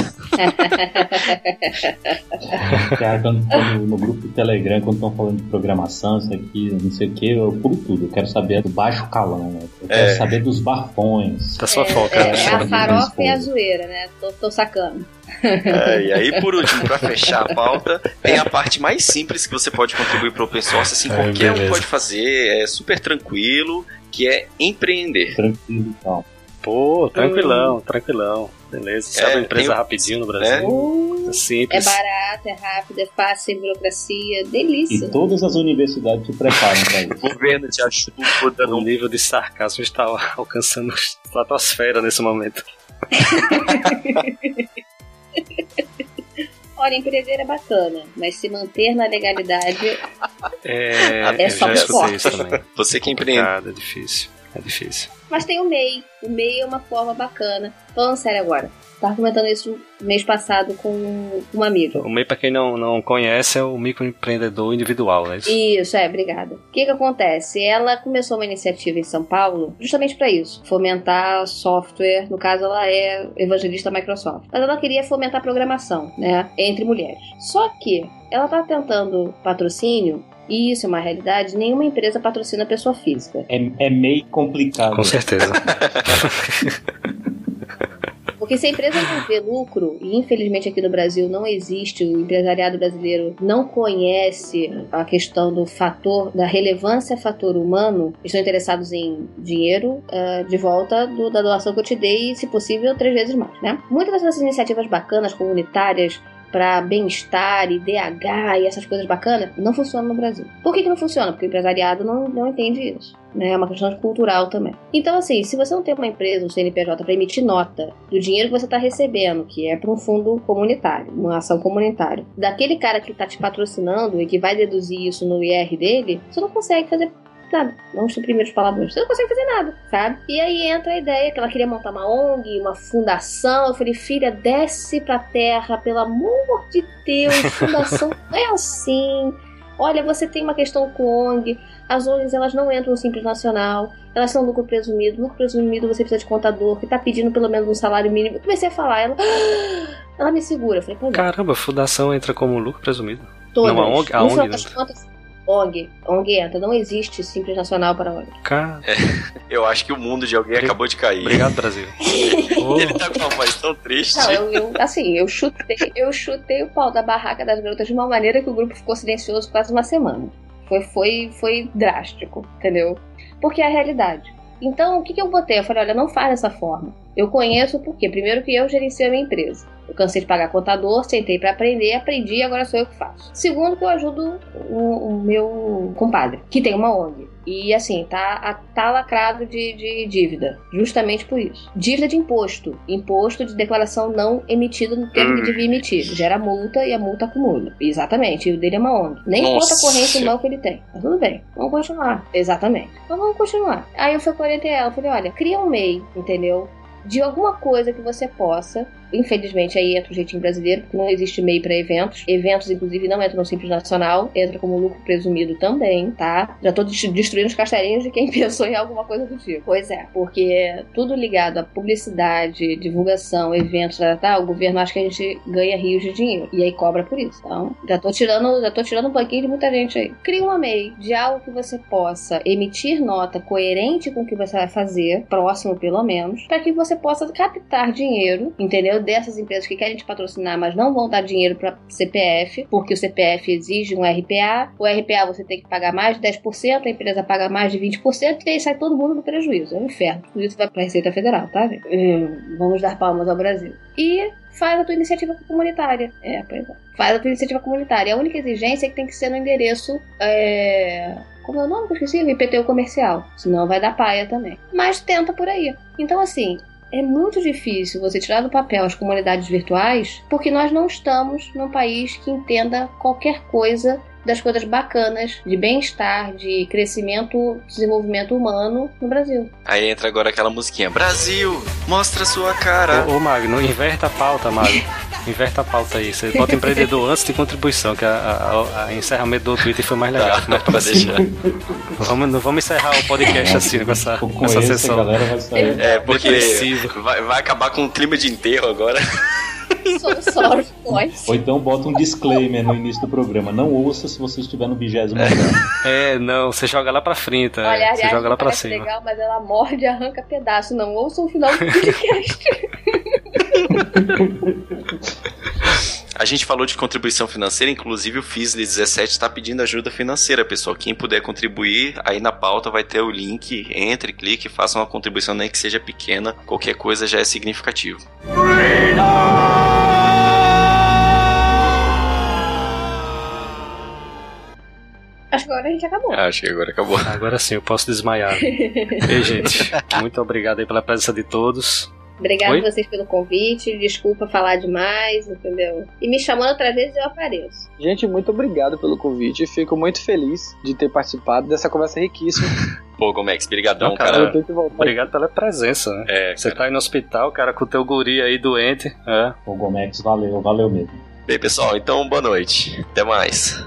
Cara, quando, quando, no grupo do Telegram, quando estão falando de programação, isso aqui, não sei o que, eu pulo tudo. Eu quero saber do baixo calão, né? Eu quero é. saber dos bafões. Da sua é, foca, é, né? É a farofa e a zoeira, né? Tô, tô sacando. É, e aí, por último, para fechar a pauta, tem a parte mais simples que você pode contribuir para o open source, assim, qualquer um pode fazer, é super tranquilo que é empreender. Tranquilo, então. Pô, tranquilão, hum. tranquilão. Beleza. Você é, abre uma empresa rapidinho no Brasil. É Simples. barato, é rápido, é fácil, sem burocracia. Delícia. E todas as universidades te preparam para isso. O governo te ajuda dando O nível de sarcasmo está [LAUGHS] alcançando a estratosfera nesse momento. [LAUGHS] Olha, empreender é bacana, mas se manter na legalidade É, É eu só já escutei isso também. Você que empreende. É difícil. É difícil. Mas tem o MEI. O MEI é uma forma bacana. Falando sério agora. Tava comentando isso mês passado com uma amiga. O MEI, pra quem não, não conhece, é o microempreendedor individual, né? Isso. Isso, é, obrigada. O que que acontece? Ela começou uma iniciativa em São Paulo justamente para isso. Fomentar software. No caso, ela é evangelista Microsoft. Mas ela queria fomentar programação, né? Entre mulheres. Só que ela tá tentando patrocínio. E isso é uma realidade, nenhuma empresa patrocina pessoa física. É, é meio complicado. Com certeza. [LAUGHS] Porque se a empresa não vê lucro, e infelizmente aqui no Brasil não existe, o empresariado brasileiro não conhece a questão do fator, da relevância fator humano, estão interessados em dinheiro eh, de volta do- da doação que eu te dei, e, se possível, três vezes mais, né? Muitas dessas iniciativas bacanas, comunitárias, para bem-estar e DH e essas coisas bacanas, não funcionam no Brasil. Por que, que não funciona? Porque o empresariado não, não entende isso. Né? É uma questão cultural também. Então, assim, se você não tem uma empresa, um CNPJ, para emitir nota do dinheiro que você está recebendo, que é para um fundo comunitário, uma ação comunitária, daquele cara que está te patrocinando e que vai deduzir isso no IR dele, você não consegue fazer Vamos suprimir os palavrões. Você não consegue fazer nada, sabe? E aí entra a ideia que ela queria montar uma ONG, uma fundação. Eu falei, filha, desce pra terra, pelo amor de Deus, [LAUGHS] fundação não é assim. Olha, você tem uma questão com ONG. As ONGs elas não entram no Simples Nacional. Elas são lucro presumido. Lucro presumido você precisa de contador que tá pedindo pelo menos um salário mínimo. Eu comecei a falar, ela. [GASPS] Ela me segura. Eu falei. Caramba, a fundação entra como lucro presumido. Todas. Não, a ONG- a no ONG final não. das contas, ONG. ONG entra. Não existe Simples Nacional para ONG. Cara, Eu acho que o mundo de alguém Obri- acabou de cair. obrigado, Brasil. [LAUGHS] Ele tá com uma voz tão triste. Não, eu, eu- assim, eu chutei, eu chutei o pau da barraca das garotas de uma maneira que o grupo ficou silencioso quase uma semana. Foi, foi, foi drástico, entendeu? Porque é a realidade. Então, o que, que eu botei? Eu falei, olha, não faz dessa forma. Eu conheço por quê? Primeiro que eu gerencio a minha empresa. Eu cansei de pagar contador, sentei pra aprender, aprendi e agora sou eu que faço. Segundo que eu ajudo o, o meu compadre, que tem uma ONG. E assim, tá, a- tá lacrado de, de dívida. Justamente por isso. Dívida de imposto. Imposto de declaração não emitido no tempo que Hum. devia emitir. Gera multa e a multa acumula. Exatamente. E o dele é uma ONG. Nem Nossa. conta corrente não que ele tem. Mas tudo bem. Vamos continuar. Exatamente. Então vamos continuar. Aí eu fui com ela. Eu falei, olha, cria um MEI, entendeu? De alguma coisa que você possa. Infelizmente, aí entra o jeitinho brasileiro, porque não existe MEI para eventos. Eventos, inclusive, não entram no Simples Nacional, entra como lucro presumido também, tá? Já tô des- destruindo os castelinhos de quem [LAUGHS] pensou em alguma coisa do tipo. Pois é, porque tudo ligado a publicidade, divulgação, eventos, tá, tá, o governo acha que a gente ganha rios de dinheiro. E aí cobra por isso. Então, já tô tirando, já tô tirando um banquinho de muita gente aí. Cria uma MEI de algo que você possa emitir nota coerente com o que você vai fazer, próximo pelo menos, para que você possa captar dinheiro, entendeu? Dessas empresas que querem te patrocinar, mas não vão dar dinheiro para CPF, porque o CPF exige um RPA. O RPA você tem que pagar mais de 10%, a empresa paga mais de 20%, e aí sai todo mundo no prejuízo. É um inferno. Tudo isso vai para a Receita Federal, tá, gente? Hum, vamos dar palmas ao Brasil. E faz a tua iniciativa comunitária. É, pois é. Faz a tua iniciativa comunitária. A única exigência é que tem que ser no endereço. É... Como é o nome que eu esqueci? IPTU comercial. Senão vai dar paia também. Mas tenta por aí. Então, assim, é muito difícil você tirar do papel as comunidades virtuais porque nós não estamos num país que entenda qualquer coisa das coisas bacanas de bem-estar, de crescimento, desenvolvimento humano no Brasil. Aí entra agora aquela musiquinha. Brasil, mostra sua cara. Ô, ô Magno, inverta a pauta, Magno. Inverta a pauta aí. Você bota empreendedor antes de contribuição, que a, a, a encerramento do Twitter foi mais legal. Tá, Mas [LAUGHS] pra deixar. vamos, não vamos encerrar o podcast assim, com essa, Com com essa esse, a sessão. galera vai sair. É, porque vai, vai acabar com o clima de enterro agora. So sorry, boys. Ou então bota um disclaimer no início do programa. Não ouça se você estiver no vigésimo andar. É, não, você joga lá pra frente. é, Olha, a você joga lá pra cima. legal, mas ela morde e arranca pedaço. Não ouçam o final do podcast. [LAUGHS] A gente falou de contribuição financeira, inclusive o FISLE 17 está pedindo ajuda financeira, pessoal. Quem puder contribuir, aí na pauta vai ter o link. Entre, clique, faça uma contribuição, nem que seja pequena. Qualquer coisa já é significativo. Freedom! Acho que agora a gente acabou. Ah, acho que agora acabou. Agora sim, eu posso desmaiar. [LAUGHS] Ei, gente, muito obrigado aí pela presença de todos. Obrigado Oi? a vocês pelo convite. Desculpa falar demais, entendeu? E me chamando outras vezes eu apareço. Gente, muito obrigado pelo convite. Fico muito feliz de ter participado dessa conversa riquíssima. [LAUGHS] Pô, Gomex, brigadão, Não, cara, cara. Obrigado pela presença, né? É, Você tá aí no hospital, cara, com o teu guri aí doente. É. O Gomex, valeu, valeu mesmo. Bem, pessoal, então boa noite. Até mais.